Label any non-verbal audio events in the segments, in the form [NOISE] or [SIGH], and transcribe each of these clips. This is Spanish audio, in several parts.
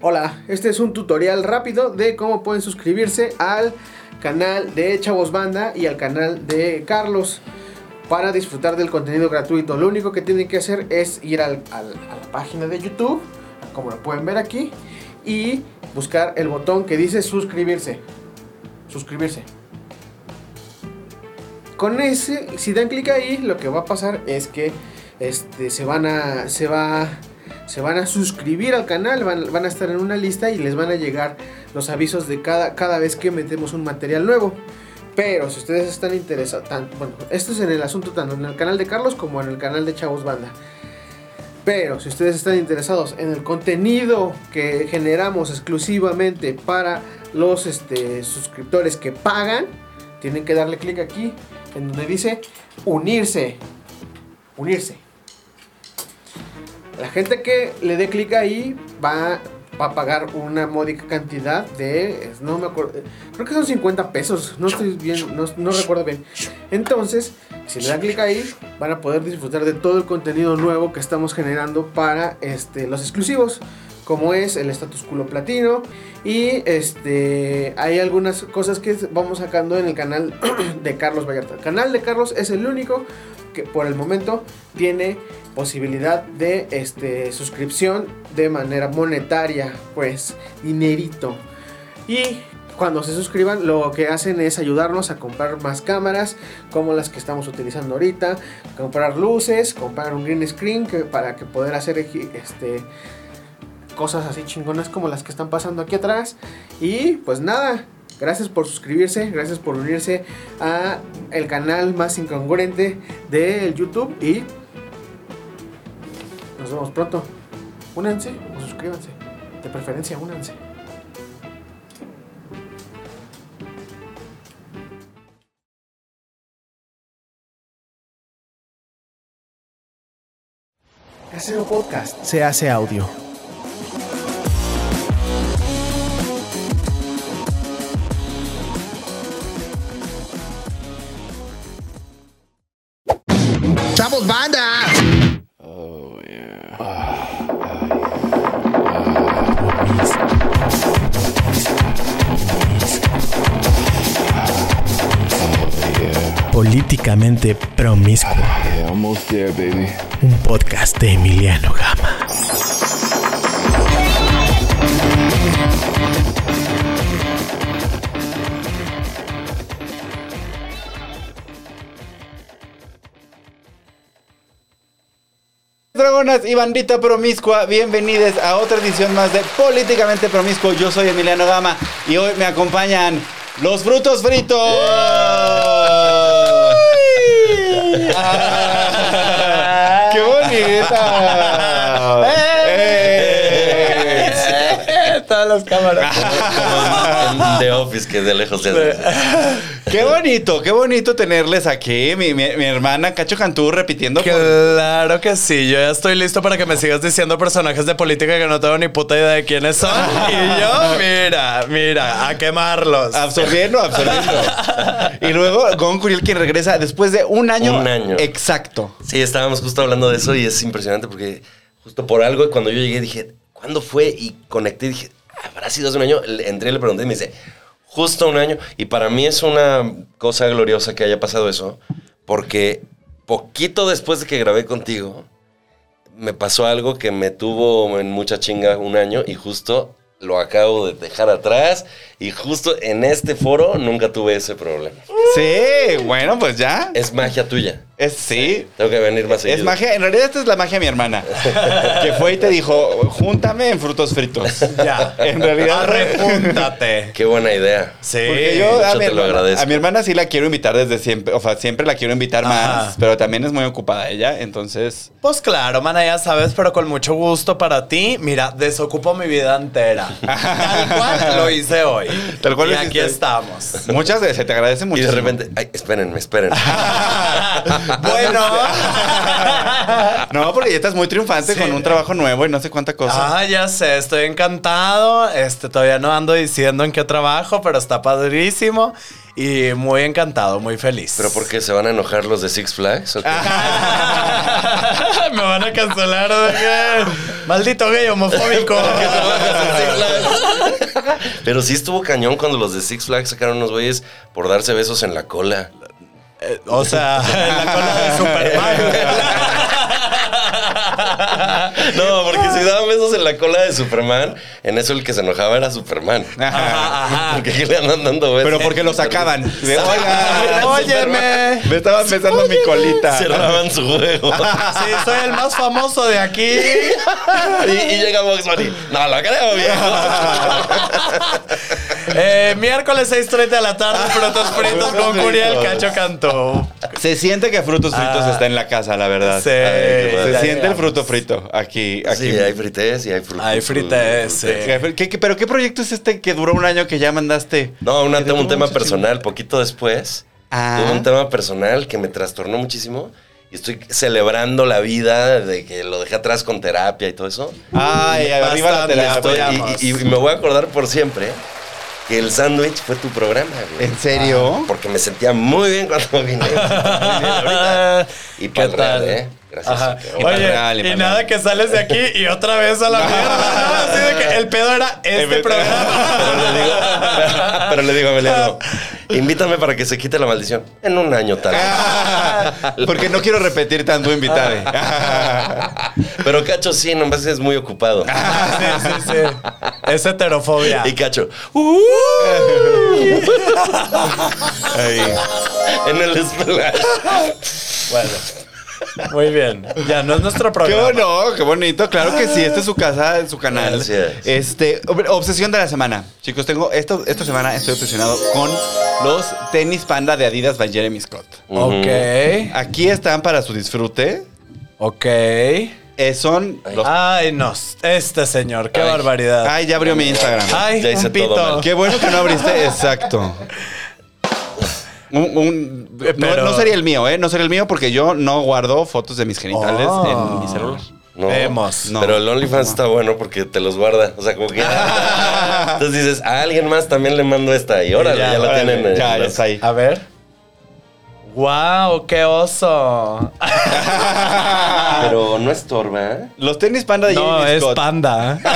Hola, este es un tutorial rápido de cómo pueden suscribirse al canal de Chavos Banda y al canal de Carlos para disfrutar del contenido gratuito. Lo único que tienen que hacer es ir al- a la página de YouTube, como lo pueden ver aquí, y buscar el botón que dice suscribirse. Suscribirse. Con ese, si dan clic ahí, lo que va a pasar es que este, se van a. Se va. Se van a suscribir al canal, van, van a estar en una lista y les van a llegar los avisos de cada, cada vez que metemos un material nuevo. Pero si ustedes están interesados, bueno, esto es en el asunto tanto en el canal de Carlos como en el canal de Chavos Banda. Pero si ustedes están interesados en el contenido que generamos exclusivamente para los este, suscriptores que pagan, tienen que darle clic aquí en donde dice unirse. Unirse. La gente que le dé clic ahí va, a pagar una módica cantidad de. No me acuerdo. Creo que son 50 pesos. No estoy bien. No, no recuerdo bien. Entonces, si le dan clic ahí, van a poder disfrutar de todo el contenido nuevo que estamos generando para este, los exclusivos. Como es el status culo platino. Y este. Hay algunas cosas que vamos sacando en el canal [CLEARS THROAT] de Carlos Vallarta. El canal de Carlos es el único que por el momento tiene posibilidad de este, suscripción de manera monetaria, pues dinerito. Y cuando se suscriban lo que hacen es ayudarnos a comprar más cámaras como las que estamos utilizando ahorita, comprar luces, comprar un green screen para que poder hacer este, cosas así chingonas como las que están pasando aquí atrás. Y pues nada, gracias por suscribirse, gracias por unirse a el canal más incongruente del YouTube y nos vemos pronto. Únanse o suscríbanse. De preferencia, únanse. Casero Podcast se hace audio. Políticamente Promiscuo, there, baby. un podcast de Emiliano Gama. Dragonas y bandita promiscua, bienvenidos a otra edición más de Políticamente Promiscuo. Yo soy Emiliano Gama y hoy me acompañan los frutos fritos. [LAUGHS] ¡Qué bonita! Todas las cámaras. [LAUGHS] en The Office que de lejos se hace. [LAUGHS] ¡Qué bonito! ¡Qué bonito tenerles aquí! Mi, mi- mi hermana Cacho Cantú repitiendo. por- Claro que sí, yo ya estoy listo para que me sigas diciendo personajes de política que no tengo ni puta idea de quiénes son. [LAUGHS] Y yo, mira, mira, a quemarlos. Absorbiendo, absorbiendo. y luego Gon Curiel quien regresa después de un año. Un año. Exacto. Sí, estábamos justo hablando de eso y es impresionante porque justo por algo cuando yo llegué dije, ¿cuándo fue? Y conecté y dije, ¿habrá sido hace un año? Entré y le pregunté y me dice, justo un año. Y para mí es una cosa gloriosa que haya pasado eso porque poquito después de que grabé contigo me pasó algo que me tuvo en mucha chinga un año y justo lo acabo de dejar atrás y justo en este foro nunca tuve ese problema. Sí, bueno, pues ya. Es magia tuya. Es sí. Tengo que venir más Es seguido. magia, en realidad esta es la magia de mi hermana. [LAUGHS] que fue y te dijo, júntame en frutos fritos. Ya. En realidad. Arrejúntate. Qué buena idea. Sí. Porque yo a mi, te lo hermana, agradezco. a mi hermana sí la quiero invitar desde siempre. O sea, siempre la quiero invitar Ajá. más. Pero también es muy ocupada ella. Entonces. Pues claro, mana, ya sabes, pero con mucho gusto para ti. Mira, desocupo mi vida entera. [LAUGHS] Tal cual lo hice hoy. Tal cual y lo aquí estamos. Muchas veces, se te agradece de repente, ay, espérenme, espérenme. [LAUGHS] Bueno. [LAUGHS] No, porque ya estás muy triunfante Sí. con un trabajo nuevo y no sé cuánta cosa. Ah, ya sé, estoy encantado. Este, todavía no ando diciendo en qué trabajo, pero está padrísimo. Y muy encantado, muy feliz. ¿Pero por qué se van a enojar los de Six Flags? [LAUGHS] Me van a cancelar? Maldito gay homofóbico. Pero sí estuvo cañón cuando los de Six Flags sacaron unos güeyes por darse besos en la cola. Eh, O sea, [LAUGHS] en la cola de Superman. [LAUGHS] [LAUGHS] No, porque si daban besos en la cola de Superman, en eso el que se enojaba era Superman. Ajá, ajá. Porque aquí le andan dando besos. Pero porque lo sacaban. De, [LAUGHS] Oiga, Óyeme. me estaba besando mi colita. Cerraban su juego. [LAUGHS] Sí, soy el más famoso de aquí. y, y llega Box Bunny. No lo creo, viejo. Eh, miércoles 6.30 de la tarde, Frutos Fritos con Curiel Cacho Cantó. Se siente que Frutos Fritos Ah. está en la casa, la verdad. Sí. Se siente el fruto frito aquí. Aquí. Sí, hay frites y hay frutos. Hay frites, sí. ¿Qué- qué- pero qué proyecto es este que duró un año que ya mandaste? No, una, un tuvo tema personal. Poquito después, Ah. tuve un tema personal que me trastornó muchísimo. Y estoy celebrando la vida de que lo dejé atrás con terapia y todo eso. Ay, arriba la terapia. Y, y- y me voy a acordar por siempre que el sándwich fue tu programa, güey. ¿En serio? Porque me sentía muy bien cuando vine. [LAUGHS] Muy bien ahorita. Y ¿Qué para? ¿eh? Gracias. Ajá. qué Y bueno. Oye, real, y y para nada que sales de aquí y otra vez a la [LAUGHS] mierda. Así de que el pedo era [LAUGHS] este Pero programa. le digo, pero le digo [LAUGHS] a Emiliano, invítame para que se quite la maldición. En un año tal vez. Porque no quiero repetir tanto invitado. Pero Cacho sí, nomás es muy ocupado. Sí, sí, sí. Es heterofobia. Y Cacho, Ay. en el splash. Bueno. Muy bien. Ya no es nuestro Qué programa. bueno, qué bonito. Claro que sí, esta es su casa, su canal. Así es. Este, ob- obsesión de la semana. Chicos, tengo esto, esta semana estoy obsesionado con los tenis panda de Adidas by Jeremy Scott. Ok. Aquí están para su disfrute. Ok. Eh, son los Ay, no. Este señor, qué Ay. barbaridad. Ay, ya abrió mi Instagram. Ay, Ya hice un todo pito. mal. Qué bueno que no abriste. Exacto. Un- un- no- Pero- no, sería el mío, ¿eh? No sería el mío porque yo no guardo fotos de mis genitales Oh. en mi celular. No. Vemos. No. Pero el OnlyFans está bueno porque te los guarda. O sea, como que. [LAUGHS] Entonces dices, a alguien más también le mando esta. Y órale, Ya, ya, la tienen. en ya, ya está ahí. A ver. ¡Wow! ¡Qué oso! [LAUGHS] Pero no estorba. ¿eh? Los tenis panda de No, es Scott. panda. [LAUGHS]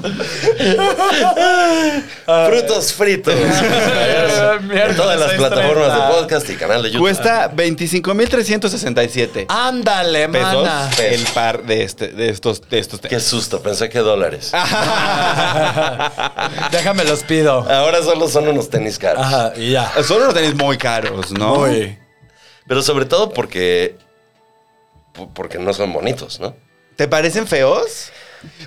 [LAUGHS] Frutos fritos. [LAUGHS] en todas las 6:30. plataformas de podcast y canal de YouTube. Cuesta 25.367 Ándale, pesos mana. el par de, este, de estos, de estos Qué susto, pensé que dólares. [LAUGHS] Déjame los pido. Ahora solo son unos tenis caros. Ajá, y ya. Son unos tenis muy caros, ¿no? Muy. Pero sobre todo porque. Porque no son bonitos, ¿no? ¿Te parecen feos?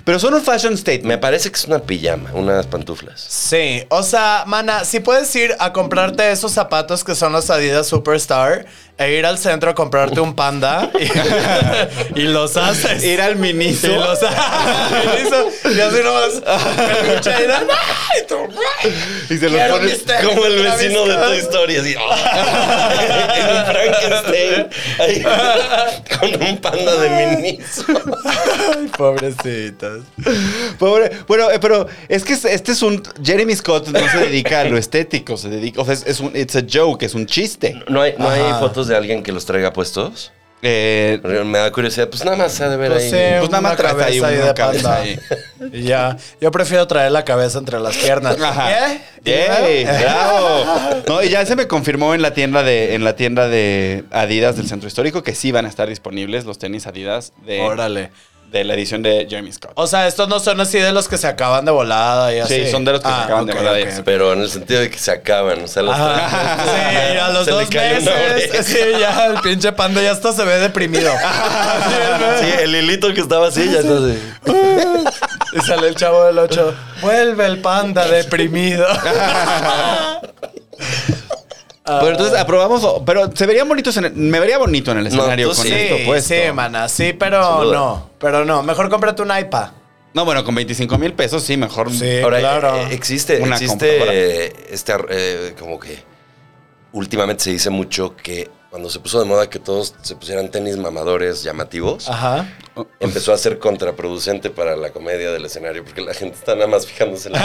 Pero son un fashion statement. Me parece que es una pijama, unas pantuflas. Sí, o sea, mana, si puedes ir a comprarte esos zapatos que son los Adidas Superstar e ir al centro a comprarte un panda y, [LAUGHS] y los haces. Ir al Miniso. Y los [LAUGHS] Miniso, y así nomás. [LAUGHS] y se los Quiero pones- Como el vecino de tenis. Story, así. en un Frankenstein. ahí, con un panda de minis. Ay, pobrecitos. Pobre. Bueno, eh, pero es que es- este es un. Jeremy Scott no se dedica a lo estético, se dedica. O sea, es, es un. It's a joke, es un chiste. ¿No hay, no hay Ajá. De alguien que los traiga puestos? Eh, Me da curiosidad. Pues nada más ha de ver Pues ahí. sí, Pues nada más traes ahí cabeza ahí una de cabeza panda. ahí. [LAUGHS] Y ya. Yo prefiero traer la cabeza entre las piernas. Ajá. ¿Eh? ¿Eh? [LAUGHS] ¡Bravo! No, y ya se me confirmó en la tienda de, en la tienda de Adidas del Centro Histórico que sí van a estar disponibles los tenis Adidas de, Órale. De la edición de Jeremy Scott. O sea, estos no son así de los que se acaban de volada y así. Sí, son de los que se acaban de volada. Pero en el sentido de que se acaban. O sea, los Ajá. [LAUGHS] Sí, [LAUGHS] a los Se dos meses. Sí, ya el pinche panda ya hasta se ve deprimido. [LAUGHS] Sí, el hilito que estaba así ya está así. Y sale el chavo del 8. Vuelve el panda deprimido. Pero entonces aprobamos, pero se verían bonitos en el- me vería bonito en el escenario con sí. esto Sí, puesto. sí, mana, sí, pero no. Pero no. Mejor cómprate un iPad. No, bueno, con 25 mil pesos sí, mejor. Sí. Ahora, claro. eh, existe, Una existe computadora. eh, este, eh, como que últimamente se dice mucho que cuando se puso de moda que todos se pusieran tenis mamadores llamativos, Ajá. empezó a ser contraproducente para la comedia del escenario porque la gente está nada más fijándose en la... [LAUGHS]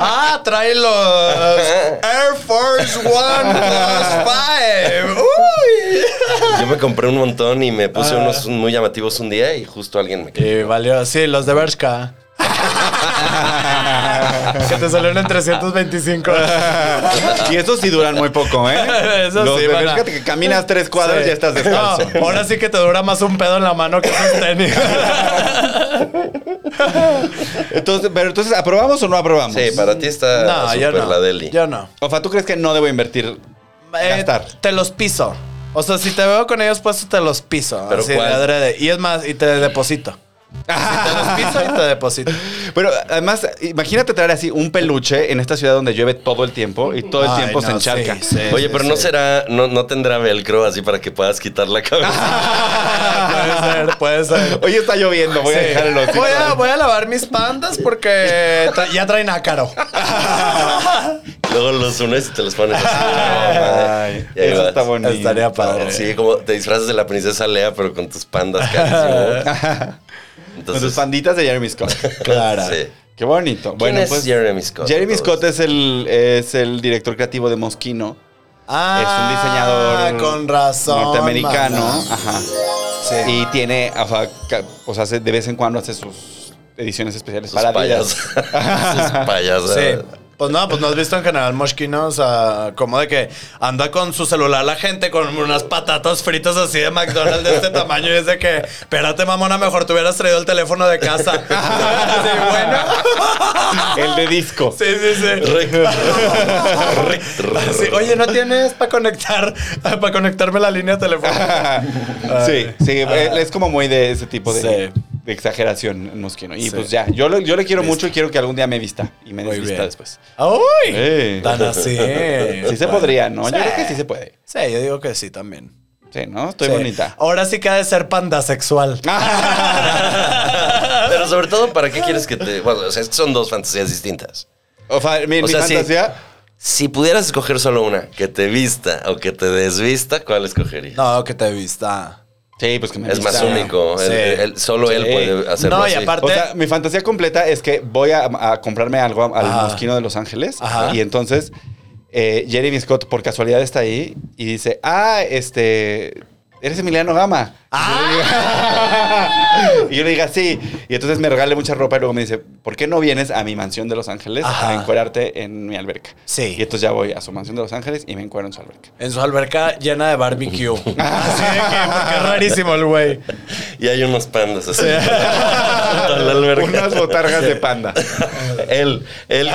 Ah, trae los Air Force One Plus Five. Uy. Yo me compré un montón y me puse unos muy llamativos un día y justo alguien me Y valió, sí, los de Bershka. Que te salieron en 325. y estos sí duran muy poco, ¿eh? [LAUGHS] Eso Los sí, de van a- Bershka, que caminas tres cuadras y ya estás descalzo. No, ahora sí que te dura más un pedo en la mano que esos tenis. Entonces, pero entonces, ¿aprobamos o no aprobamos? Sí, para ti está no, yo súper no. la deli. Yo no. Ofa, ¿tú crees que no debo invertir? Eh, Gastar. te los piso. O sea, si te veo con ellos puestos, te los piso. ¿Pero así de cuál? adrede. Y es más, y te deposito. Si te los piso y te deposito. Pero además, imagínate traer así un peluche en esta ciudad donde llueve todo el tiempo y todo el Ay, tiempo se encharca. sí, sí, Oye, sí, pero sí. no será, no, no tendrá velcro así para que puedas quitar la cabeza. [LAUGHS] puede ser, puede ser. Hoy está lloviendo, voy a dejar el hocico. voy, a, voy a lavar mis pandas porque tra- ya traen ácaro. [LAUGHS] Luego los unes y te los pones así. Ay, Y ahí eso vas. está bonito. Estaría padre. Sí, como te disfrazas de la princesa Lea, pero con tus pandas carísimos. [LAUGHS] Con tus Entonces, panditas de Jeremy Scott. [LAUGHS] Claro. sí. Qué bonito. ¿Quién Bueno, es pues Jeremy Scott? Jeremy. Scott es el, es el director creativo de Mosquino. Ah, es un diseñador con razón. norteamericano. Ajá. Sí. Y tiene, o sea, o de vez en cuando hace sus ediciones especiales Sus para payas. [LAUGHS] Sus payas. [LAUGHS] Sí. Pues no, pues no has visto en general Moshkino, o sea, como de que anda con su celular la gente con unas patatas fritas así de McDonald's de este tamaño y es de que, espérate mamona, mejor te hubieras traído el teléfono de casa. [LAUGHS] sí, bueno. el de disco. Sí, sí, sí. [LAUGHS] Sí, Oye, ¿no tienes para conectar, para conectarme la línea telefónica? [LAUGHS] Sí, sí, eh, es como muy de ese tipo de, Sí. De exageración Mosquino. Y Sí. pues ya, yo, lo- yo le quiero mucho y quiero que algún día me vista y me desvista después. ¡Uy! Eh. Tan así. [LAUGHS] Sí se podría, ¿no? Yo Sí. creo que sí se puede. Sí, yo digo que sí también. Sí, ¿no? Estoy Sí. bonita. Ahora sí que ha de ser pandasexual. [LAUGHS] Pero sobre todo, ¿para qué quieres que te.? Bueno, o sea, es que son dos fantasías distintas. O sea, mi, O mi sea, sí. fantasía. Si pudieras escoger solo una, que te vista o que te desvista, ¿cuál escogerías? No, que te vista. Sí, pues que me es más único. Sí. Él- él- solo él puede hacerlo No, y así. aparte- O sea, mi fantasía completa es que voy a, a comprarme algo al Ajá. Mosquino de Los Ángeles. Ajá. Y entonces eh, Jeremy Scott por casualidad está ahí y dice, ah, este, eres Emiliano Gama. Y yo le diga, [LAUGHS] sí. Y entonces me regale mucha ropa y luego me dice, ¿por qué no vienes a mi mansión de Los Ángeles Ajá. a encuerarte en mi alberca? Sí. Y entonces ya voy a su mansión de Los Ángeles y me encuero en su alberca. En su alberca llena de barbecue. [LAUGHS] Así de que, porque es rarísimo el güey. Y hay unos pandas así. [LAUGHS] la alberca. Unas botargas de panda. Él, él, él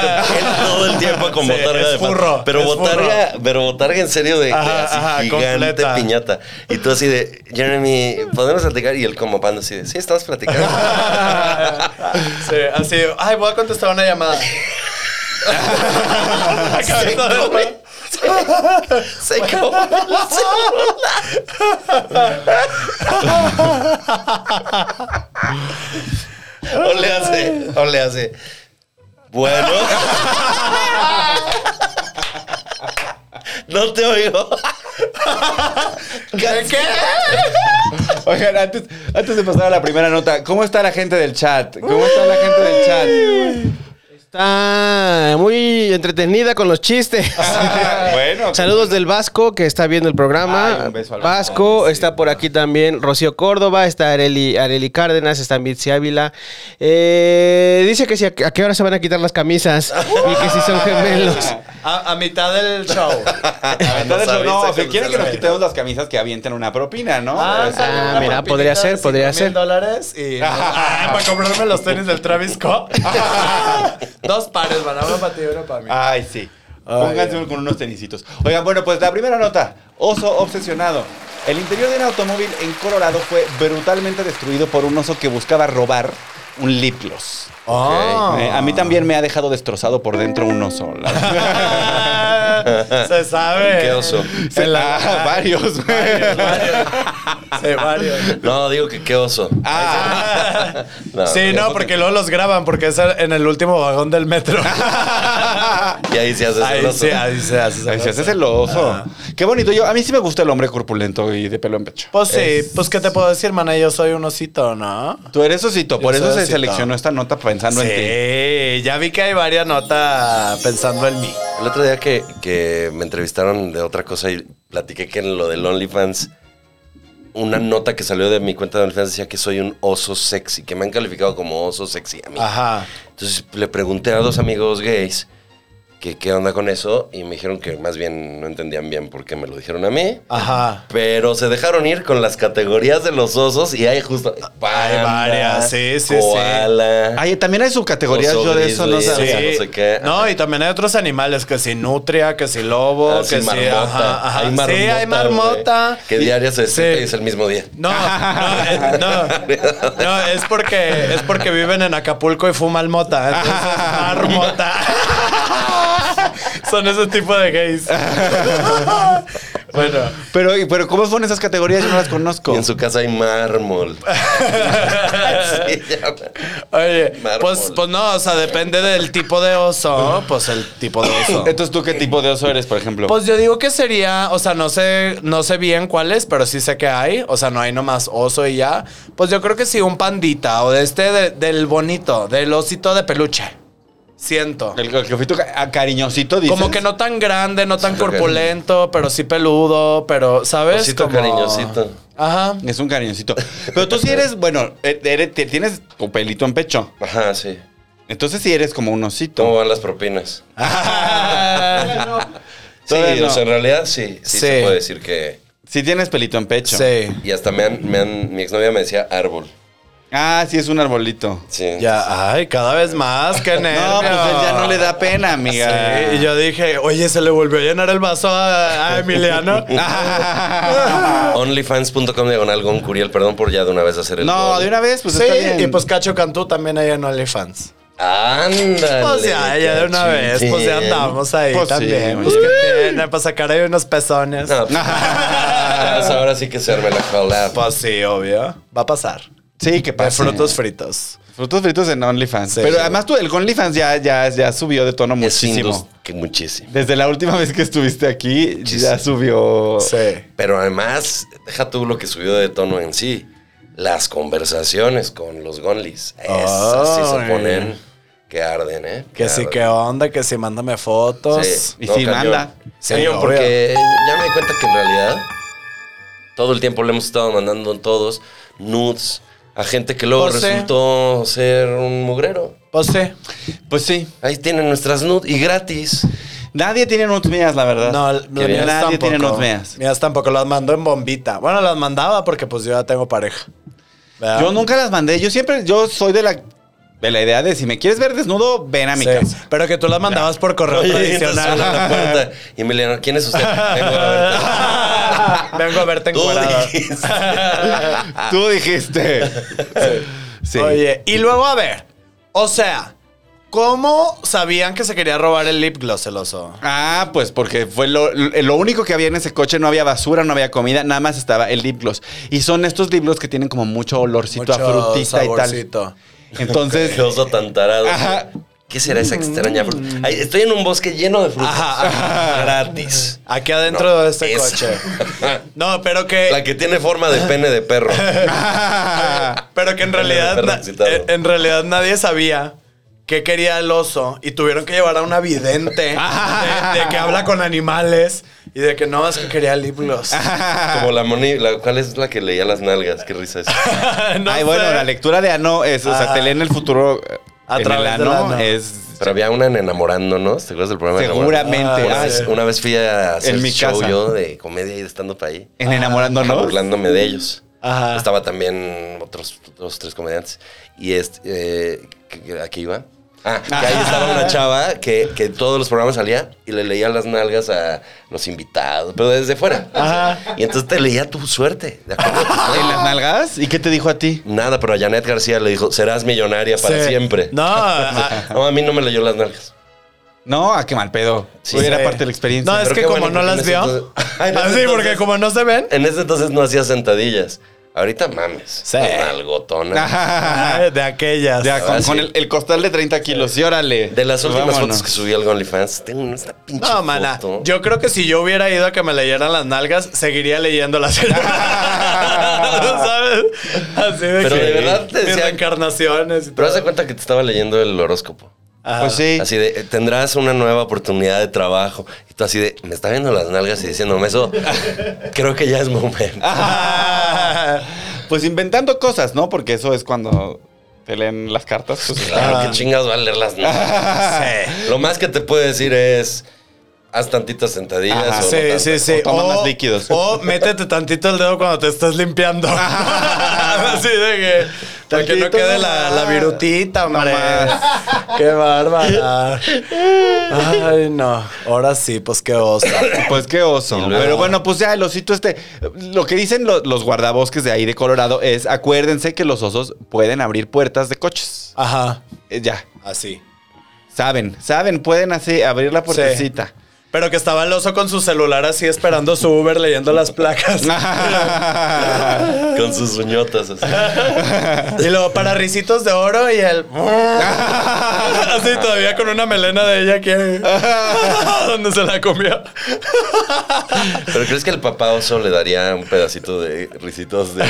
todo el tiempo con Sí, botarga de furro, Pero es botarga, pero botarga en serio de, de Ajá, así ajá, gigante completa. piñata. Y tú así de, Jeremy, ¿podemos platicar? Y él como panda así de, sí, estamos platicando. [LAUGHS] Sí, así. Ay, voy a contestar una llamada. La cabeza del güey. Se acabó. [LAUGHS] [LAUGHS] [LAUGHS] o le hace, o le hace. Bueno. [LAUGHS] no te oigo. ¿Qué? ¿Qué? Oigan, antes, antes de pasar a la primera nota, ¿cómo está la gente del chat? ¿Cómo está la gente del chat? Está muy entretenida con los chistes. [LAUGHS] bueno, Saludos del Vasco que está viendo el programa. Ay, un beso al Vasco, Vasco, está por aquí también Rocío Córdoba, está Areli, Areli Cárdenas, está Mitzi Ávila. Eh, dice que si a, a qué hora se van a quitar las camisas y que si son gemelos. [LAUGHS] A, a mitad del show. [LAUGHS] Entonces, Nos no, avisa si que quieren nos que nos quitemos las camisas que avienten una propina, ¿no? Ah, una mira, podría ser, podría 5,000 ser. dólares y [LAUGHS] Ah, para comprarme los tenis del Travis Scott. [LAUGHS] Dos pares, van uno para ti y uno para mí. Ay, sí. Pónganse ay. con unos tenisitos. Oigan, bueno, pues la primera nota. Oso obsesionado. El interior de un automóvil en Colorado fue brutalmente destruido por un oso que buscaba robar un lip gloss. Ah. Eh, a mí también me ha dejado destrozado por dentro un oso. [LAUGHS] Se sabe. ¿Qué oso? La- Ah, [LAUGHS] varios. Varios, varios. Sí, varios. No, digo que qué oso. Ah. [LAUGHS] No, sí, no, porque luego los graban porque es en el último vagón del metro. Y ahí se hace Ahí celoso. sí, ahí se hace. Ay, se hace celoso. celoso. Qué bonito. Yo, a mí sí me gusta el hombre corpulento y de pelo en pecho. Pues sí, pues qué te puedo decir, mana, yo soy un osito, ¿no? Tú eres osito, por Yo eso se osito. seleccionó esta nota pensando en ti. Sí, ya vi que hay varias notas pensando en mí. El otro día que, que me entrevistaron de otra cosa y platiqué que en lo del OnlyFans, una nota que salió de mi cuenta de OnlyFans decía que soy un oso sexy, que me han calificado como oso sexy a mí. Ajá. Entonces le pregunté a dos amigos gays que qué onda con eso y me dijeron que más bien no entendían bien por qué me lo dijeron a mí. Ajá. Pero se dejaron ir con las categorías de los osos y hay justo... Hay varias, sí, sí, sí. koala, Ay, también hay subcategorías, yo de eso no sabía. Sí. no sé qué. No, y también hay otros animales, que si nutria, que si lobo, Ah, que sí, si marmota. ajá, ajá. Hay sí, marmota, hay marmota. güey, Que diaria se Sí. y es el mismo día. No, no, eh, no, no, es porque es porque viven en Acapulco y fuman mota. Entonces, marmota. [LAUGHS] Son ese tipo de gays. [LAUGHS] bueno. Pero, pero ¿cómo son esas categorías? Yo no las conozco. Y en su casa hay mármol. [LAUGHS] Sí, ya. Oye, Mármol. pues, pues no, o sea, depende del tipo de oso, pues el tipo de oso. Entonces, ¿tú qué tipo de oso eres, por ejemplo? Pues yo digo que sería, o sea, no sé, no sé bien cuáles, pero sí sé que hay. O sea, no hay nomás oso y ya. Pues yo creo que sí, un pandita o de este de- del bonito, del osito de peluche. Siento. el, el que fui tu ca- a cariñosito, dices. Como que no tan grande, no tan corpulento, pero sí peludo, pero, ¿sabes? Osito Como- cariñosito. Ajá. Es un cariñosito. Pero tú sí eres, bueno, eh, eres- te- tienes tu pelito en pecho. Ajá, sí. Entonces sí eres como un osito. ¿Cómo van las propinas? [LAUGHS] Sí, Todavía no. o sea, en realidad sí, sí, Sí. se puede decir que... Sí tienes pelito en pecho. Sí. Y hasta me han, me han- mi exnovia me decía árbol. Ah, sí es un arbolito. Sí. Ya, ay, cada vez más, qué nervio. [LAUGHS] No, pues él ya no le da pena, amiga. Sí, y yo dije, oye, se le volvió a llenar el vaso a, a Emiliano. [LAUGHS] [LAUGHS] Onlyfans.com diagonal Gon Curiel. Perdón por ya de una vez hacer el No, gol. de una vez, pues sí, está bien. y pues Cacho Cantú también hay en OnlyFans. Ándale. Pues ya, ya de una vez, pues ya andamos ahí Pues también. pues que tiene, para sacar ahí unos pezones. No, pues, pues ahora sí que se arme la collab. Pues sí, obvio. Va a pasar. Sí, que De pasa. frutos fritos. Frutos fritos en OnlyFans. Sí. Pero además tú, el OnlyFans ya, ya, ya subió de tono Es muchísimo. que muchísimo. Desde la última vez que estuviste aquí, Muchísimo. ya subió. Sí. Pero además, deja tú lo que subió de tono en sí. Las conversaciones con los Gonlis. Esas sí se ponen que arden, ¿eh? Que sí, arden. que onda, que sí, mándame fotos. Sí. Y sí, manda. Sí, Cañón, obvio. porque ya me di cuenta que en realidad todo el tiempo le hemos estado mandando todos nudes a gente que luego Pues sí. resultó ser un mugrero. Pues sí. Pues sí. Ahí tienen nuestras nudes y gratis. Nadie tiene nudes mías, la verdad. No, Nadie tiene tampoco. nudes mías. Mías tampoco, las mando en bombita. Bueno, las mandaba porque pues yo ya tengo pareja. ¿Verdad? Yo nunca las mandé. Yo siempre, yo soy de la, de la idea de si me quieres ver desnudo, ven a mi Sí, casa. Pero que tú las mandabas por correo Oye, entonces suena tradicional. la puerta. [LAUGHS] Y Emiliano, ¿quién es usted? Vengo a. [LAUGHS] [LAUGHS] Vengo a verte dijiste. Tú dijiste. Sí. Oye, y luego a ver. O sea, ¿cómo sabían que se quería robar el lip gloss el oso? Ah, pues porque fue lo, lo único que había en ese coche, no había basura, no había comida, nada más estaba el lip gloss. Y son estos lip gloss que tienen como mucho olorcito a frutita y tal. Entonces, [LAUGHS] Qué oso tan tarado. Ajá. ¿Qué será esa extraña fruta? Ay, estoy en un bosque lleno de frutas. Gratis. Aquí adentro No, de este esa. coche. [LAUGHS] No, pero que. La que tiene forma de pene de perro. [LAUGHS] Pero que en realidad, eh, en realidad nadie sabía qué quería el oso y tuvieron que llevar a una vidente de, de que habla con animales y de que no, es que quería lip gloss. [LAUGHS] Como la Moni, la, ¿cuál es la que leía las nalgas? Qué risa es. No ay, sé. bueno, la lectura de ano es, o sea, Ah. te leen el futuro eh, A en través ano, es Pero había una en Enamorándonos, ¿te acuerdas del programa? de seguramente. Ah, vez, sí. una vez fui a hacer En mi show casa. yo de comedia y de stand-up ahí. en enamorándonos. burlándome de ellos. Ajá. Estaba también otros dos, tres comediantes. Y este, eh, ¿qué- qué- ¿a qué iba? Ah, que ahí estaba una chava que, que en todos los programas salía y le leía las nalgas a los invitados, pero desde fuera. Ajá. Y entonces te leía tu suerte. ¿de acuerdo? [LAUGHS] ¿En las nalgas? ¿Y qué te dijo a ti? Nada, pero a Janet García le dijo, serás millonaria para Sí. siempre. No, a- [LAUGHS] No, a mí no me leyó las nalgas. No, a qué mal pedo. Sí. Era Sí. parte de la experiencia. No, es Pero que qué como bueno, no las ese vio. entonces- [LAUGHS] Ay, en Ah, ese sí, porque entonces- como no se ven. En ese entonces no hacía sentadillas. Ahorita mames. Sí. Nalgotona. [LAUGHS] Ay, de aquellas. Con, Ah, con sí. el, el costal de 30 kilos. Y órale. De las últimas Vámonos. fotos que subí al OnlyFans, tengo una pinche No, mana. foto. Yo creo que si yo hubiera ido a que me leyeran las nalgas, seguiría leyendo las [LAUGHS] ¿Sabes? Así de Pero que de verdad te mis decía- reencarnaciones y Pero haz de cuenta que te estaba leyendo el horóscopo. Ajá. Pues sí. Así de, tendrás una nueva oportunidad de trabajo. Y tú así de, me está viendo las nalgas y diciéndome eso. [LAUGHS] creo que ya es momento. Pues inventando cosas, ¿no? Porque eso es cuando te leen las cartas. Pues, Claro, que chingas va a leer las nalgas. [LAUGHS] Lo más que te puede decir es, haz tantitas sentadillas. Ajá. o Sí, sí, sí. O toma más líquidos. O métete tantito el dedo cuando te estás limpiando. [LAUGHS] Así de que. Para que no quede la, la virutita, hombre. Qué bárbara. Ay, no. Ahora sí, pues qué oso. Pues qué oso. Pero bueno, pues ya el osito este. Lo que dicen lo- los guardabosques de ahí de Colorado es: acuérdense que los osos pueden abrir puertas de coches. Ajá. Eh, ya. Así. Saben, saben, pueden así abrir la puertecita. Pero que estaba el oso con su celular así esperando su Uber leyendo las placas. [LAUGHS] Con sus uñotas así. y luego para risitos de oro y el. [LAUGHS] así todavía con una melena de ella que. [LAUGHS] donde se la comió. Pero ¿crees que el papá oso le daría un pedacito de risitos de...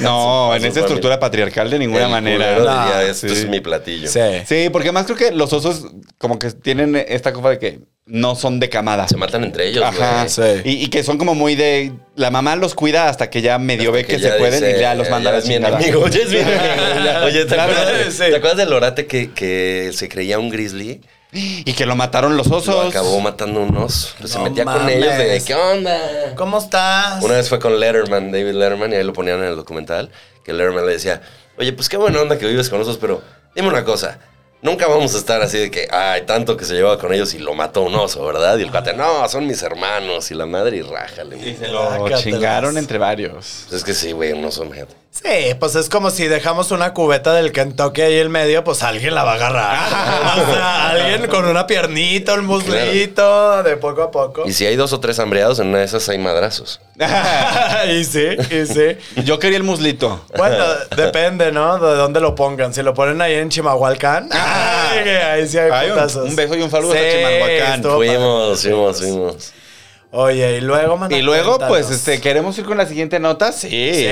no, a en esta estructura patriarcal de ninguna El manera. No, diría, esto sí. es mi platillo. Sí. Sí, porque además creo que los osos como que tienen esta cosa de que no son de camada. Se matan entre ellos, Ajá. Sí. Y, y que son como muy de. La mamá los cuida hasta que ya medio ve que, se pueden dice, y ya los manda a la mi enemigo, ya es mi [LAUGHS] enemigo. Oye, ¿te, Claro, acuerdas, sí. ¿te acuerdas del orate que, que se creía un grizzly? [GASPS] Y que lo mataron los osos. Lo acabó matando un oso. Pues se metía con ellos de ¿qué onda? ¿Cómo estás? Una vez fue con Letterman, David Letterman, y ahí lo ponían en el documental, que Letterman le decía, oye, pues qué buena onda que vives con osos, pero dime una cosa, nunca vamos a estar así de que, ay, tanto que se llevaba con ellos y lo mató un oso, ¿verdad? Y el cuate, no, son mis hermanos, y la madre, y rájale. Y güey". se lo chingaron entre varios. Pues es que sí, güey, un oso, imagínate. Sí, pues es como si dejamos una cubeta del Kentucky ahí en medio, pues alguien la va a agarrar. [LAUGHS] o sea, alguien con una piernita, un muslito, de poco a poco. Y si hay dos o tres hambreados, en una de esas hay madrazos. [LAUGHS] y sí, y sí. [LAUGHS] Yo quería el muslito. Bueno, depende, ¿no? De dónde lo pongan. Si lo ponen ahí en Chimahualcán, ay, que ahí sí hay Ay, un- putazos. un beso y un saludo a Sí, estuvo padre. Fuimos, fuimos, fuimos. Oye, y luego, Y luego, pues, este, ¿queremos ir con la siguiente nota? Sí. Sí,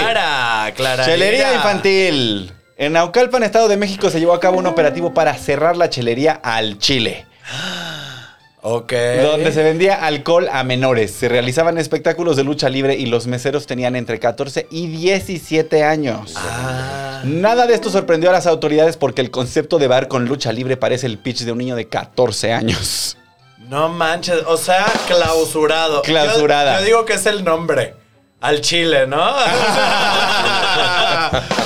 Clara, Clara. Chelería infantil. En Naucalpan, Estado de México, se llevó a cabo un operativo para cerrar la chelería al Chile, [GASPS] Ok. donde se vendía alcohol a menores. Se realizaban espectáculos de lucha libre y los meseros tenían entre 14 y 17 años. Ah. Nada de esto sorprendió a las autoridades porque el concepto de bar con lucha libre parece el pitch de un niño de 14 años. No manches, o sea, clausurado. Clausurada. Yo, yo digo que es el nombre. Al chile, ¿no? [LAUGHS]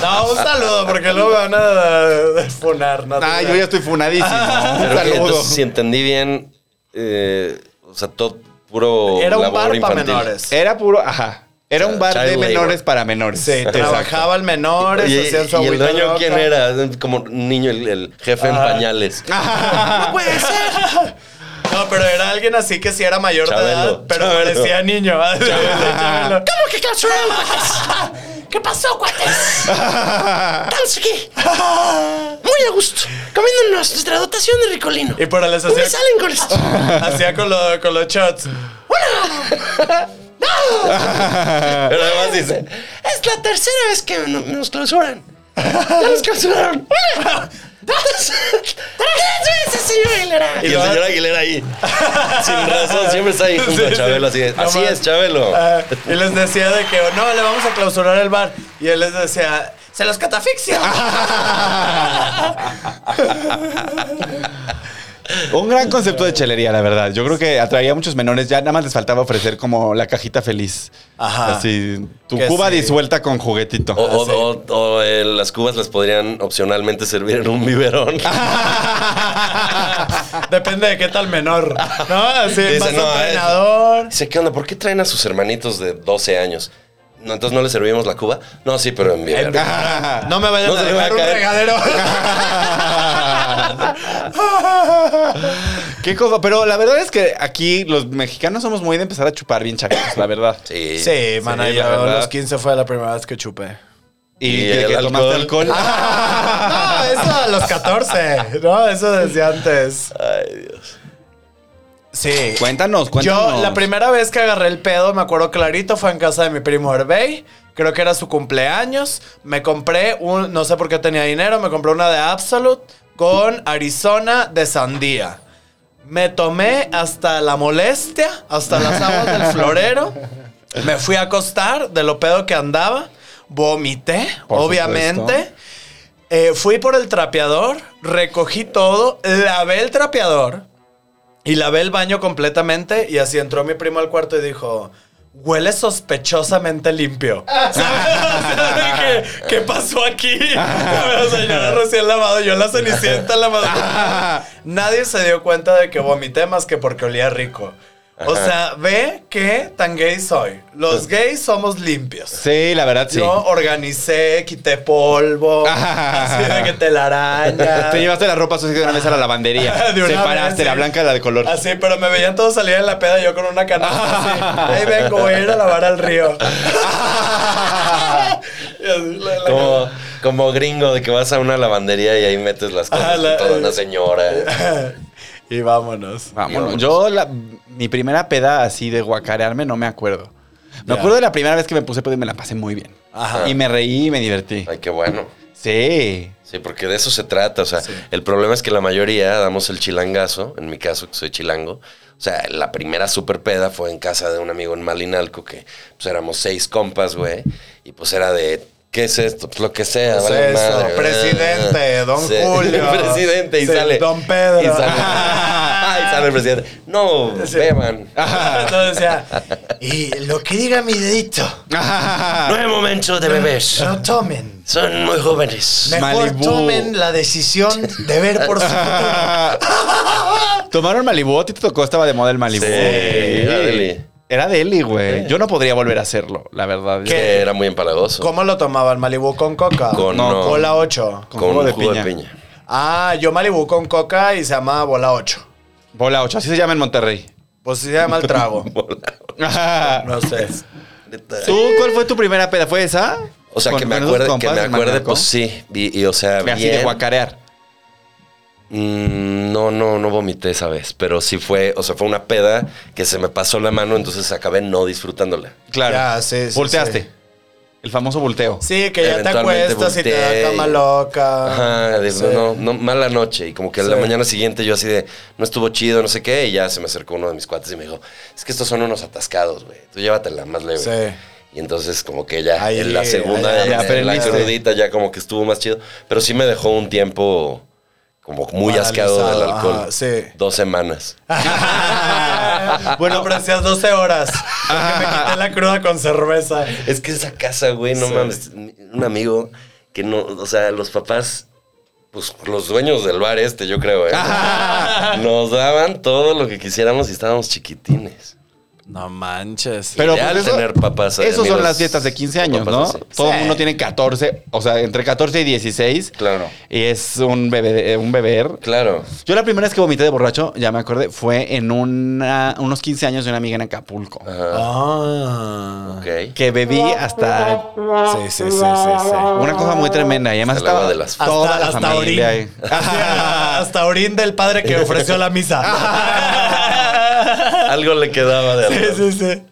no, un saludo, porque luego me van a funar, ¿no? Ah, yo ya estoy funadísimo. [LAUGHS] Un Pero que, saludo. entonces, si entendí bien, eh, o sea, todo puro Era un labor bar para menores. Era puro, ajá. Era un bar de labor. menores para menores. Sí, Exacto. trabajaban menores, hacían su ¿Y el dueño quién era? Como un niño, el, el jefe en Ajá. pañales. [LAUGHS] ¡No puede ser! No, pero era alguien así que sí era mayor de edad, pero Chabelo. parecía niño. Chabelo. ¿Cómo que cuates? ¿Qué pasó, cuates? Estamos aquí. Muy a gusto. Comiéndonos nuestra dotación de ricolino. Y por les ¿Dónde hacía, salen con esto? hacía con, lo- con los shots. Pero además dice, Es la tercera vez que no- nos clausuran. Ya nos clausuraron. [LAUGHS] Tres veces, señor Aguilera. y el señor Aguilera ahí, [LAUGHS] sin razón, siempre está ahí junto Sí, a. Chabelo, así No así es, Chabelo. Ah, y les decía de que, no, le vamos a clausurar el bar. Y él les decía, se los catafixio. [LAUGHS] [LAUGHS] Un gran concepto de chelería, la verdad. Yo creo que atraía a muchos menores. Ya nada más les faltaba ofrecer como la cajita feliz. Ajá. Así, tu Que cuba sí. disuelta con juguetito. O, o- o- o, eh, las cubas las podrían opcionalmente servir en un biberón. [LAUGHS] Depende de qué tal menor. ¿No? Así, Dice, más no, entrenador. Dice, ¿qué onda? ¿Por qué traen a sus hermanitos de 12 años? No, entonces no le servimos la cuba. No, sí, pero en Viver. [LAUGHS] No me vayan No a dejar un regadero. [LAUGHS] Qué cosa, pero la verdad es que aquí los mexicanos somos muy de empezar a chupar bien chaquitos, la verdad. [LAUGHS] Sí. Sí, man, Sí, yo a los 15 fue la primera vez que chupé. Y, Y el que tomaste alcohol. no, eso a los 14. No, eso desde antes. Ay, Dios. Sí. Cuéntanos, cuéntanos. Yo, la primera vez que agarré el pedo, me acuerdo clarito, fue en casa de mi primo Hervey. Creo que era su cumpleaños. Me compré un, no sé por qué tenía dinero, me compré una de Absolute con Arizona de sandía. Me tomé hasta la molestia, hasta las aguas del [LAUGHS] florero. Me fui a acostar de lo pedo que andaba. Vomité, Por obviamente. Eh, fui por el trapeador, recogí todo, lavé el trapeador y lavé el baño completamente. Y así entró mi primo al cuarto y dijo: Huele sospechosamente limpio. ¿Sabes? O sea, ¿Qué, qué pasó aquí? [LAUGHS] O sea, yo era recién lavado, yo la cenicienta en la madrugada. [LAUGHS] Nadie se dio cuenta de que vomité más que porque olía rico. O sea, ve qué tan gay soy. Los gays somos limpios. Sí, la verdad sí. Yo organicé, quité polvo, [LAUGHS] así de que telaraña. [LAUGHS] Te llevaste la ropa sucia de una vez a la lavandería. [LAUGHS] De una Separaste vez, la sí. blanca de la de color. Así, pero me veían todos salir en la peda yo con una canasta así. Ahí vengo, voy a ir a lavar al río. La- la- Como, como gringo de que vas a una lavandería y ahí metes las cosas la- y toda una señora. Y vámonos. Vámonos. Yo, la- mi primera peda así de guacarearme no me acuerdo. Me Ya. acuerdo de la primera vez que me puse pedo y me la pasé muy bien. Ajá. Y me reí y me divertí. Ay, qué bueno. Sí. Sí, porque de eso se trata. O sea, el problema es que la mayoría damos el chilangazo. En mi caso, que soy chilango. O sea, la primera super peda fue en casa de un amigo en Malinalco, que pues éramos seis compas, güey. Y pues era de, ¿qué es esto? Pues lo que sea, Pues vale eso, madre. presidente, [LAUGHS] don Sí, Julio. [LAUGHS] presidente, y Sí, sale. don Pedro. Y sale, [LAUGHS] y sale el presidente. No, Sí. beban. Entonces decía, y lo que diga mi dedito, No es momento de beber. no tomen. Son muy jóvenes. Mejor tomen la decisión de ver por su futuro. ¿Tomaron Malibu? ¿A ti te tocó? Estaba de moda el Malibu. Sí, era Deli, güey. Yo no podría volver a hacerlo, la verdad. Que era muy empalagoso. ¿Cómo lo tomaban? ¿Malibu con coca? Con, No, no, Bola 8. Con con jugo de jugo de piña. piña. Ah, yo Malibu con coca y se llama Bola 8. Bola 8, así se llama en Monterrey. Pues sí se llama el trago. [LAUGHS] No sé. ¿Tú cuál fue tu primera peda? ¿Fue esa? O sea, ¿Con- que me acuerde, que me acuerde, pues sí. Y, y, o sea, Así bien. de guacarear. Mm, no, no, no vomité esa vez. Pero sí fue, o sea, fue una peda que se me pasó la mano, entonces acabé no disfrutándola. Claro. Ya, sí, sí, Volteaste. sí. El famoso volteo. Sí, que ya te acuestas y te da cama loca. Ajá, de- Sí. no, no, mala noche. Y como que Sí. la mañana siguiente yo así de, no estuvo chido, no sé qué. Y ya se me acercó uno de mis cuates y me dijo, es que estos son unos atascados, güey. Tú llévatela más leve. Sí. Y entonces como que ya Ahí, en la segunda, ahí, ya en la crudita ya como que estuvo más chido. Pero sí me dejó un tiempo como muy asqueado del alcohol. ajá, sí. Dos semanas. [LAUGHS] bueno, pero hacías 12 horas. Porque me quité la cruda con cerveza. Es que esa casa, güey, no Sí. mames. Un amigo que no, o sea, los papás, pues los dueños del bar este, yo creo, ¿eh? Nos daban todo lo que quisiéramos y estábamos chiquitines. No manches. Pero Ideal pues eso- tener papás. Esos son amigos las fiestas de 15 años, papás ¿no? así. Todo el Sí. mundo tiene 14, o sea, entre 14 y 16. Claro. Y es un bebé, eh, un beber. Claro. Yo la primera vez que vomité de borracho, ya me acordé, fue en una, unos 15 años de una amiga en Acapulco. Ajá. Ah. Ok. Que bebí hasta Sí, sí, sí, sí, sí. una cosa muy tremenda. Y además Hasta estaba de las- toda Hasta, la hasta orín. familia ahí. Hasta, hasta orín del padre que ofreció la misa. [LAUGHS] Algo le quedaba de. Sí, [LAUGHS] sí, sí.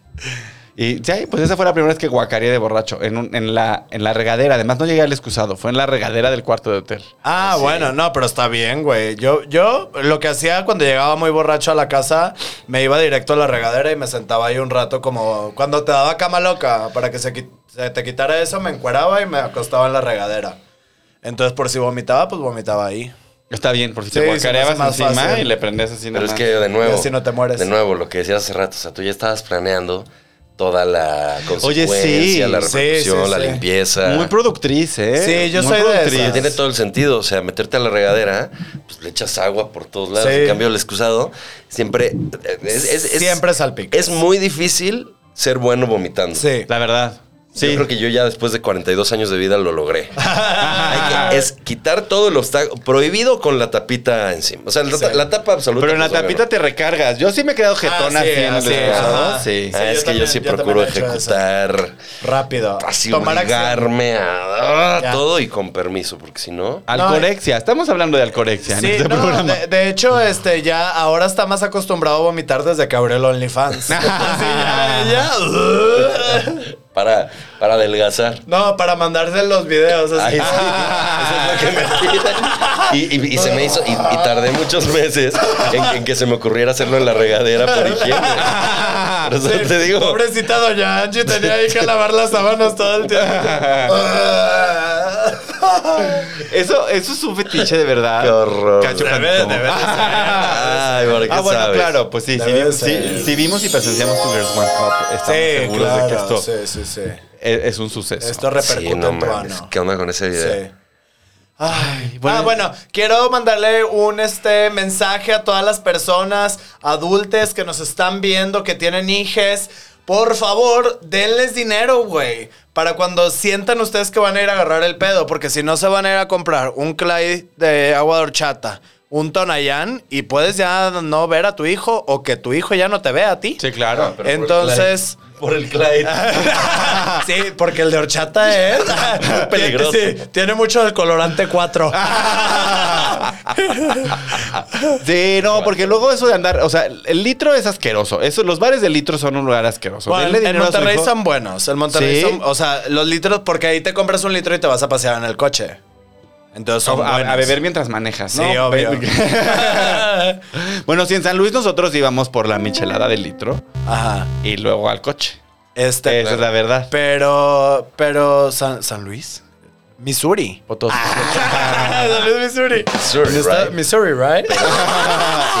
Y sí, pues esa fue la primera vez que guacareé de borracho. En, un- en, la, en la regadera. Además, no llegué al excusado. Fue en la regadera del cuarto de hotel. Ah, bueno, no, pero está bien, güey. Yo, yo lo que hacía cuando llegaba muy borracho a la casa, me iba directo a la regadera y me sentaba ahí un rato como cuando te daba cama loca, para que se, se te quitara eso, me encueraba y me acostaba en la regadera. Entonces, por si vomitaba, pues vomitaba ahí. Está bien, por si Sí, te guacareabas encima fácil. y le prendes así Pero es que de nuevo. No te mueres. De nuevo, lo que decías hace rato. O sea, tú ya estabas planeando toda la consecuencia, sí, la sí, repercusión, sí, la sí. limpieza. Muy productriz, ¿eh? Sí, yo Muy soy de productriz. esas. Tiene todo el sentido, o sea, meterte a la regadera, pues le echas agua por todos lados. Sí. En cambio, el excusado siempre es, es- es- Siempre salpica. Es muy difícil ser bueno vomitando. Sí. La verdad. Sí. Yo creo que yo ya después de 42 años de vida lo logré. [LAUGHS] Hay que- es quitar todo el obstáculo. Prohibido con la tapita encima. O sea, la, la tapa absoluta. Pero en la pues, tapita te recargas. Yo sí me he quedado jetón Ah, sí, así excusado. ajá. Sí. Ah, Sí, es yo que también- yo sí yo procuro he ejecutar. Rápido. Así Tomar obligarme a, a Ya. todo y con permiso, porque si no. Alcorexia. Estamos hablando de alcorexia en Sí, este no, programa. de, de hecho, este, ya ahora está más acostumbrado a vomitar desde que abrió el OnlyFans. [LAUGHS] [LAUGHS] Así, ya, ya. Para, para adelgazar. No, para mandarse los videos. Así. Ay, sí, eso es lo que me piden. Y, y- y se me hizo, y, y tardé muchos meses en, en que se me ocurriera hacerlo en la regadera por higiene. Por eso te digo. Pobrecita doña Angie tenía ahí que lavar las sábanas todo el tiempo. [LAUGHS] Eso, eso es un fetiche de verdad. Qué horror. Cacho Debe- Cantón. debe de ser. Ay, ¿por qué Ah, bueno, sabes? claro, pues sí, si, Debe vimos, ser. si- si vimos y presenciamos tu Girls One Cup, estamos Sí, seguros de que esto Sí, sí, sí. es, es un suceso. Esto repercute Sí, no en tu mames. ano. ¿Qué onda con ese video? Sí. Ay, ah, bueno, quiero mandarle un este mensaje a todas las personas adultas que nos están viendo, que tienen hijes. Por favor, denles dinero, güey. Para cuando sientan ustedes que van a ir a agarrar el pedo. Porque si no, se van a ir a comprar un Clyde de agua de horchata, un Tonayán, y puedes ya no ver a tu hijo o que tu hijo ya no te vea a ti. Sí, claro. Pero por el Entonces. Por el Clyde. [LAUGHS] sí, porque el de horchata es [LAUGHS] peligroso. Sí, tiene mucho del colorante 4. [LAUGHS] Sí, no, porque luego eso de andar, o sea, el litro es asqueroso. Eso, los bares de litro son un lugar asqueroso. Bueno, en Monterrey son buenos. En Monterrey ¿Sí? son, o sea, los litros, porque ahí te compras un litro y te vas a pasear en el coche. Entonces son a, beber mientras manejas, Sí, obvio. [LAUGHS] bueno, si en San Luis nosotros íbamos por la michelada del litro Ajá. y luego al coche. Este, Esa es la verdad. pero, pero San, San Luis, Missouri. Potosí. [LAUGHS] San Luis, Missouri. Missouri, right? Missouri, right? [LAUGHS]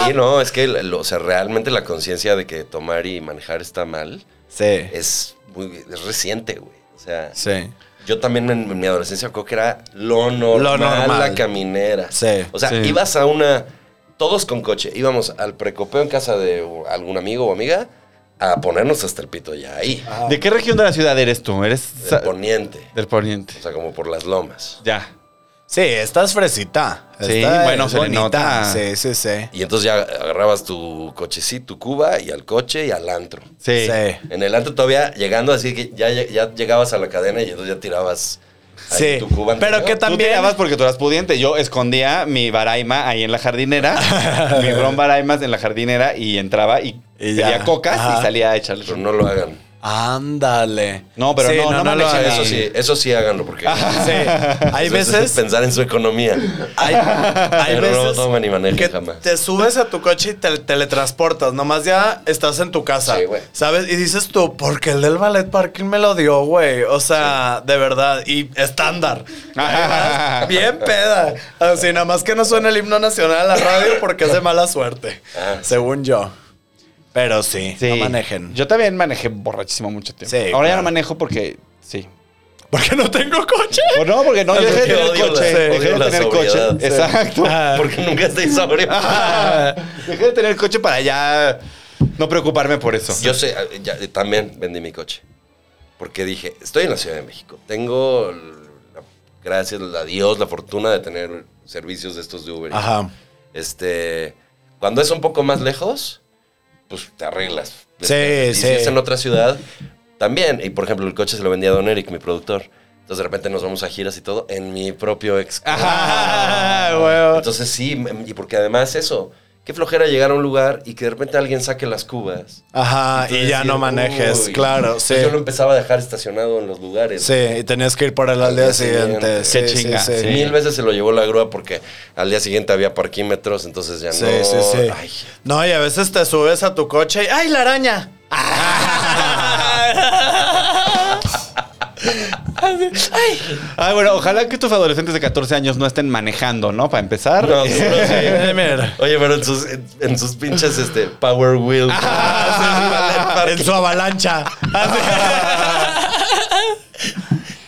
Sí, no, es que lo- o sea, realmente la conciencia de que tomar y manejar está mal Sí. es muy es reciente, güey. O sea, Sí. Yo también en, en mi adolescencia creo que era lo normal, Lo normal. la caminera. Sí. O sea, Sí. ibas a una todos con coche, íbamos al precopeo en casa de algún amigo o amiga a ponernos hasta el pito ya ahí, ¿De qué región de la ciudad eres tú? Eres del poniente, del poniente. o sea, como por las lomas. Ya. Sí, estás fresita. Sí, Está- bueno, se le bonita. nota. Sí, sí, sí. Y entonces ya agarrabas tu cochecito, tu cuba y al coche y al antro. Sí. Sí. En el antro todavía llegando así que ya, ya llegabas a la cadena y entonces ya tirabas ahí Sí, tu cuba. pero anterior. que Tú también... tirabas porque tú eras pudiente. Yo escondía mi baraima ahí en la jardinera, [LAUGHS] mi ron baraimas en la jardinera y entraba y, pedía cocas Ajá. y salía a echarle. Pero no lo hagan. Ándale. No, pero no, no lo hagas. Eso sí, eso sí háganlo porque [LAUGHS] Sí. Hay eso es veces... pensar en su economía. Hay, hay Pero no veces tomen ni manejen que jamás. te subes a tu coche y te teletransportas. Nomás ya estás en tu casa. Sí, güey. ¿Sabes? Y dices tú, porque el del ballet parking me lo dio, güey. O sea, de verdad. Y estándar. Además, Bien peda. Así, nada más que no suena el himno nacional a la radio porque es de mala suerte. Ah, según yo. Pero sí, Sí. no manejen. Yo también manejé borrachísimo mucho tiempo. Sí, Ahora ya no manejo porque sí. Porque no tengo coche. Pues no, porque no, yo dejé de tener odio coche. dejé de tener sobriedad. coche. Sí. Exacto. Porque nunca estoy sobrio. [LAUGHS] Dejé de tener coche para ya no preocuparme por eso. Yo sé, ya, también vendí mi coche. Porque dije, estoy en la Ciudad de México. Tengo, la- gracias a Dios, la fortuna de tener servicios de estos de Uber. Ajá. Este, cuando es un poco más lejos, pues te arreglas. Sí, y sí. Si es en otra ciudad, también. Y por ejemplo, el coche se lo vendía a Don Eric, mi productor. Entonces de repente nos vamos a giras y todo en mi propio ex. Ah, [LAUGHS] huevo. Entonces sí, y porque además eso, qué flojera llegar a un lugar y que de repente alguien saque las cubas. Ajá, y ya decir, no manejes, claro, sí. Entonces Yo lo empezaba a dejar estacionado en los lugares. Sí, y tenías que ir por él al día día siguiente. siguiente. Sí, Qué chinga, sí, sí. sí. Mil veces se lo llevó la grúa porque al día siguiente había parquímetros, entonces ya Sí, no. sí, sí. Ay, No, y a veces te subes a tu coche y ¡ay, la araña! [LAUGHS] Ay, bueno, ojalá que tus adolescentes de 14 años no estén manejando, ¿no? Para empezar. No, seguro sí. [LAUGHS] Mira. Oye, pero en sus, en, en sus pinches este, Power Wheels. en su avalancha. [LAUGHS]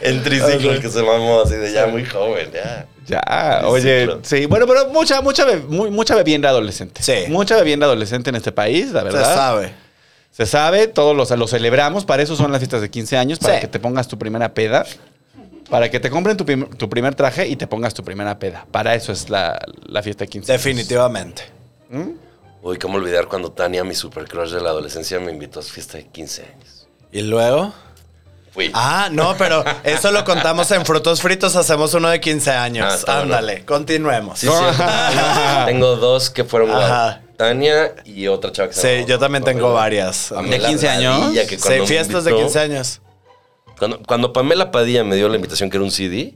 en triciclo el que se mamó así de ya muy joven, ya. Ya, oye, sí, bueno, pero mucha, mucha, mucha bebienda adolescente. Sí. Mucha bebienda adolescente en este país, la Se verdad. sabe. Se sabe, todos los, lo celebramos, para eso son las fiestas de 15 años, para Sí. que te pongas tu primera peda, para que te compren tu, tu primer traje y te pongas tu primera peda. Para eso es la, la fiesta de 15 años. Definitivamente. Uy, cómo olvidar cuando Tania, mi super crush de la adolescencia, me invitó a su fiesta de 15 años. ¿Y luego? Fui. Ah, no, pero eso lo contamos en Frutos Fritos. Hacemos uno de 15 años. Ah, bueno. Ándale, continuemos. Sí, sí. [LAUGHS] Tengo dos que fueron. Ajá. Tania y otra chava que se Sí, llama yo también tengo Pamela- varias. Pamela ¿De 15 años? Padilla, que Sí, me fiestas de invitó- 15 años. Cuando, cuando Pamela Padilla me dio la invitación que era un CD,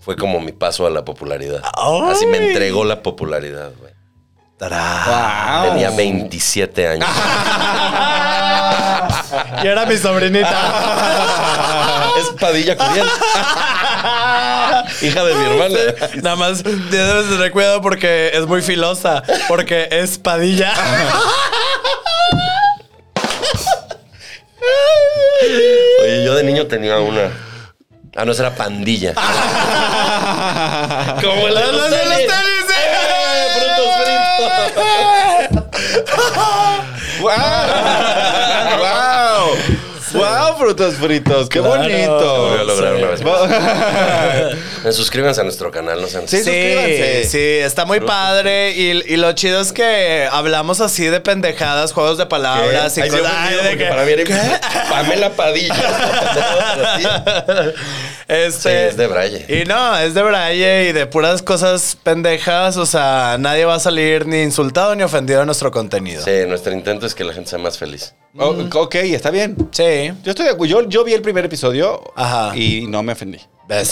fue como mi paso a la popularidad. ¡Ay! Así me entregó la popularidad, güey. Tará. Wow. Tenía 27 años. [LAUGHS] Y era mi sobrinita. [LAUGHS] es Padilla Curiel. [LAUGHS] [LAUGHS] Hija de mi hermana. Nada más debes tener cuidado porque es muy filosa. Porque es Padilla. [LAUGHS] Oye, yo de niño tenía una. Ah, no, esa era pandilla. [LAUGHS] Como el de Los los de los tenis. tenis, sí. ¡Wow! ¡Wow, frutos fritos! ¡Qué Claro. Lo voy a bonito! lograr una vez más. Sí. [LAUGHS] Eh, Suscríbanse a nuestro canal, no sean Sí, suscríbanse. Sí, sí, está muy padre. Y, y lo chido es que hablamos así de pendejadas, juegos de palabras y Ay, sí, cosas. de que- para mí era Pamela Padilla. [LAUGHS] Este, Sí, es de Braille. Y no, es de Braille y de puras cosas pendejas. O sea, nadie va a salir ni insultado ni ofendido de nuestro contenido. Sí, nuestro intento es que la gente sea más feliz. O- ok, está bien. Sí. Yo estoy de Yo, yo vi el primer episodio Ajá. y no me ofendí.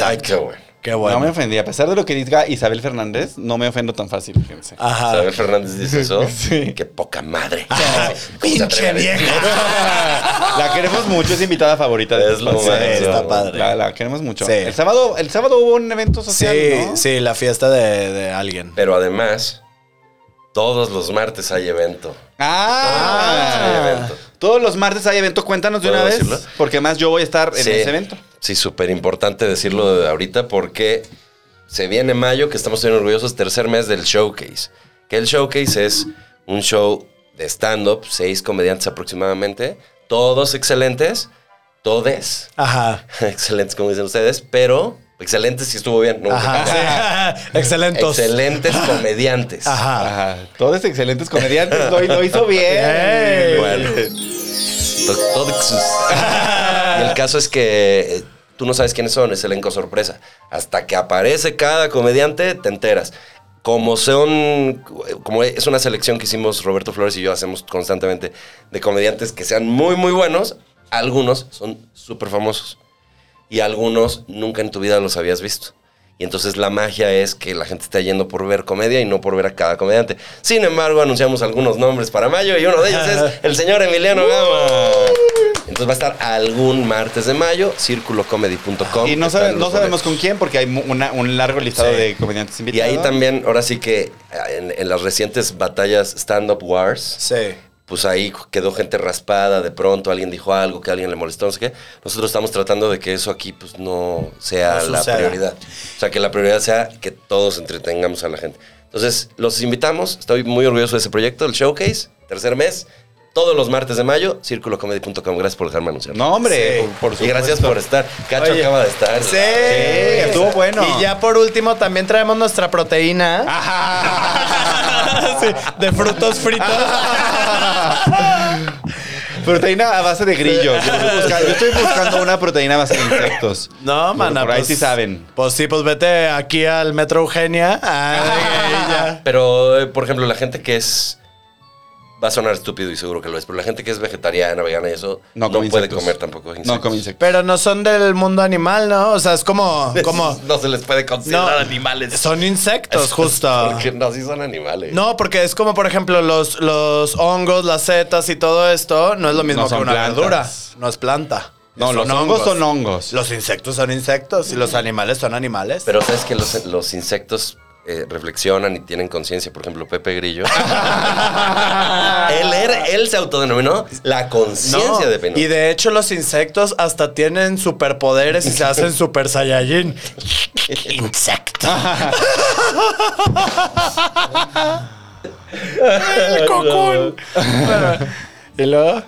Ay, qué bueno. Qué bueno. No me ofendí. A pesar de lo que diga Isabel Fernández, no me ofendo tan fácil, fíjense. Ajá. Isabel Fernández dice eso. [LAUGHS] Sí. Qué poca madre. [LAUGHS] Pinche vieja. [LAUGHS] La queremos mucho, es invitada favorita de Es lo. Sí, está padre. La, la queremos mucho. Sí. El sábado, el sábado hubo un evento social, Sí, ¿no? sí, la fiesta de, de alguien. Pero además, todos los martes hay evento. Ah, Hay evento. Todos los martes hay evento. Cuéntanos de una ¿Puedo vez, decirlo? porque más yo voy a estar en ese evento. Sí, súper importante decirlo de ahorita porque se viene mayo, que estamos muy orgullosos, tercer mes del showcase. Que el showcase es un show de stand-up, seis comediantes aproximadamente, todos excelentes, todes Ajá. [LAUGHS] excelentes como dicen ustedes, pero excelentes si estuvo bien. ¿no? Ajá. sí. [LAUGHS] Excelentos. Excelentes comediantes. Ajá. Ajá. Todos excelentes comediantes. Lo, lo hizo [LAUGHS] bien. Ey. Bueno. [LAUGHS] Y el caso es que eh, tú no sabes quiénes son, es elenco sorpresa. Hasta que aparece cada comediante, te enteras. Como son, como es una selección que hicimos Roberto Flores y yo hacemos constantemente de comediantes que sean muy, muy buenos, algunos son súper famosos y algunos nunca en tu vida los habías visto. Y entonces la magia es que la gente está yendo por ver comedia y no por ver a cada comediante. Sin embargo, anunciamos algunos nombres para mayo y uno de ellos es [LAUGHS] el señor Emiliano Gama. Entonces va a estar algún martes de mayo, circulocomedy.com. Y no, sabe- no sabemos con quién, porque hay una- un largo listado Sí. de comediantes Y invitados. ahí también, ahora sí que en, en las recientes batallas Stand Up Wars, Sí. Pues ahí quedó gente raspada, de pronto alguien dijo algo que a alguien le molestó, no sé qué. Nosotros estamos tratando de que eso aquí pues no sea No la prioridad. O sea, que la prioridad sea que todos entretengamos a la gente. Entonces, los invitamos, estoy muy orgulloso de ese proyecto, el Showcase, tercer mes, todos los martes de mayo, circulocomedy.com. Gracias por dejarme anunciar. No, hombre, Sí. por, por y gracias por estar. Cacho Oye. acaba de estar. Sí. estuvo bueno. Y ya por último también traemos nuestra proteína. [LAUGHS] Sí, de frutos fritos. [LAUGHS] [LAUGHS] Proteína a base de grillo. Yo estoy, buscando, yo estoy buscando una proteína a base de insectos. No, Por- mana. Por ahí pues- sí saben. Pues sí, pues vete aquí al Metro Eugenia. Ay, ya. Pero, eh, por ejemplo, la gente que es. Va a sonar estúpido y seguro que lo es, pero la gente que es vegetariana, vegana y eso, No no, come puede insectos. comer tampoco insectos. No come insectos. Pero no son del mundo animal, ¿no? O sea, es como. [LAUGHS] como No se les puede considerar No, animales. son insectos, [LAUGHS] justo. Porque no, sí son animales. No, porque es como, por ejemplo, los, los hongos, las setas y todo esto, no es lo mismo No que una plantas. verdura. No es planta. No, Son los hongos son hongos. Los insectos son insectos y los animales son animales. Pero sabes que los, los insectos eh, reflexionan y tienen conciencia. Por ejemplo, Pepe Grillo. [LAUGHS] él, era- él se autodenominó la No, conciencia de Pinocchio. y de hecho los insectos hasta tienen superpoderes y se hacen super saiyajin. [LAUGHS] Insecto. El cocón. Y luego,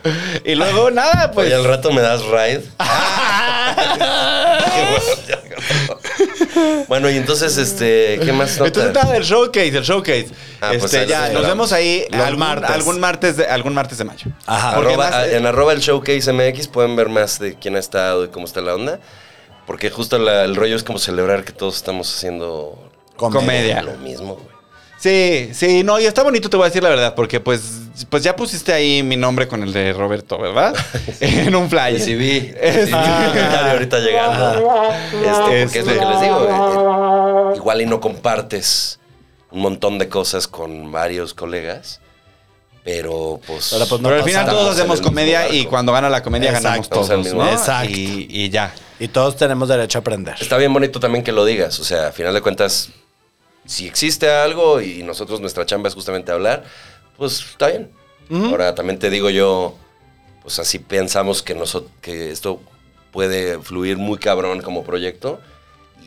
y luego nada, pues. Oye, al rato me das ride. [LAUGHS] bueno, y entonces, este, ¿qué más nota? Entonces nada, el showcase, el showcase. Ah, pues este, ahí ya, nos vemos ahí algún, martes. algún martes de, algún martes de mayo. Ajá. Arroba- más, en arroba el showcase MX pueden ver más de quién ha estado y cómo está la onda. Porque justo la- el rollo es como celebrar que todos estamos haciendo Comedia. lo mismo, güey. Sí, sí, no, y está bonito, te voy a decir la verdad, porque pues, pues ya pusiste ahí mi nombre con el de Roberto, ¿verdad? [LAUGHS] en un flyer. Recibí, Es- recibí un comentario ahorita llegando. Este, porque es lo que les digo. eh, igual y no compartes un montón de cosas con varios colegas, pero pues... Pero, pues, no Pero al final todos hacemos comedia y cuando gana la comedia Exacto, ganamos el todos, mismo ¿no? barco. Exacto. Y, y ya. Y todos tenemos derecho a aprender. Está bien bonito también que lo digas. O sea, a final de cuentas, si existe algo y nosotros nuestra chamba es justamente hablar, pues está bien. Ahora también te digo yo, pues así pensamos que, noso- que esto puede fluir muy cabrón como proyecto.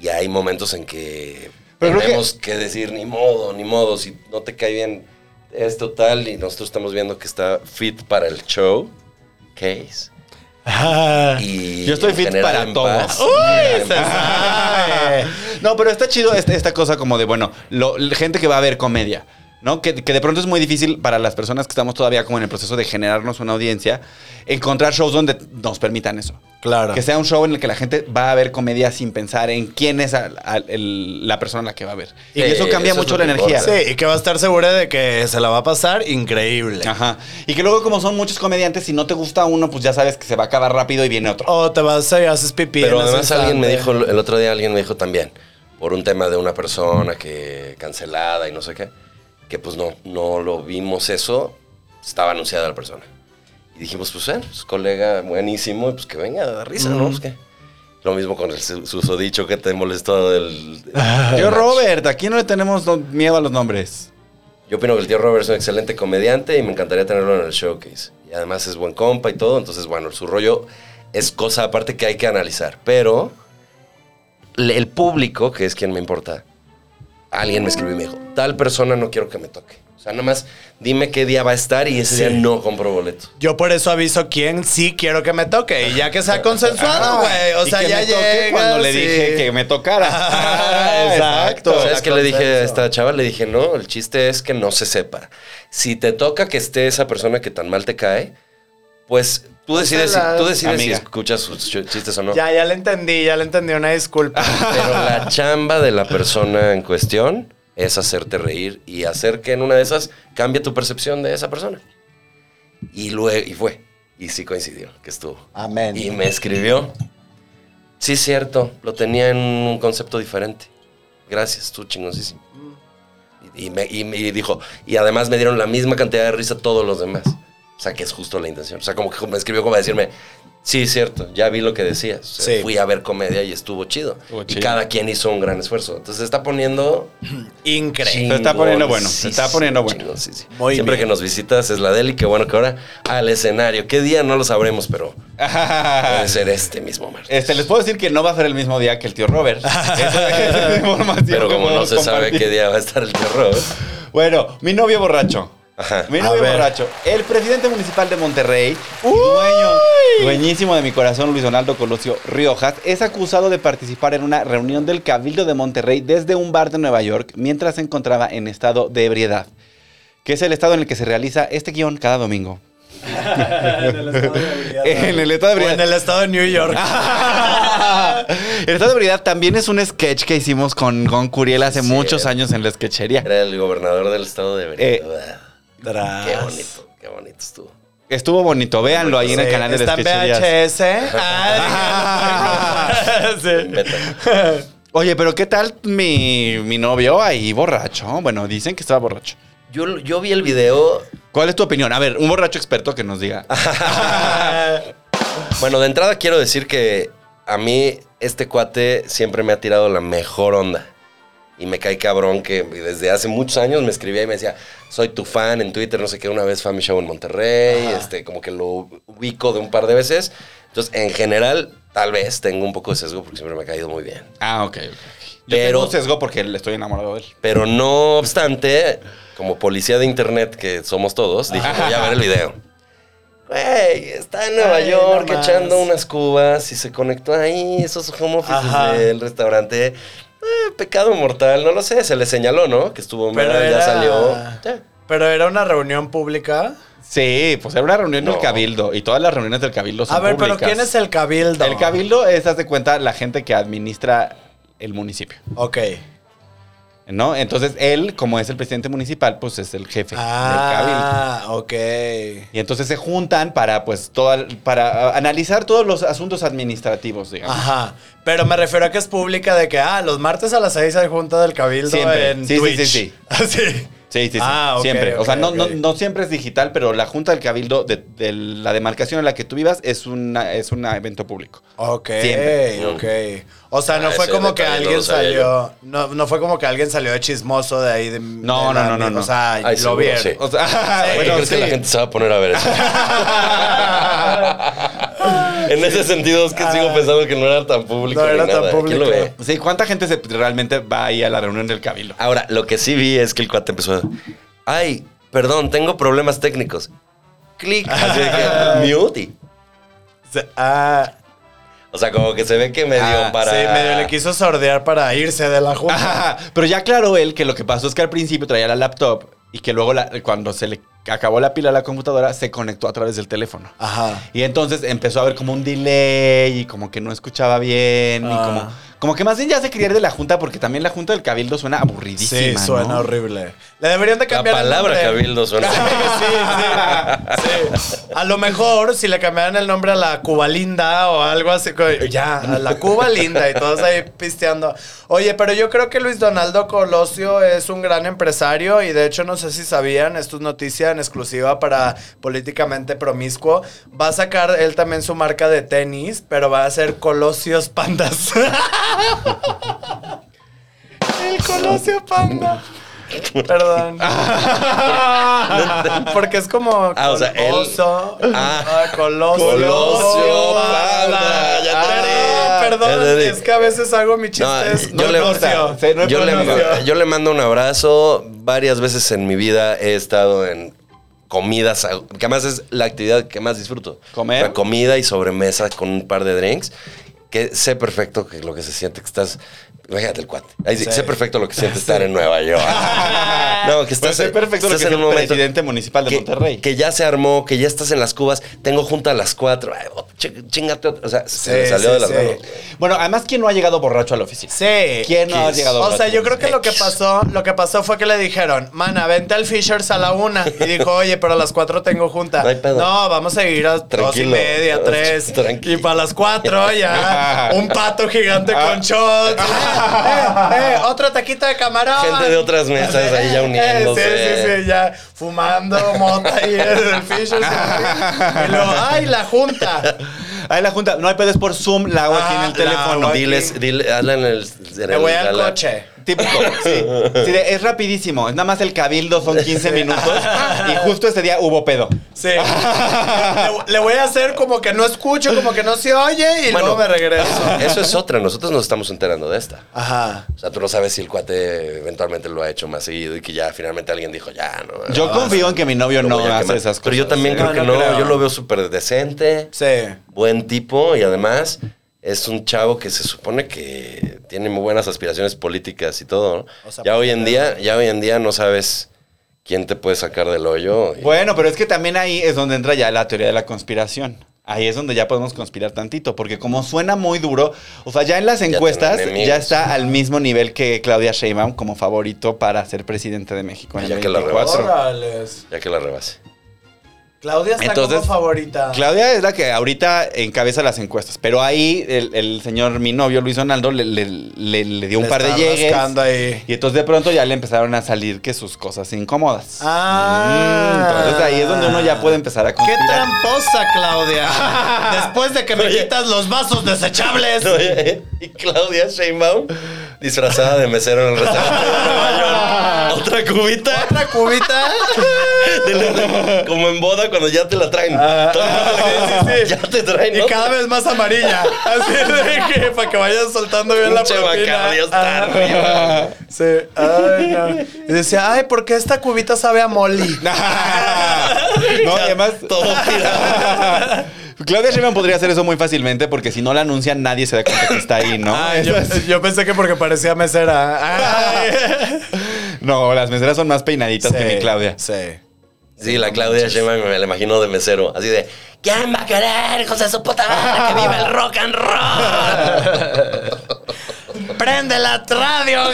Y hay momentos en que Pero tenemos que... decir, ni modo, ni modo, si no te cae bien esto tal, y nosotros estamos viendo que está fit para el show. Case. [LAUGHS] Y Yo estoy fit para en todo. paz. ¡Uy! En paz. No, pero está chido esta, esta cosa como de, bueno, lo- gente que va a ver comedia, ¿no? Que, que de pronto es muy difícil para las personas que estamos todavía como en el proceso de generarnos una audiencia, encontrar shows donde nos permitan eso. Claro. Que sea un show en el que la gente va a ver comedia sin pensar en quién es el- la persona a la que va a ver. Y Sí, eso cambia eso mucho la energía. importa. Sí, y que va a estar segura de que se la va a pasar increíble. Ajá. Y que luego, como son muchos comediantes, si no te gusta uno, pues ya sabes que se va a acabar rápido y viene otro. O te vas y haces pipí. Pero además alguien me dijo, el otro día alguien me dijo también, por un tema de una persona que cancelada y no sé qué, que pues no, no lo vimos eso, estaba anunciada la persona. Y dijimos, pues, eh, pues colega buenísimo, pues que venga a dar risa, ¿no? Pues, ¿qué? Lo mismo con el su- susodicho que te molestó del... Tío Robert, aquí no le tenemos miedo a los nombres. Yo opino que el tío Robert es un excelente comediante y me encantaría tenerlo en el showcase. Y además es buen compa y todo, entonces bueno, su rollo es cosa aparte que hay que analizar. Pero el público, que es quien me importa, alguien me escribió y me dijo, tal persona no quiero que me toque. O sea, nada más dime qué día va a estar y ese Sí. día no compro boleto. Yo por eso aviso quién sí quiero que me toque. Y ya que sea consensuado, Ah, güey. O sea, que ya me toque llega. cuando le dije que me tocara. [LAUGHS] Ah, exacto. ¿Sabes la qué le dije a esta chava? Le dije, no, el chiste es que no se sepa. Si te toca que esté esa persona que tan mal te cae, pues tú decides, si, tú decides si escuchas sus ch- chistes o no. Ya, ya le entendí, ya le entendí. Una disculpa. [LAUGHS] Pero la chamba de la persona en cuestión es hacerte reír y hacer que en una de esas cambie tu percepción de esa persona. Y luego, y fue. Y sí coincidió, que estuvo. Amén. Y me escribió. Sí, cierto, lo tenía en un concepto diferente. Gracias, tú chingoncísimo. Y, y me, y me dijo, y además me dieron la misma cantidad de risa todos los demás. O sea, que es justo la intención. O sea, como que me escribió como a decirme, sí, cierto, ya vi lo que decías. O sea, Sí. Fui a ver comedia y estuvo chido. Estuvo Y chido. cada quien hizo un gran esfuerzo. Entonces se está poniendo... [CLEARS THROAT] Increíble. Se está poniendo bueno, se está poniendo bueno. chingoncísimo. Muy Siempre bien. que nos visitas es la Deli, que bueno que ahora al escenario. ¿Qué día? No lo sabremos, pero puede [LAUGHS] ser este mismo martes. Este, les puedo decir que no va a ser el mismo día que el tío Robert. Esa [LAUGHS] esa es información Pero como no se sabe qué día va a estar el terror. Bueno, mi novio borracho. Ajá. Mi novio borracho. El presidente municipal de Monterrey, dueño, dueñísimo de mi corazón, Luis Donaldo Colosio Riojas, es acusado de participar en una reunión del Cabildo de Monterrey desde un bar de Nueva York mientras se encontraba en estado de ebriedad, que es el estado en el que se realiza este guion cada domingo. [LAUGHS] en el estado de [LAUGHS] O ebriedad. en el estado de New York. [LAUGHS] el estado de ebriedad también es un sketch que hicimos con Gon Curiel hace Sí. muchos años en la sketchería. Era el gobernador del estado de Eh, Veracruz. Tras. Qué bonito, qué bonito estuvo. Estuvo bonito, véanlo ahí en el canal de Está en. VHS. [LAUGHS] Sí. Vete. [LAUGHS] Oye, pero ¿qué tal mi, mi novio ahí borracho? Bueno, dicen que estaba borracho. Yo, yo vi el video. ¿Cuál es tu opinión? A ver, un borracho experto que nos diga. [LAUGHS] Bueno, de entrada quiero decir que a mí este cuate siempre me ha tirado la mejor onda. Y me cae cabrón que desde hace muchos años me escribía y me decía, soy tu fan en Twitter, no sé qué, una vez a mi show en Monterrey, este, como que lo ubico de un par de veces. Entonces, en general, tal vez tengo un poco de sesgo porque siempre me ha caído muy bien. Ah, ok. ok. Yo Pero- tengo sesgo porque le estoy enamorado de él. Pero no obstante, como policía de internet que somos todos, dije, voy a ver el video. Güey, está en Nueva Ay, York echando unas cubas y se conectó ahí, esos home offices Ajá. del restaurante. Eh, pecado mortal, no lo sé, se le señaló, ¿no? Que estuvo mal, era- ya salió. Ya. Pero era una reunión pública. Sí, pues era una reunión del. Cabildo y todas las reuniones del Cabildo son A ver, públicas. pero ¿quién es el cabildo? El Cabildo es, haz de cuenta, la gente que administra el municipio, Ok. ¿No? Entonces él, como es el presidente municipal, pues es el jefe del Cabildo. Ah, ok. Y entonces se juntan para, pues, toda, para ah, analizar todos los asuntos administrativos, digamos. Ajá. Pero me refiero a que es pública de que, ah, los martes a las 6 hay junta del cabildo Siempre. en Sí, sí, Twitch. sí, [LAUGHS] sí. Así. Sí, sí, sí. Ah, ok, siempre. o sea, no, no, no siempre es digital, pero la Junta del Cabildo de, de la demarcación en la que tú vivas es, una, es un evento público. Ok, Siempre. ok. O sea, no Ah, fue como que alguien salió. No, no fue como que alguien salió de chismoso de ahí. De, No, de no, no, no, no. O sea, Ay, lo seguro, vieron. sí. O sea, [LAUGHS] [LAUGHS] ¿Por qué bueno, crees que sí. la gente se va a poner a ver eso? [LAUGHS] en ese sentido es que sigo pensando que no era tan público. Ah. No ni era tan nada. ¿Quién lo público. ve? Sí, ¿cuánta gente se, realmente va ahí a la reunión del Cabildo? Ahora, lo que sí vi es que el cuate empezó a... Ay, perdón, tengo problemas técnicos. Clic. Así que, mute. Ah, O sea, como que se ve que medio Ah, para... sí, medio le quiso sordear para irse de la junta. Ajá, Pero ya aclaró él que lo que pasó es que al principio traía la laptop y que luego la- cuando se le acabó la pila a la computadora se conectó a través del teléfono. Ajá. Y entonces empezó a haber como un delay y como que no escuchaba bien y Ah. como, como que más bien ya se quería ir de la junta porque también la junta del cabildo suena aburridísima. Sí, suena ¿no? horrible. Le deberían de La cambiar el palabra nombre. cabildo suena... [LAUGHS] Sí, sí, sí. A lo mejor si le cambiaran el nombre a la Cuba Linda o algo así, ya, a la Cuba Linda y todos ahí pisteando. Oye, pero yo creo que Luis Donaldo Colosio es un gran empresario y de hecho no sé si sabían, esto es noticia en exclusiva para Políticamente Promiscuo. Va a sacar él también su marca de tenis, pero va a ser Colosios Pandas. El Colosio Panda. Perdón. Porque es como Ah, o sea, él- Coloso, Ah. ah, Colosio, Colosio Panda. Panda, ya Perdón, entendí. Perdón, Ya es que a veces hago mi No, chistes. yo le- yo le mando un abrazo. Varias veces en mi vida he estado en comidas, que además es la actividad que más disfruto. ¿Comer? La comida y sobremesa con un par de drinks. Que sé perfecto que lo que se siente que estás. Imagínate el cuate. Ahí sí, Sí. Sé perfecto lo que siente [LAUGHS] estar en Nueva York. no, que estás, Pues es perfecto lo que es el presidente municipal de que, Monterrey. Que ya se armó, que ya estás en las cubas. Tengo junta a las cuatro. Ay, oh, ch- chingate. otro. O sea, se salió sí, de las sí. manos. Bueno, además, ¿quién no ha llegado borracho a la oficina? Sí. ¿Quién no ha llegado O borracho? sea, a la yo creo que lo que pasó, lo que pasó fue que le dijeron, mana, vente al Fishers a la una. Y dijo, oye, pero a las cuatro tengo junta. No hay pedo. No, vamos a ir a dos y media, tres. [LAUGHS] Tranquilo. Y para las cuatro ya, [LAUGHS] un pato gigante con shots. [LAUGHS] Eh, eh, eh, otro taquito de camarón. Gente de otras mesas ahí ya [LAUGHS] Eh, uniéndose. Sí, sí, sí, ya fumando mota ahí en el Fishers. Y luego, ay, la junta. Ahí la junta, no hay pedes por Zoom, la hago aquí en Ah, el la teléfono. Diles, dile, hazla en el. en Me el- voy al la- coche. Típico, [LAUGHS] sí. Sí, de- es rapidísimo. Es nada más el cabildo, son 15 minutos. Y justo ese día hubo pedo. Sí. le, le voy a hacer como que no escucho, como que no se oye y Bueno. luego me regreso. Eso es otra. Nosotros nos estamos enterando de esta. Ajá. O sea, tú no sabes si el cuate eventualmente lo ha hecho más seguido y que ya finalmente alguien dijo, ya, no. Yo confío en que mi novio lo no voy a hace quemar. esas cosas. Pero yo también creo que no no. creo. Yo lo veo súper decente, Sí. buen tipo y además es un chavo que se supone que tiene muy buenas aspiraciones políticas y todo. ¿no? O sea, ya hoy en porque- día, ya hoy en día no sabes quién te puede sacar del hoyo. y- Bueno, pero es que también ahí es donde entra ya la teoría de la conspiración. Ahí es donde ya podemos conspirar tantito, porque como suena muy duro, o sea, ya en las encuestas ya está al mismo nivel que Claudia Sheinbaum como favorito para ser presidente de México en el Ya que la 24. Órales. Ya que la rebase. Claudia está Entonces, como favorita. Claudia es la que ahorita encabeza las encuestas, pero ahí el, el señor, mi novio Luis Donaldo, le, le- le- le dio un par de llegues. ahí. Y entonces de pronto ya le empezaron a salir que sus cosas incómodas. Ah. Mm, entonces ahí es donde uno ya puede empezar a ¡Qué conspirar. tramposa, Claudia! [LAUGHS] Después de que me quitas los vasos desechables. Oye, y Claudia Sheinbaum disfrazada de mesero en el restaurante de Nueva York. [LAUGHS] ¿Otra cubita? ¿Otra cubita? [LAUGHS] Como en boda cuando ya te la traen. [LAUGHS] sí, sí, sí. [LAUGHS] Ya te traen, Y ¿no? cada vez más amarilla. [LAUGHS] Así de que para que vayas soltando bien la propina. Ajá. arriba. Sí. Ay, no. Y decía, ay, ¿por qué esta cubita sabe a molly? no, y además. Todo. Claudia Sheinbaum podría hacer eso muy fácilmente porque si no la anuncian nadie se da cuenta que está ahí, ¿no? Ay, yo, yo pensé que porque parecía mesera. Ay. No, las meseras son más peinaditas que mi Claudia. Sí. Sí, la Claudia Sheinbaum me la imagino de mesero. Así de, ¿quién va a querer, hijos de su puta madre, que viva el rock and roll? [LAUGHS] ¡Prende la radio! [LAUGHS]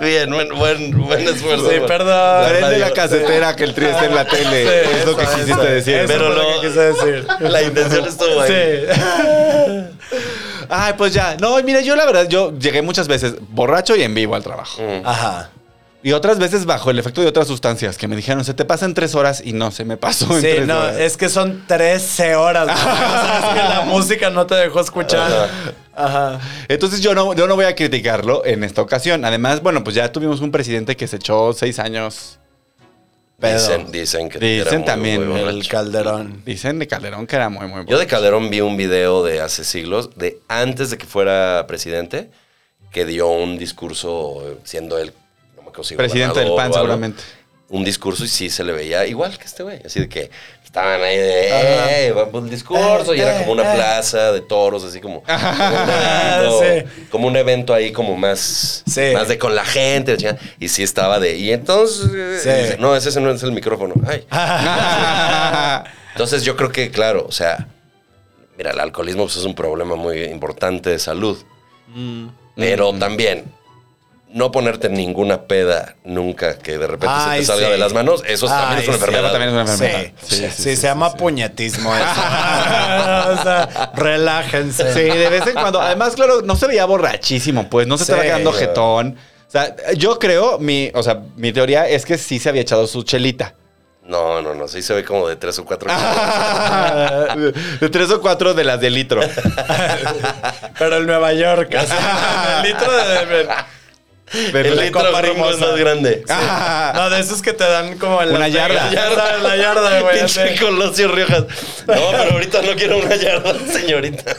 Bien, buen, buen, buen esfuerzo. Sí, perdón. Prende la casetera que el tri está en la tele. Sí, es lo que quisiste eso. decir. Eso Pero fue lo no- que quise decir. [LAUGHS] La intención estuvo ahí. Sí. Ay, pues ya. No, mira, yo la verdad, yo llegué muchas veces borracho y en vivo al trabajo. Ajá. Y otras veces bajo el efecto de otras sustancias que me dijeron, se te pasa en tres horas y no, se me pasó en Sí, tres no, horas. es que son 13 horas. güey. O sea, es que la [LAUGHS] música no te dejó escuchar. Ajá. Entonces yo no, yo no voy a criticarlo en esta ocasión. Además, bueno, pues ya tuvimos un presidente que se echó seis años. Pedo. Dicen, dicen que Dicen era muy, también, muy El. Calderón. Dicen de Calderón que era muy, muy Yo bueno. de Calderón vi un video de hace siglos, de antes de que fuera presidente, que dio un discurso siendo él, Presidente del PAN, seguramente. Un discurso y sí se le veía igual que este güey. Así de que estaban ahí de, ¡eh! Va por el discurso. y era como una plaza de toros, así como. Como un evento, Sí. como un evento ahí, como más. Sí. Más de con la gente. Y sí estaba de. Y entonces. eh, Sí. dice, no, ese no es el micrófono. Ay. [LAUGHS] Entonces yo creo que, claro, o sea, mira, el alcoholismo pues, es un problema muy importante de salud. Pero también, no ponerte ninguna peda nunca que de repente se te salga sí. de las manos, eso también es una sí, enfermedad. también es una enfermedad. Sí, sí, sí, se llama puñetismo eso. [LAUGHS] o sea, relájense. Sí, de vez en cuando. Además, claro, no se veía borrachísimo, pues no se estaba quedando jetón. O sea, yo creo, mi, o sea, mi teoría es que sí se había echado su chelita. No, no, no, sí se ve como de tres o cuatro. [LAUGHS] de tres o cuatro de las de litro. Pero en Nueva York. [LAUGHS] el litro de. Pero el la litro copa gringo es más grande. [LAUGHS] No, de esos que te dan como en Una yarda. Vegas, ¿sabes? La yarda, güey. Pinche. Colosio Riojas. No, pero ahorita no quiero una yarda, [LAUGHS] señorita.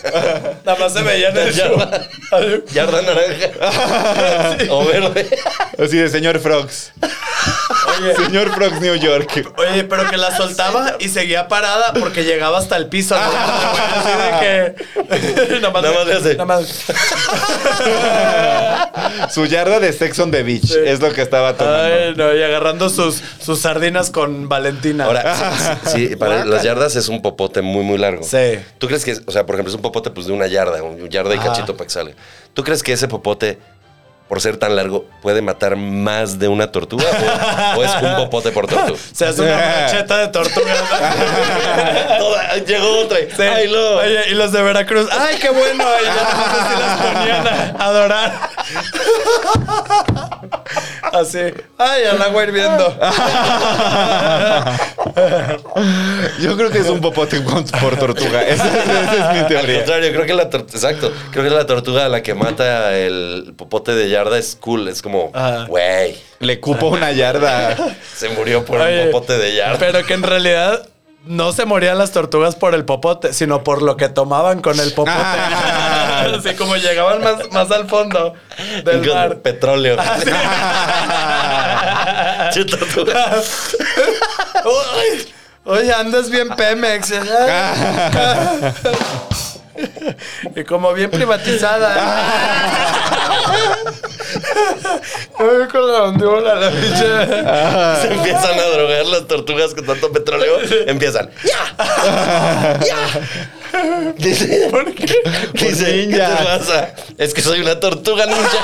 Nada más se veía en el. Yarda, yarda naranja. [LAUGHS] O verde. Así de señor Frogs. Señor Frogs New York. Oye, pero que la soltaba y seguía parada porque llegaba hasta el piso. la yarda, güey, Así de que. Nada Nada más le hace. Nada más. Su yarda de Sex on the Beach es lo que estaba tomando. Ay, no, y agarrando sus, sus sardinas con Valentina. Ahora, [LAUGHS] sí, sí, para las yardas es un popote muy, muy largo. Sí. ¿Tú crees que, o sea, por ejemplo, es un popote pues, de una yarda, un yarda y Ajá. cachito para que sale? ¿Tú crees que ese popote, por ser tan largo, puede matar más de una tortuga? ¿O, o es un popote por tortuga? [LAUGHS] Se hace una brocheta de tortugas. [LAUGHS] Toda- llegó otra. y- Sí. ¡Ay, no! Oye, y los de Veracruz. ¡Ay, qué bueno! Y ya nomás así las ponían a a adorar. [LAUGHS] Así. ¡Ay, al agua hirviendo! Yo creo que es un popote por tortuga. [LAUGHS] Esa, esa es mi Al teoría. contrario, creo que la tortuga, exacto, creo que la tortuga a la que mata el popote de yarda es cool, es como, güey, Le cupo una yarda. [LAUGHS] se murió por Oye, un popote de yarda. Pero que en realidad no se morían las tortugas por el popote, sino por lo que tomaban con el popote. [LAUGHS] Así como llegaban más, más al fondo del mar. petróleo. [LAUGHS] [LAUGHS] Uy, Oye, andas bien Pemex. y como bien privatizada. Ay, con la ondiola, la pinche. Se empiezan a drogar las tortugas con tanto petróleo. Empiezan. ¡Ya! ¡Ya! Dice, ¿por qué? Dice, ¿qué te pasa? Es que soy una tortuga ninja.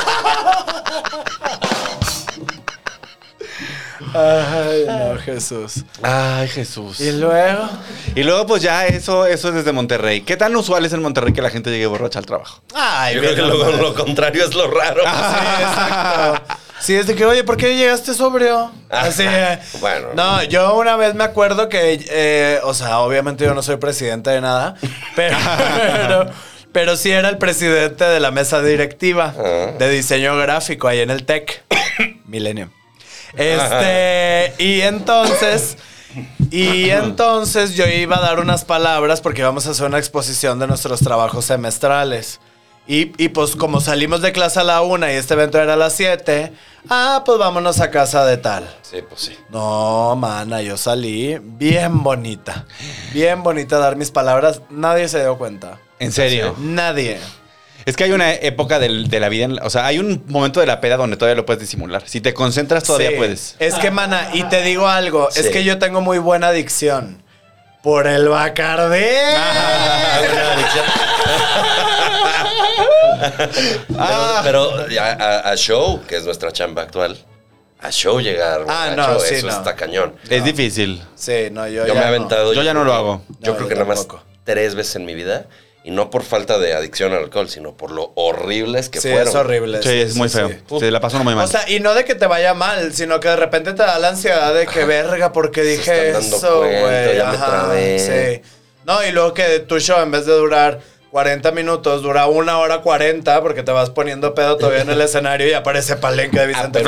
Ay, no, Jesús. Ay, Jesús. Y luego. Y luego, pues ya eso, eso es desde Monterrey. ¿Qué tan usual es en Monterrey que la gente llegue borracha al trabajo? Ay, Yo creo que lo, lo contrario es lo raro. Sí, exacto. Sí, es de que, oye, ¿por qué llegaste sobrio? Así. eh. Bueno. No, yo una vez me acuerdo que, eh, o sea, obviamente yo no soy presidente de nada, [LAUGHS] pero, pero, pero sí era el presidente de la mesa directiva Ah. de diseño gráfico ahí en el TEC, [COUGHS] Milenio. Este, y entonces, y entonces yo iba a dar unas palabras porque vamos a hacer una exposición de nuestros trabajos semestrales. Y, y pues como salimos de clase a la una y este evento era a las 7, ah, pues vámonos a casa de tal. Sí, pues sí. No, mana, yo salí bien bonita. Bien bonita a dar mis palabras. Nadie se dio cuenta. ¿En serio? Nadie. Es que hay una época del- de la vida, en la- o sea, hay un momento de la peda donde todavía lo puedes disimular. Si te concentras, todavía Sí. puedes. Es que, mana, y te digo algo, es que yo tengo muy buena adicción. Por el Bacardí. [LAUGHS] Pero, pero a, a- a show, que es nuestra chamba actual, a show llegar Ah, no, sí, eso no. está cañón. Es difícil. Sí, no, yo, Yo ya me he no. aventado. Yo ya no lo hago. Yo creo yo que nada más tres veces en mi vida. Y no por falta de adicción al alcohol, sino por lo horribles que Sí, fueron. es horrible. Sí, es muy feo. sí. Se la pasó muy mal. O sea, y no de que te vaya mal, sino que de repente te da la ansiedad de que verga, porque dije eso, güey. trabé. Sí. No, y luego que tu show, en vez de durar 40 minutos, dura una hora 40, porque te vas poniendo pedo todavía en el escenario y aparece Palenque de Vicente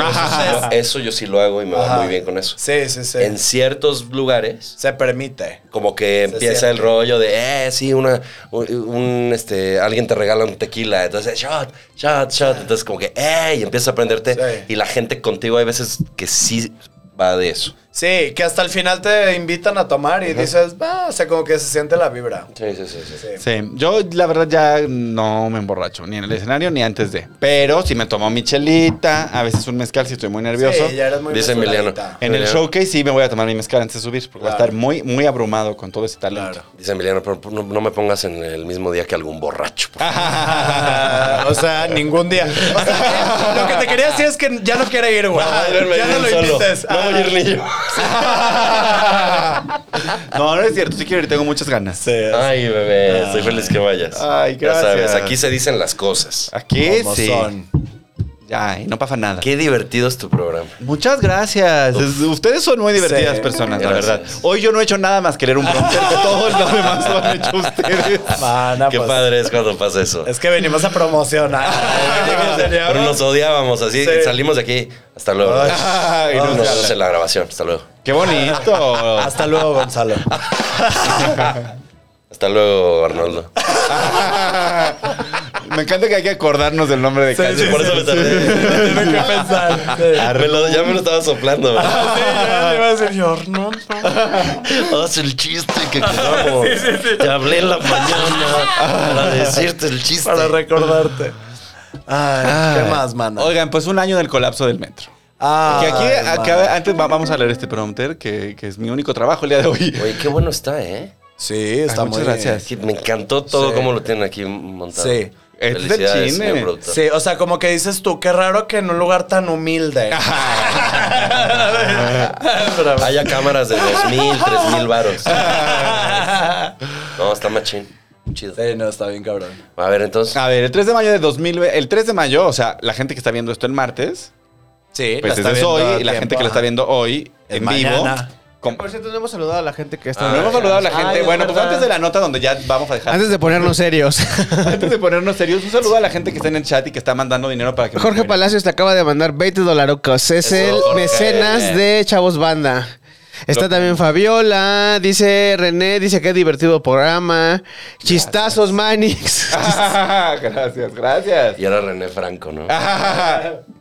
eso, yo sí lo hago y me va Ajá. muy bien con eso. Sí, sí, sí. En ciertos lugares, Se permite. como que Se empieza el rollo de, eh, sí, una, un, un, este, alguien te regala un tequila, entonces, shot, shot, shot, entonces como que, eh, y empiezas a aprenderte, Sí. y la gente contigo hay veces que sí va de eso. Sí, que hasta el final te invitan a tomar y dices, va, o sea, como que se siente la vibra. Sí, sí, sí, sí. Sí. Sí, yo la verdad ya no me emborracho, ni en el escenario ni antes de. Pero si me tomo mi chelita, a veces un mezcal si estoy muy nervioso. Sí, ya eres muy Dice Emiliano. En el showcase sí me voy a tomar mi mezcal antes de subir, porque voy a Claro. estar muy, muy abrumado con todo ese talento. Claro. Dice Emiliano, pero no, no me pongas en el mismo día que algún borracho. por favor". [LAUGHS] O sea, ningún día. O sea, lo que te quería decir es que ya no quiere ir, güey. ya no lo invites. No voy a ir ni yo. [LAUGHS] no, no es cierto, sí quiero ir, tengo muchas ganas. Sí, Ay, bebé, estoy feliz que vayas. Ay, Ya sabes, gracias. aquí se dicen las cosas. Aquí como sí. son. Ya, y no pasa nada. Qué divertido es tu programa. Muchas gracias. Es- ustedes son muy divertidas Sí, personas, la verdad. Hoy yo no he hecho nada más que leer un prompter. Todo lo demás lo han hecho ustedes. [LAUGHS] Mana, Qué pues, padre es cuando pasa eso. Es que venimos a promocionar. [LAUGHS] Pero nos odiábamos así, Sí. salimos de aquí. Hasta luego. Ay, Nos no, vemos en la grabación. Hasta luego. Qué bonito. [LAUGHS] Hasta luego, Gonzalo. Hasta luego, Arnoldo. Me encanta que hay que acordarnos del nombre de Calle. Por eso me tardé. Tiene que pensar. Sí. Me lo- ya me lo estaba soplando. ¿verdad? Sí, ya le iba a decir yo, no, no. Haz el chiste que quedamos. [LAUGHS] Te hablé en la mañana para decirte el chiste. Para recordarte. Ay, ¿qué más, mana? Oigan, pues un año del colapso del metro. Ah, que aquí, antes va- vamos a leer este prompter, que, que es mi único trabajo el día de hoy. Oye, qué bueno está, ¿eh? Sí, está Ay, muy muchas gracias. Sí, Me encantó todo Sí. cómo lo tienen aquí montado. Sí. Es el Felicidades, cine. Sí, o sea, como que dices tú, qué raro que en un lugar tan humilde. [LAUGHS] [LAUGHS] Haya cámaras de 2000, 3000 varos. No, está machín. Chido. Sí, no, está bien cabrón. A ver, entonces. A ver, el 3 de mayo de 2000, el 3 de mayo, o sea, la gente que está viendo esto el martes, Sí, pues la está es viendo hoy, y la gente que lo está viendo hoy Es en vivo. mañana. Por cierto, no hemos saludado a la gente que está. no hemos saludado a la gente. bueno, pues antes de la nota donde ya vamos a dejar. Antes de ponernos serios. [LAUGHS] antes de ponernos serios, un saludo a la gente que está en el chat y que está mandando dinero para que Jorge Palacios te acaba de mandar 20 dolarocos. Es Eso, el Jorge. mecenas de Chavos Banda. Está también Fabiola, dice René, dice qué divertido programa. Chistazos Manix. [LAUGHS] gracias, gracias. Y era René Franco, ¿no? [LAUGHS]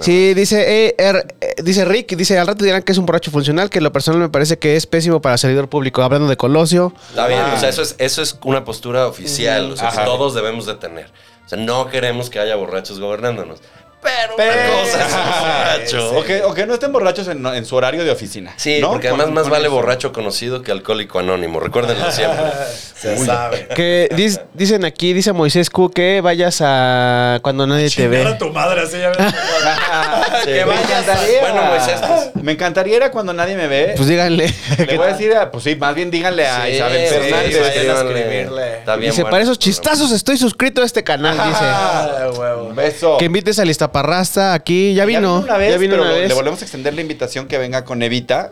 Sí, dice, eh, er- eh, dice Rick, dice, al rato dirán que es un borracho funcional, que lo personal me parece que es pésimo para servidor público. Hablando de Colosio. Está bien, o sea, eso es, eso es una postura oficial, o sea, que todos debemos de tener. O sea, no queremos que haya borrachos gobernándonos. Pero, Pero- una cosa es. O que, o que no estén borrachos en, en su horario de oficina. Sí, ¿no? porque además más vale eso. borracho conocido que alcohólico anónimo. Recuérdenlo siempre. [LAUGHS] Se sabe. Que dis- dicen aquí, dice Moisés Q, que vayas a cuando nadie te Chingar a ve. tu madre, así ya. [LAUGHS] [LAUGHS] Sí. Que me encantaría. Bueno, Moisés, pues. Me encantaría ir a cuando nadie me ve. Pues díganle. Le voy a decir, a- pues sí, más bien díganle a Sí, Isabel sí, Fernández. vayan a escríbanle. escribirle. Está bien Dice, bueno para esos programa. chistazos estoy suscrito a este canal, dice. Ah, huevo. Un beso. Que invites a Listaparrasta aquí. Ya Ya vino. una vez, ya vino pero una lo- vez. le volvemos a extender la invitación que venga con Evita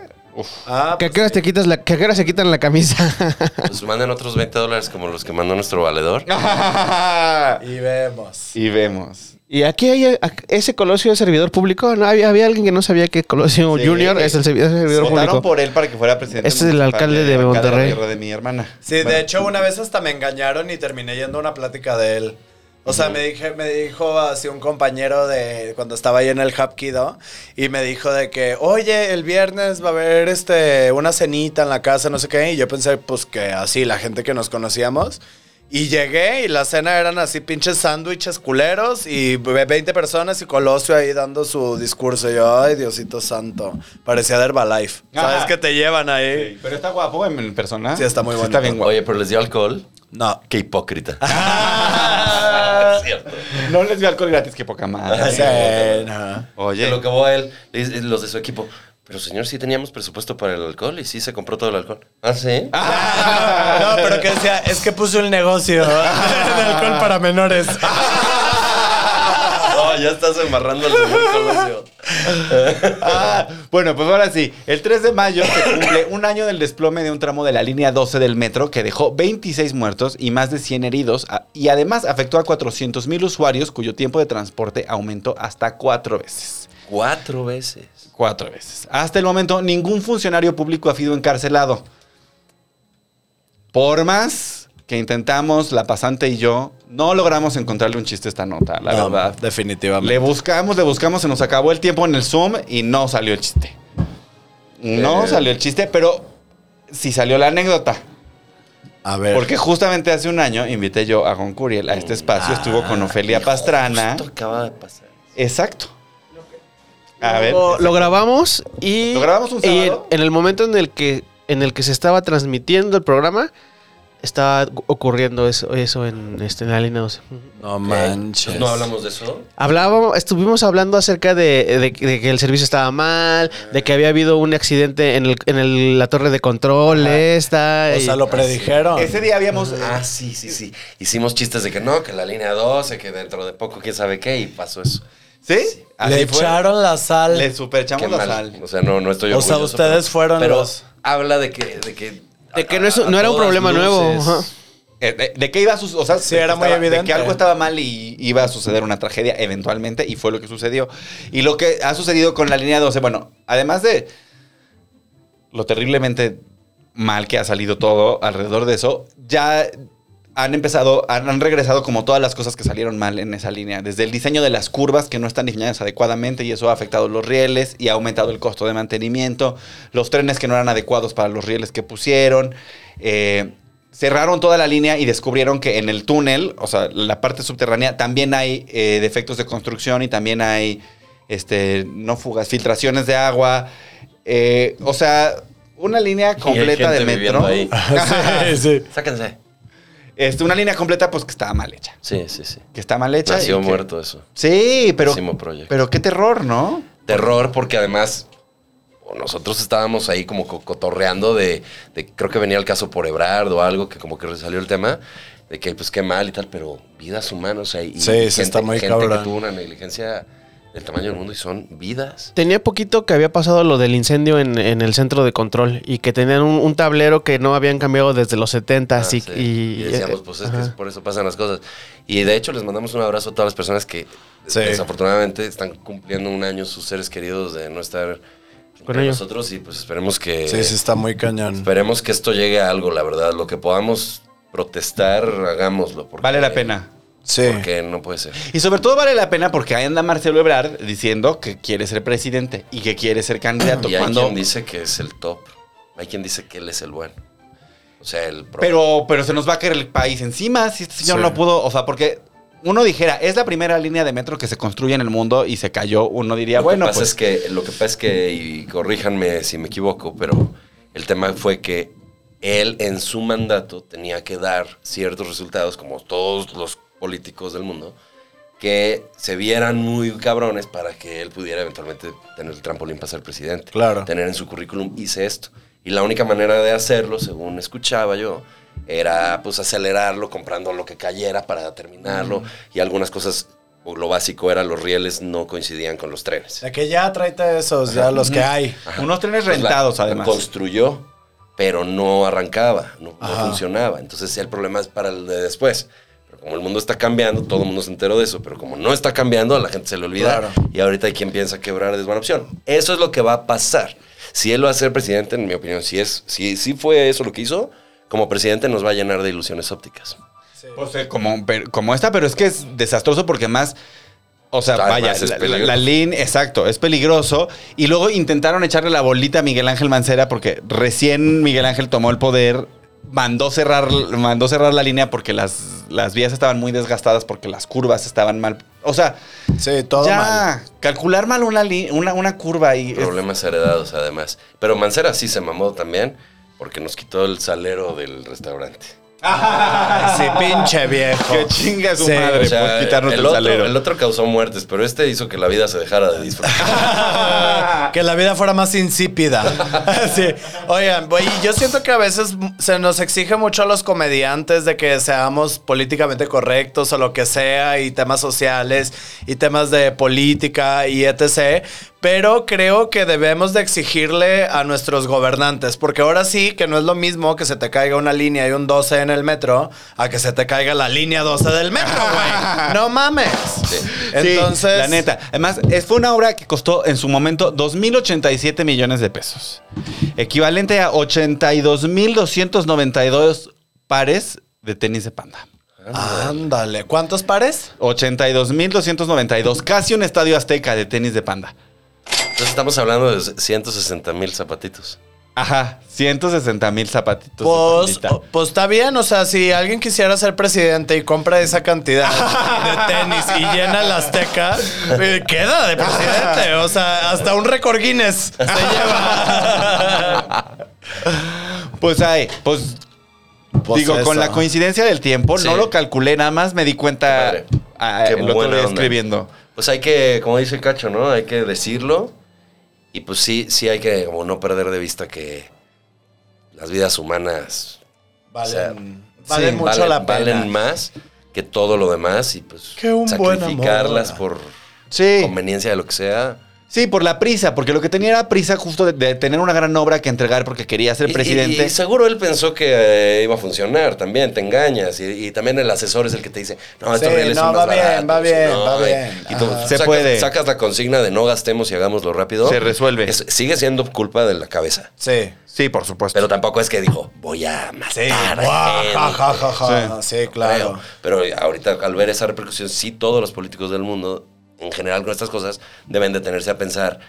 Ah, ¿Que a pues qué horas te quitas la, que a qué horas se quitan la camisa? [LAUGHS] Pues manden otros 20 dólares como los que mandó nuestro valedor. [LAUGHS] Y vemos. y vemos. y aquí hay ese Colosio es servidor público. No, había, había alguien que no sabía que Colosio Sí. Junior es el servidor Votaron público. por él para que fuera presidente. Este es el alcalde de Monterrey. la tierra de mi hermana. Sí, Bueno, de hecho, una vez hasta me engañaron y terminé yendo a una plática de él. O sea, me, dije, me dijo así un compañero de cuando estaba ahí en el Hapkido y me dijo de que, oye, el viernes va a haber este, una cenita en la casa, no sé qué. Y yo pensé, pues que así, la gente que nos conocíamos. Y llegué y la cena eran así pinches sándwiches culeros y 20 personas y Colosio ahí dando su discurso. Y yo, ay, Diosito santo. Parecía de Herbalife. ¿Sabes que te llevan ahí? sí, Pero está guapo en, persona. Sí, está muy bonito. Está bien guapo. Oye, pero les dio alcohol. No. Qué hipócrita. Ah, [LAUGHS] Cierto. No les dio alcohol gratis, que poca madre. Sí, no. Se Oye, lo acabó a él, los de su equipo. Pero señor, sí teníamos presupuesto para el alcohol y sí se compró todo el alcohol. ¿Ah, sí? [LAUGHS] No, pero que decía, es que puso el negocio [LAUGHS] de alcohol para menores. No, [LAUGHS] ya estás embarrando al señor. Ah, bueno, pues ahora sí. El 3 de mayo se cumple un año del desplome de un tramo de la línea 12 del metro que dejó 26 muertos y más de 100 heridos y además afectó a 400 mil usuarios cuyo tiempo de transporte aumentó hasta cuatro veces. Cuatro veces. Cuatro veces. Hasta el momento, ningún funcionario público ha sido encarcelado. Por más que intentamos, la pasante y yo, no logramos encontrarle un chiste a esta nota, la No, verdad. Definitivamente. Le buscamos, le buscamos, se nos acabó el tiempo en el Zoom y no salió el chiste. No Eh. salió el chiste, pero sí salió la anécdota. A ver. Porque justamente hace un año invité yo a Goncuriel a este espacio, estuvo con Ofelia Pastrana. Justo acaba de pasar. Exacto. A ver. Lo, lo grabamos y. ¿Lo grabamos un y en, el momento en el que en el que se estaba transmitiendo el programa, estaba ocurriendo eso, eso en, este, en la línea 12. No Manches. ¿No hablamos de eso? Hablábamos, estuvimos hablando acerca de, de- de que el servicio estaba mal, de que había habido un accidente en, el, en el- la torre de control esta. O y- sea, lo predijeron. Ese día habíamos. Ah, sí, sí, sí. Hicimos chistes de que no, que la línea 12, que dentro de poco quién sabe qué, y pasó eso. ¿Sí? Así Le fue. echaron la sal. Le superechamos Qué la mal. sal. O sea, no, no estoy O sea, orgulloso, ustedes pero- fueron pero los- habla de que... De que, De que a- no es- no era un todas problema nuevo, ajá. Eh, De, de qué iba a suceder? O sea, Sí, de que era muy estaba- De evidente. que algo estaba mal y iba a suceder una tragedia eventualmente, y fue lo que sucedió. Y lo que ha sucedido con la línea 12, bueno, además de lo terriblemente mal que ha salido todo alrededor de eso, ya han empezado, han, han regresado como todas las cosas que salieron mal en esa línea. Desde el diseño de las curvas que no están diseñadas adecuadamente y eso ha afectado los rieles y ha aumentado el costo de mantenimiento, los trenes que no eran adecuados para los rieles que pusieron. eh, cerraron toda la línea y descubrieron que en el túnel, o sea, la parte subterránea, también hay eh, defectos de construcción y también hay, este, no fugas, filtraciones de agua. eh, o sea, una línea Y hay completa de metro. ahí. [LAUGHS] sí, sí. Sáquense. Este, una línea completa, pues que estaba mal hecha. Sí, sí, sí. Que está mal hecha. Nació y que- muerto eso. Sí, pero. Proyecto. Pero qué terror, ¿no? Terror porque además nosotros estábamos ahí como co- cotorreando de, de- creo que venía el caso por Ebrard o algo que como que salió el tema de que pues qué mal y tal, pero vidas humanas, o sea, y Sí, sí, está muy gente cabrón. que tuvo una negligencia del tamaño del mundo y son vidas. Tenía poquito que había pasado lo del incendio en, en el centro de control y que tenían un, un tablero que no habían cambiado desde los 70 Ah, sí. y, Y decíamos, eh, pues es que es por eso pasan las cosas. Y de hecho les mandamos un abrazo a todas las personas que Sí. desafortunadamente están cumpliendo un año sus seres queridos de no estar Con con ellos. nosotros y pues esperemos que Sí, sí, está muy cañón. esperemos que esto llegue a algo, la verdad, lo que podamos protestar, hagámoslo. Porque, Vale la pena. Sí. Porque no puede ser. Y sobre todo vale la pena porque ahí anda Marcelo Ebrard diciendo que quiere ser presidente y que quiere ser candidato. [CLEARS THROAT] Y hay cuando... quien dice que es el top. Hay quien dice que él es el bueno. O sea, el. Pero, pero se nos va a caer el país encima si este señor Sí. no pudo. O sea, porque uno dijera, es la primera línea de metro que se construye en el mundo y se cayó. Uno diría, lo bueno, que pasa pues. es que lo que pasa es que y corríjanme si me equivoco, pero el tema fue que él en su mandato tenía que dar ciertos resultados como todos los políticos del mundo que se vieran muy cabrones para que él pudiera eventualmente tener el trampolín para ser presidente. Claro. Tener en su currículum hice esto. Y la única manera de hacerlo, según escuchaba yo, era pues acelerarlo comprando lo que cayera para terminarlo y algunas cosas lo básico era los rieles no coincidían con los trenes. De que ya tráete esos, ya los que hay. Unos trenes Pues la- rentados, la además. Construyó, pero no arrancaba, no, no funcionaba. Entonces el problema es para el de después. Pero como el mundo está cambiando, todo el mundo se enteró de eso. Pero como no está cambiando, a la gente se le olvida. Claro. Y ahorita hay quien piensa quebrar es buena opción. Eso es lo que va a pasar. Si él va a ser presidente, en mi opinión, si, es, si, si fue eso lo que hizo, como presidente nos va a llenar de ilusiones ópticas. Pues, eh, como, pero- como esta, pero es que es desastroso porque más. O sea, Además, vaya, es la, la, peligroso. la línea, exacto, es peligroso. Y luego intentaron echarle la bolita a Miguel Ángel Mancera porque recién Miguel Ángel tomó el poder, mandó cerrar, mandó cerrar la línea porque las, las vías estaban muy desgastadas, porque las curvas estaban mal. O sea, Sí, todo ya, mal. calcular mal una, li- una, una curva y. es- Problemas heredados, además. Pero Mancera sí se mamó también porque nos quitó el salero del restaurante. [LAUGHS] Sí, pinche viejo. que chinga su Sí. madre O sea, por quitarnos el, el, otro, el otro causó muertes, pero este hizo que la vida se dejara de disfrutar. [LAUGHS] que la vida fuera más insípida. [LAUGHS] sí. Oigan, güey, yo siento que a veces se nos exige mucho a los comediantes de que seamos políticamente correctos o lo que sea, y temas sociales, y temas de política y etc. Pero creo que debemos de exigirle a nuestros gobernantes, porque ahora sí que no es lo mismo que se te caiga una línea y un 12 en el metro, a que se te caiga la línea 12 del metro, güey. [LAUGHS] No mames. Entonces, Sí, la neta. Además, fue una obra que costó en su momento 2.087 millones de pesos. Equivalente a 82.292 pares de tenis de panda. Ándale, ¿cuántos pares? 82.292. Casi un estadio azteca de tenis de panda. Entonces estamos hablando de 160 mil zapatitos. Ajá, 160 mil zapatitos. Pues, pues está bien, o sea, si alguien quisiera ser presidente y compra esa cantidad [LAUGHS] de tenis y llena el Azteca, eh, queda de presidente. O sea, hasta un récord Guinness se lleva. [LAUGHS] Pues ahí, pues. Pues digo, con la coincidencia del tiempo, Sí. no lo calculé, nada más me di cuenta buena día onda. escribiendo. Pues hay que, como dice Cacho, ¿no? Hay que decirlo. Y pues sí, sí hay que como no perder de vista que las vidas humanas Valen, O sea, valen sí, mucho valen- la pena. valen más que todo lo demás y pues sacrificarlas amor. por Sí. conveniencia de lo que sea. Sí, por la prisa, porque lo que tenía era prisa justo de, de tener una gran obra que entregar porque quería ser presidente. Y, y seguro él pensó que eh, iba a funcionar también, te engañas. Y, y también el asesor es el que te dice, no, Sí, rieles no, son va bien, baratos", va bien, ¿no? va bien. Y, tú. Se sacas, puede. sacas la consigna de no gastemos y hagámoslo rápido. Se resuelve. Es- sigue siendo culpa de la cabeza. Sí. Sí, por supuesto. Pero tampoco es que dijo, voy a Sí. matar gente". ja, ja, ja, ja. Sí, claro. Pero ahorita, al ver esa repercusión, sí todos los políticos del mundo, en general con estas cosas, deben detenerse a pensar,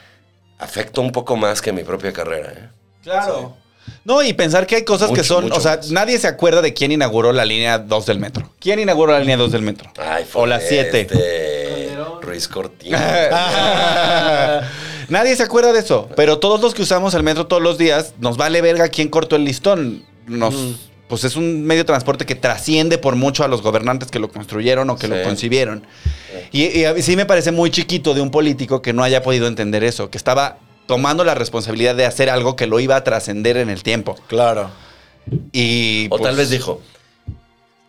afecta un poco más que mi propia carrera. ¿eh? Claro. No, y pensar que hay cosas que son, mucho o sea, más. nadie se acuerda de quién inauguró la línea 2 del metro. ¿Quién inauguró la línea 2 del metro? Ay, fue o la 7. este, Ruiz Cortina. [LAUGHS] Nadie se acuerda de eso, pero todos los que usamos el metro todos los días, nos vale verga quién cortó el listón. Nos, Pues es un medio de transporte que trasciende por mucho a los gobernantes que lo construyeron o que lo Sí. concibieron. Y, y a mí sí me parece muy chiquito de un político que no haya podido entender eso, que estaba tomando la responsabilidad de hacer algo que lo iba a trascender en el tiempo. Claro. Y O pues, tal vez dijo,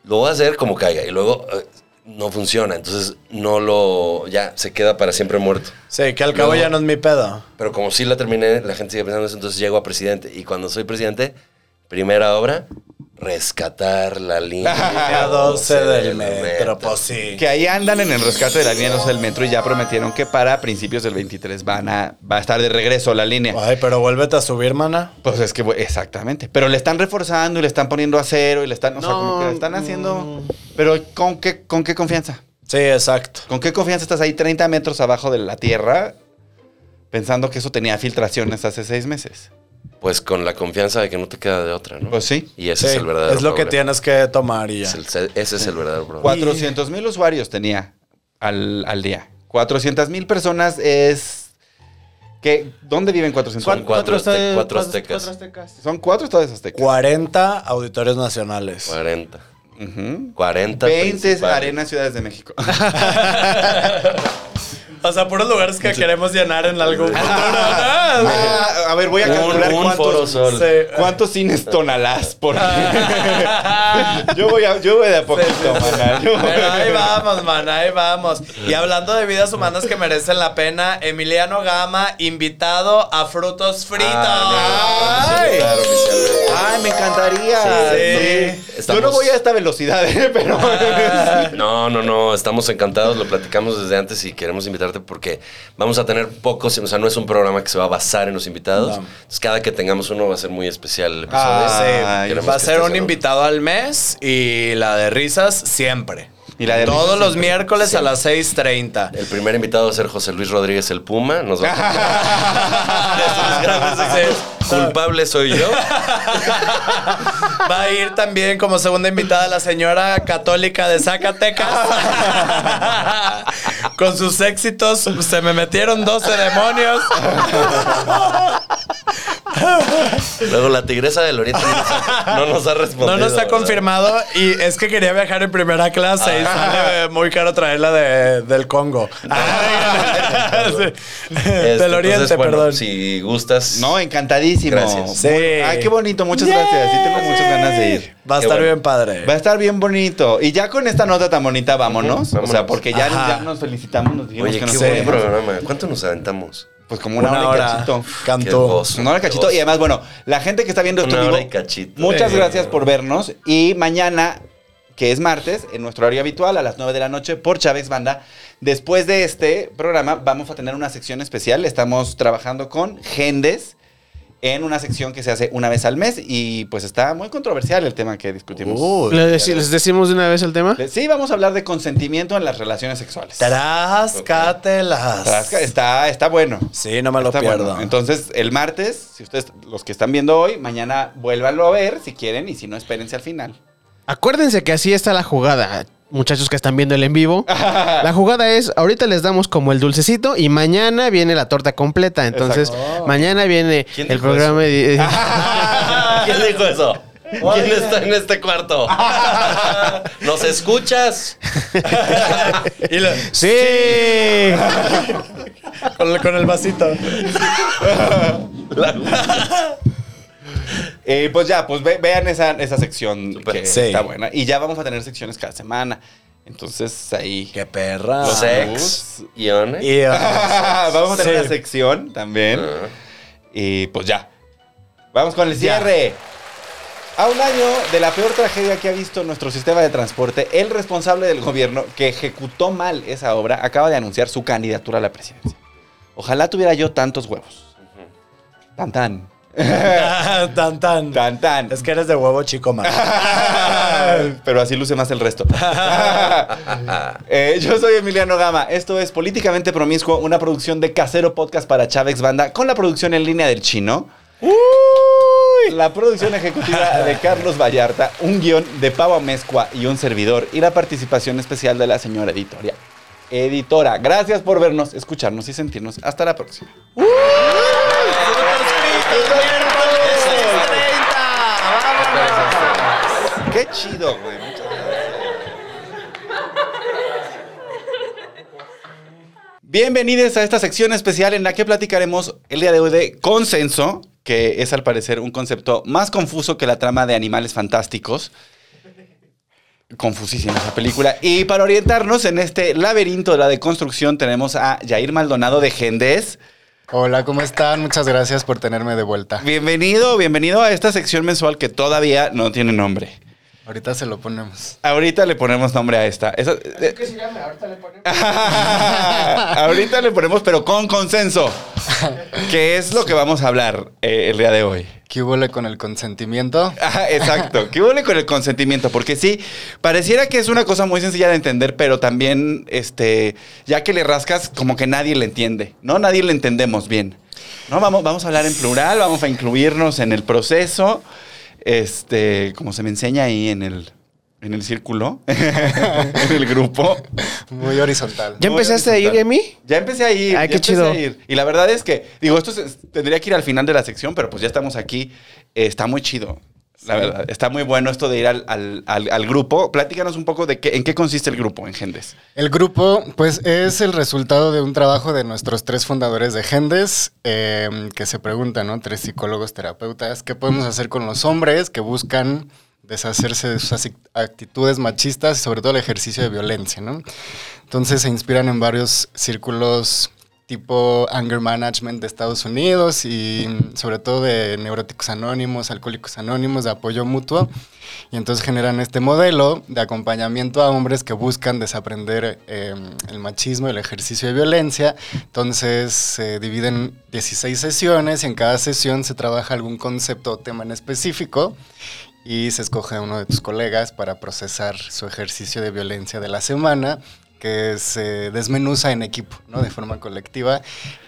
lo voy a hacer como caiga. Y luego eh, no funciona. Entonces no lo. Ya se queda para siempre muerto. Sí, que al cabo Luego- ya no es mi pedo. Pero como sí la terminé, la gente sigue pensando eso. Entonces llego a presidente. Y cuando soy presidente, primera obra, rescatar la línea [LAUGHS] A 12 del metro, pues sí. Que ahí andan en el rescate de la línea 12 del metro y ya prometieron que para principios del 23 van a, va a estar de regreso la línea. Ay, pero vuélvete a subir, mana. Pues es que, exactamente. Pero le están reforzando y le están poniendo acero y le están, o sea, como que le están haciendo... Pero ¿con qué, ¿con qué confianza? Sí, exacto. ¿Con qué confianza estás ahí 30 metros abajo de la tierra pensando que eso tenía filtraciones hace seis meses? Pues con la confianza de que no te queda de otra, ¿no? Pues sí. Y ese Sí, es el verdadero es lo que problema. tienes que tomar y ya. Es el- ese es el verdadero problema. 400 mil usuarios tenía al, al día. 400 mil personas es... ¿Qué? ¿Dónde viven 400 Son mil? cuatro, Cuatro azte- azte- cuatro cuatro- aztecas. cuatro aztecas. Son cuatro estados aztecas. 40 auditorios nacionales. 40. Ujú. 40. 20 principales. arenas Ciudades de México. [LAUGHS] [LAUGHS] O sea, puros lugares que queremos llenar en algún futuro. ¿no? Ah, a ver, voy a Un- calcular un cuántos, Foro Sol. Sí. cuántos cines tonalás. Porque [LAUGHS] yo, voy a, yo voy de a poquito, maná. Yo voy- Pero ahí vamos, man, ahí vamos. Y hablando de vidas humanas que merecen la pena, Emiliano Gama, invitado a Frutos Fritos. Ah, Ay. claro, oficialmente. Ay, me encantaría. Sí. Sí. Estamos- Yo no voy a esta velocidad, [LAUGHS] ¿eh? pero. [LAUGHS] No, no, no, estamos encantados, lo platicamos desde antes y queremos invitarte porque vamos a tener pocos, o sea, no es un programa que se va a basar en los invitados. Entonces, cada que tengamos uno va a ser muy especial el episodio. Ah, sí. Va a que ser un en- invitado al mes y la de risas siempre. Y la de Todos los miércoles a las 6:30. El primer invitado va a ser José Luis Rodríguez el Puma. Nos va a. [LAUGHS] [LAUGHS] Culpable soy yo. Va a ir también como segunda invitada la señora católica de Zacatecas. [LAUGHS] Con sus éxitos, se me metieron 12 demonios. Luego la tigresa del Oriente no nos ha, no nos ha respondido. No nos ha ¿verdad? confirmado y es que quería viajar en primera clase y sale muy caro traerla de- del Congo. [LAUGHS] Sí. Este, Del Oriente, entonces, bueno, perdón. Si gustas. No, encantadísimo. Gracias. Sí. Ay, qué bonito. Muchas gracias. Sí, tengo muchas ganas de ir. Va a Qué estar bueno. bien padre. Va a estar bien bonito. Y ya con esta nota tan bonita, vámonos. O sea, porque ya, ya nos felicitamos, nos dijimos Oye, que qué nos buen programa. ¿Cuánto nos aventamos? Pues como una, Una hora, y hora. cachito. Cantó. gozo, Una hora y cachito. gozo. Y además, bueno, la gente que está viendo esto Una hora vivo, y cachito. muchas gracias por vernos. Y mañana, que es martes, en nuestro horario habitual, a las 9 de la noche, por Chávez Banda. Después de este programa, vamos a tener una sección especial. Estamos trabajando con Gendes en una sección que se hace una vez al mes. Y pues está muy controversial el tema que discutimos. ¿Les, les decimos de una vez el tema? Sí, vamos a hablar de consentimiento en las relaciones sexuales. Tráscatelas. Trasca- Está, está bueno. Sí, no me lo Está pierdo. bueno. Entonces, el martes, si ustedes, los que están viendo hoy, mañana vuélvanlo a ver si quieren y si no, espérense al final. Acuérdense que así está la jugada, muchachos que están viendo el en vivo. [LAUGHS] La jugada es, ahorita les damos como el dulcecito y mañana viene la torta completa. Entonces, Oh. mañana viene ¿Quién el programa de... [LAUGHS] ¿Quién dijo eso? ¿Quién está en este cuarto? [LAUGHS] ¿Nos escuchas? Y lo- ¡Sí! con, el- con el vasito. Eh, pues ya, pues ve- vean esa, esa sección que Sí. está buena. Y ya vamos a tener secciones cada semana. Entonces, ahí... Qué perra. Los ex. Ione. Y, uh, [LAUGHS] vamos a tener Sí. una sección también. Ah. Y pues ya. Vamos con el cierre. A un año de la peor tragedia que ha visto nuestro sistema de transporte, el responsable del gobierno que ejecutó mal esa obra acaba de anunciar su candidatura a la presidencia. Ojalá tuviera yo tantos huevos. Tan tan. [LAUGHS] tan, tan. Tan tan. Es que eres de huevo chico, man. [LAUGHS] Pero así luce más el resto. [LAUGHS] Eh, yo soy Emiliano Gama. Esto es Políticamente Promiscuo, una producción de Casero Podcast para Chávez Banda, con la producción en línea del chino. La producción ejecutiva de Carlos Vallarta, un guion de Pau Amezcua y un servidor, y la participación especial de la señora editoria. Editora, gracias por vernos, escucharnos y sentirnos. Hasta la próxima. ¡Qué chido, güey! Muchas Bienvenidos a esta sección especial en la que platicaremos el día de hoy de consenso, que es al parecer un concepto más confuso que la trama de Animales Fantásticos. Confusísima esa película. Y para orientarnos en este laberinto de la deconstrucción tenemos a Jair Maldonado de Gendés. Hola, ¿cómo están? Muchas gracias por tenerme de vuelta. Bienvenido, bienvenido a esta sección mensual que todavía no tiene nombre. Ahorita se lo ponemos. Ahorita le ponemos nombre a esta. Esa- eh, se llama? Ahorita le ponemos. [LAUGHS] Ahorita le ponemos, pero con consenso. Que es lo que vamos a hablar eh, el día de hoy. ¿Qué hubo con el consentimiento? [LAUGHS] Exacto. ¿Qué huele con el consentimiento? Porque sí, pareciera que es una cosa muy sencilla de entender, pero también, este, ya que le rascas, como que nadie le entiende, ¿no? Nadie le entendemos bien. No, vamos, vamos a hablar en plural, vamos a incluirnos en el proceso, este, como se me enseña ahí en el, en el círculo, [LAUGHS] en el grupo. Muy horizontal. ¿Ya empezaste a ir. Emi? Ya empecé a ir. Ay, ya qué empecé chido. a ir. Y la verdad es que, digo, esto se- tendría que ir al final de la sección, pero pues ya estamos aquí. Eh, está muy chido. La verdad, está muy bueno esto de ir al, al- al- al grupo. Platícanos un poco de qué, en qué consiste el grupo en Gendes. El grupo, pues, es el resultado de un trabajo de nuestros tres fundadores de Gendes, eh, que se preguntan, ¿no? Tres psicólogos terapeutas, ¿qué podemos hacer con los hombres que buscan deshacerse de sus actitudes machistas y sobre todo el ejercicio de violencia, ¿no? Entonces se inspiran en varios círculos tipo anger management de Estados Unidos y mm, sobre todo de neuróticos anónimos, alcohólicos anónimos, de apoyo mutuo. Y entonces generan este modelo de acompañamiento a hombres que buscan desaprender eh, el machismo el ejercicio de violencia. Entonces se dividen 16 sesiones y en cada sesión se trabaja algún concepto o tema en específico y se escoge a uno de tus colegas para procesar su ejercicio de violencia de la semana que se desmenuza en equipo, ¿no? De forma colectiva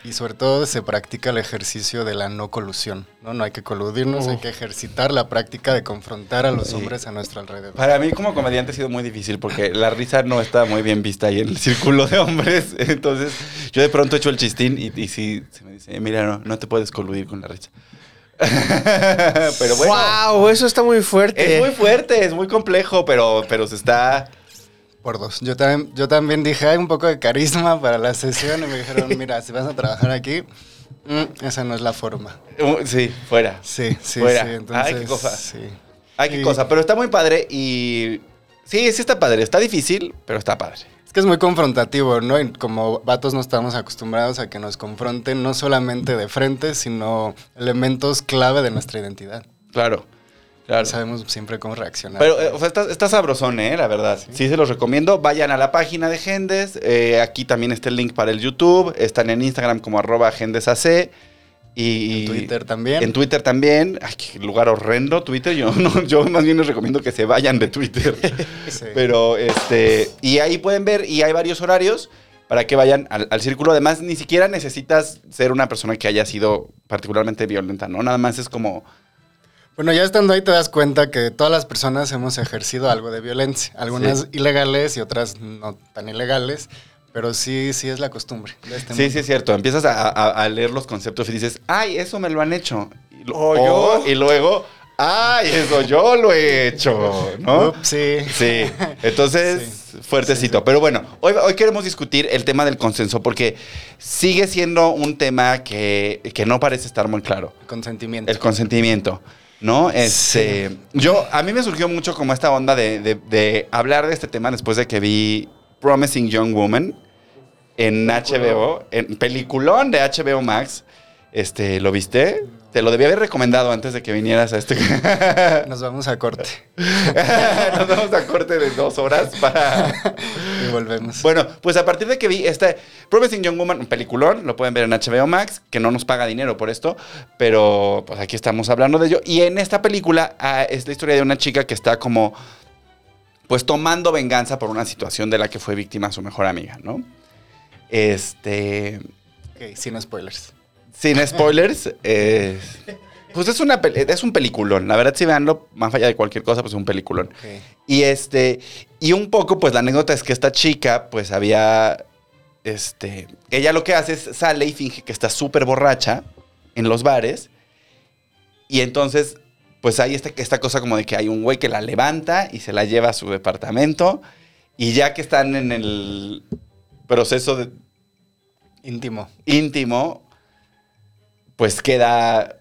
y sobre todo se practica el ejercicio de la no colusión, ¿no? No hay que coludirnos, hay que ejercitar la práctica de confrontar a los Sí. hombres a nuestro alrededor. Para mí como comediante ha sido muy difícil porque la risa no está muy bien vista ahí en el círculo de hombres. [LAUGHS] Entonces yo de pronto echo el chistín y, y sí se me dice, mira, no, no te puedes coludir con la risa. [LAUGHS] pero bueno. ¡Wow! Eso está muy fuerte. Es muy fuerte, es muy complejo, pero, pero se está... Por dos. Yo también, yo también dije, hay un poco de carisma para la sesión y me dijeron, [LAUGHS] mira, si vas a trabajar aquí, mm, esa no es la forma. Uh, Sí, fuera. Sí, sí, Fuera. sí. Entonces, Ay, qué cosa. Sí. Ay, qué cosa. Pero está muy padre y... Sí, sí está padre. Está difícil, pero está padre. Es que es muy confrontativo, ¿no? Y como vatos no estamos acostumbrados a que nos confronten no solamente de frente, sino elementos clave de nuestra identidad. Claro, claro. Sabemos siempre cómo reaccionar. Pero, eh, o sea, está, está sabrosón, ¿eh? La verdad. Sí. se los recomiendo. Vayan a la página de Gendes. eh, aquí también está el link para el YouTube. Están en Instagram como arroba GendesAC. Y, En Twitter también. En Twitter también. Ay, qué lugar horrendo Twitter. Yo, no, yo más bien les recomiendo que se vayan de Twitter. [LAUGHS] Sí. Pero, este... Y ahí pueden ver, y hay varios horarios para que vayan al, al círculo. Además, ni siquiera necesitas ser una persona que haya sido particularmente violenta, ¿no? Nada más es como... Bueno, ya estando ahí te das cuenta que todas las personas hemos ejercido algo de violencia. Algunas Sí. ilegales y otras no tan ilegales. Pero sí, sí es la costumbre de este Sí, mundo. sí, es cierto. Empiezas a, a- a leer los conceptos y dices, ay, eso me lo han hecho. Y, y luego, ay, eso yo lo he hecho, ¿no? Ups, sí. Sí, entonces, [LAUGHS] fuertecito. Pero bueno, hoy, hoy queremos discutir el tema del consenso porque sigue siendo un tema que, que no parece estar muy claro. Consentimiento. El consentimiento, ¿no? Este, Yo, a mí me surgió mucho como esta onda de, de- de hablar de este tema después de que vi Promising Young Woman en HBO, en peliculón de HBO Max. Este, ¿lo viste? Te lo debía haber recomendado antes de que vinieras a este. [LAUGHS] Nos vamos a corte [LAUGHS] Nos vamos a corte de dos horas para. [LAUGHS] y volvemos. Bueno, pues a partir de que vi este Promising Young Woman, un peliculón, lo pueden ver en HBO Max, que no nos paga dinero por esto, pero pues aquí estamos hablando de ello. Y en esta película ah, es la historia de una chica que está como, pues tomando venganza por una situación de la que fue víctima su mejor amiga, ¿no? Este, Ok, sin spoilers. Sin spoilers, es- pues es, una, es un peliculón. La verdad, si veanlo, más allá de cualquier cosa, pues es un peliculón. Y este, y un poco, pues la anécdota es que esta chica, pues había, este, ella lo que hace es sale y finge que está súper borracha en los bares. Y entonces, pues hay esta, esta cosa como de que hay un güey que la levanta y se la lleva a su departamento. Y ya que están en el proceso de, Íntimo. íntimo, pues queda.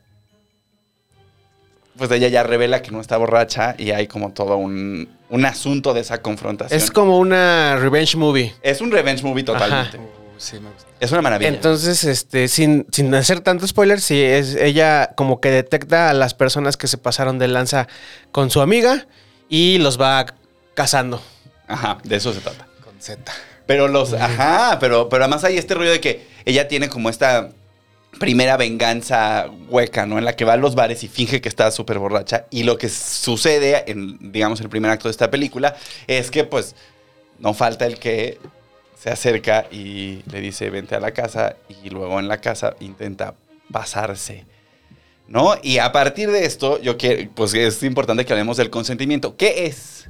Pues ella ya revela que no está borracha y hay como todo un, un asunto de esa confrontación. Es como una revenge movie. Es un revenge movie totalmente. Uh, sí, me gusta. Es una maravilla. Entonces, este, sin, sin hacer tanto spoiler, sí, es, ella como que detecta a las personas que se pasaron de lanza con su amiga y los va cazando. Ajá, de eso se trata. Con Z. Pero los. Ajá, pero, pero además hay este rollo de que ella tiene como esta primera venganza hueca, ¿no? En la que va a los bares y finge que está súper borracha. Y lo que sucede en, digamos, el primer acto de esta película es que, pues, no falta el que se acerca y le dice, vente a la casa. Y luego en la casa intenta pasarse. ¿No? Y a partir de esto, yo quiero, pues es importante que hablemos del consentimiento. ¿Qué es?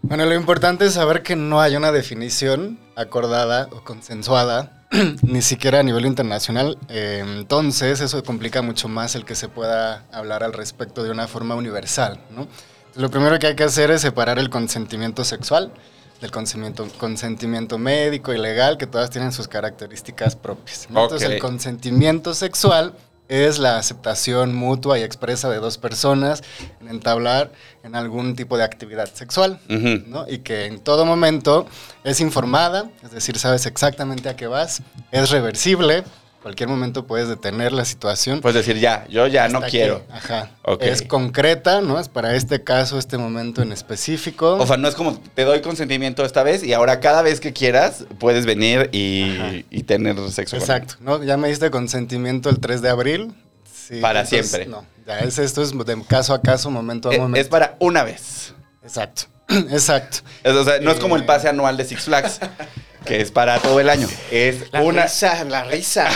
Bueno, lo importante es saber que no hay una definición acordada o consensuada [CLEARS THROAT] ni siquiera a nivel internacional. Eh, entonces, eso complica mucho más el que se pueda hablar al respecto de una forma universal, ¿no? Lo primero que hay que hacer es separar el consentimiento sexual del consentimiento, consentimiento médico y legal, que todas tienen sus características propias. ¿no? Entonces, el consentimiento sexual es la aceptación mutua y expresa de dos personas en entablar en algún tipo de actividad sexual. ¿no? Y que en todo momento es informada, es decir, sabes exactamente a qué vas, es reversible, cualquier momento puedes detener la situación. Puedes decir, ya, yo ya no quiero. ajá. Ok. Es concreta, ¿no? Es para este caso, este momento en específico. O sea, no es como te doy consentimiento esta vez y ahora cada vez que quieras puedes venir y, y tener sexo. con Exacto, ¿no? Ya me diste consentimiento el 3 de abril. Sí, Para entonces, siempre. No, ya es esto es de caso a caso, momento a él. momento. Es, para una vez. Exacto, [CLEARS THROAT] exacto. Es- o sea, no es como el Eh. pase anual de Six Flags, [LAUGHS] que es para todo el año. Es La una. risa, la risa.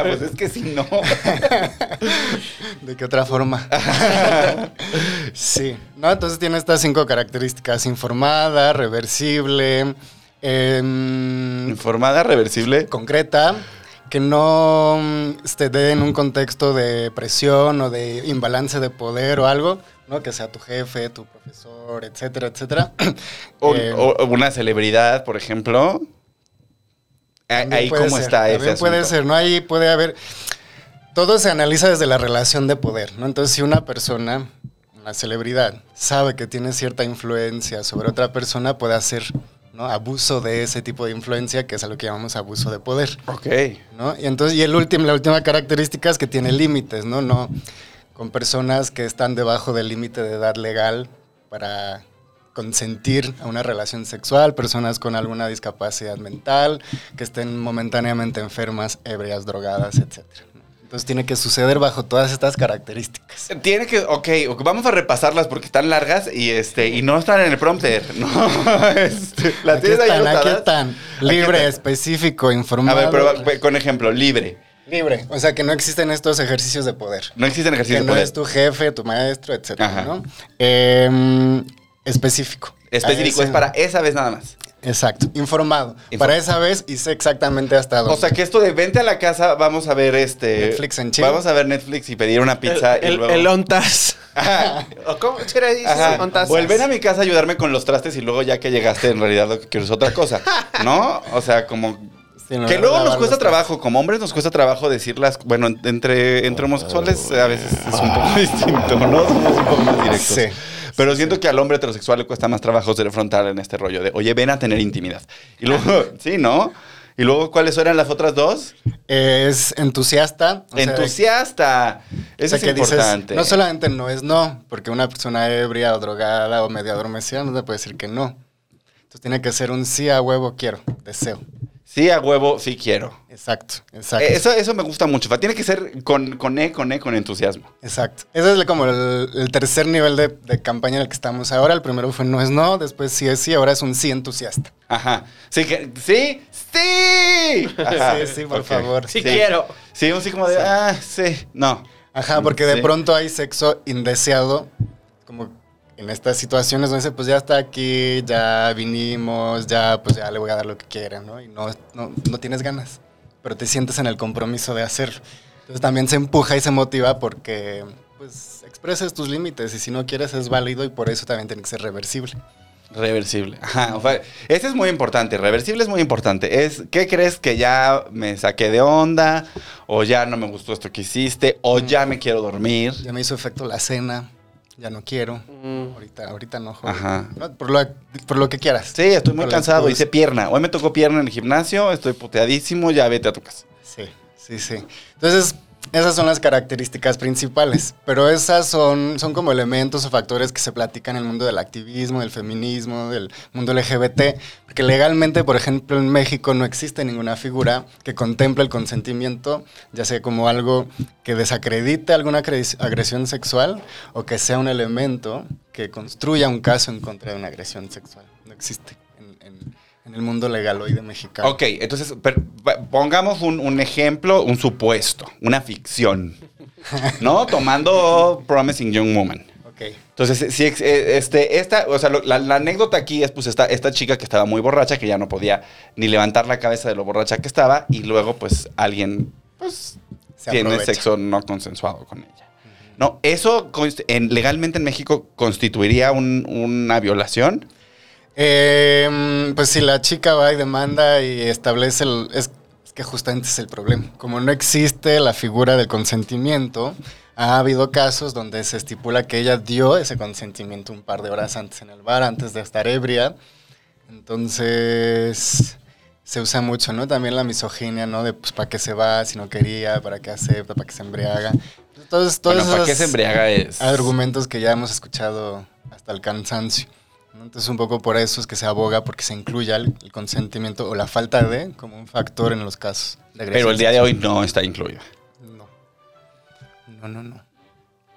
[LAUGHS] pues es que si no. [LAUGHS] ¿De qué otra forma? [LAUGHS] sí, ¿no? Entonces tiene estas cinco características: informada, reversible, em, Informada, reversible. concreta, que no mm, se dé en un contexto de presión o de imbalance de poder o algo, ¿no? Que sea tu jefe, tu profesor, etcétera, etcétera. [CLEARS THROAT] O, Eh, o una celebridad, por ejemplo. Ahí cómo ser, está ese también puede asunto? ser, ¿no? Ahí puede haber... Todo se analiza desde la relación de poder, ¿no? Entonces, si una persona, una celebridad, sabe que tiene cierta influencia sobre otra persona, puede hacer ¿no? abuso de ese tipo de influencia, que es a lo que llamamos abuso de poder. Ok. ¿no? Y entonces, y el último, la última característica es que tiene límites, ¿no? No con personas que están debajo del límite de edad legal para consentir a una relación sexual, personas con alguna discapacidad mental, que estén momentáneamente enfermas, ebrias, drogadas, etc. Entonces tiene que suceder bajo todas estas características. Tiene que, ok, vamos a repasarlas porque están largas y este y no están en el prompter, [LAUGHS] ¿no? Este, ¿Las Aquí tienes ahí están, aquí están. Aquí Libre, están. específico, A informado. ver, pero con ejemplo, libre. Libre. O sea, que no existen estos ejercicios de poder. No existen ejercicios que de no poder. es tu jefe, tu maestro, etcétera, Ajá. ¿no? Em, específico. Específico, es para esa vez nada más. Exacto, informado. Info- Para esa vez y sé exactamente hasta dónde. O sea que esto de vente a la casa, vamos a ver este. Netflix and chill. Vamos a ver Netflix y pedir una pizza y el, luego. el ontas. Ajá. [LAUGHS] ¿O cómo será dice? Ajá. Ontas. Vuelven a mi casa a ayudarme con los trastes y luego ya que llegaste en realidad lo que quiero es otra cosa. ¿No? O sea, como Sí, no, que luego nos cuesta trabajo, como hombres nos cuesta trabajo decirlas, bueno, entre, entre homosexuales a veces es un poco [LAUGHS] distinto, ¿no? Somos un poco más directos. Sí. Pero siento que al hombre heterosexual le cuesta más trabajo ser frontal en este rollo de, oye, ven a tener intimidad. Y luego, [LAUGHS] sí, ¿no? Y luego, ¿cuáles eran las otras dos? Es entusiasta. o sea, Entusiasta. o sea, es que dices, importante. no solamente no es no, porque una persona ebria o drogada o medio adormecida no te puede decir que no. Entonces tiene que ser un sí a huevo quiero, deseo. Sí, a huevo, sí quiero. Exacto, exacto. Eso, eso me gusta mucho. Tiene que ser con, con E, con E, con entusiasmo. Exacto. Ese es como el, el tercer nivel de, de campaña en el que estamos ahora. El primero fue no es no, después sí es sí, ahora es un sí entusiasta. Ajá. Sí, que, sí, sí. Ajá. Sí, sí, por favor. Sí quiero. Sí, un sí como de, ah, sí, no. Ajá, porque de Sí. pronto hay sexo indeseado, como en estas situaciones donde dice, pues ya está aquí, ya vinimos, ya pues ya le voy a dar lo que quiera, ¿no? Y no, no, no tienes ganas, pero te sientes en el compromiso de hacerlo. Entonces también se empuja y se motiva porque pues expreses tus límites y si no quieres es válido y por eso también tiene que ser reversible. Reversible. Ajá. O sea, ese es muy importante. Reversible es muy importante. Es, ¿qué crees que ya me saqué de onda? O ya no me gustó esto que hiciste. O ya me quiero dormir. Ya me hizo efecto la cena, ya no quiero, Mm. ahorita, ahorita no, joven. Ajá. No, Por, lo, por lo que quieras. Sí, estoy muy Por cansado. Hice pierna. Hoy me tocó pierna en el gimnasio. Estoy puteadísimo. Ya vete a tu casa. Sí, sí, sí. Entonces, esas son las características principales, pero esas son, son como elementos o factores que se platican en el mundo del activismo, del feminismo, del mundo LGBT, porque legalmente, por ejemplo, en México no existe ninguna figura que contemple el consentimiento, ya sea como algo que desacredite alguna agres- agresión sexual o que sea un elemento que construya un caso en contra de una agresión sexual. No existe en, el mundo legal hoy de mexicano. Ok, entonces per- pongamos un, un ejemplo, un supuesto, una ficción. ¿No? [LAUGHS] Tomando Promising Young Woman. Ok. Entonces, sí, ex- eh, este, esta, o sea, lo- la, la anécdota aquí es pues esta, esta chica que estaba muy borracha, que ya no podía ni levantar la cabeza de lo borracha que estaba, y luego pues alguien pues Se tiene aprovecha. sexo no consensuado con ella. No, eso en- legalmente en México constituiría un- una violación. Eh, pues si la chica va y demanda y establece el... Es, es que justamente es el problema. Como no existe la figura del consentimiento, ha habido casos donde se estipula que ella dio ese consentimiento un par de horas antes en el bar, antes de estar ebria. Entonces se usa mucho, ¿no? También la misoginia, ¿no? De pues para qué se va si no quería, para qué acepta, para qué se embriaga. Todos, todos Bueno, ¿para qué se embriaga es? argumentos que ya hemos escuchado hasta el cansancio. Entonces un poco por eso es que se aboga porque se incluya el, el consentimiento o la falta de como un factor en los casos de agresión Pero el día de hoy no está incluido. No. No, no, no.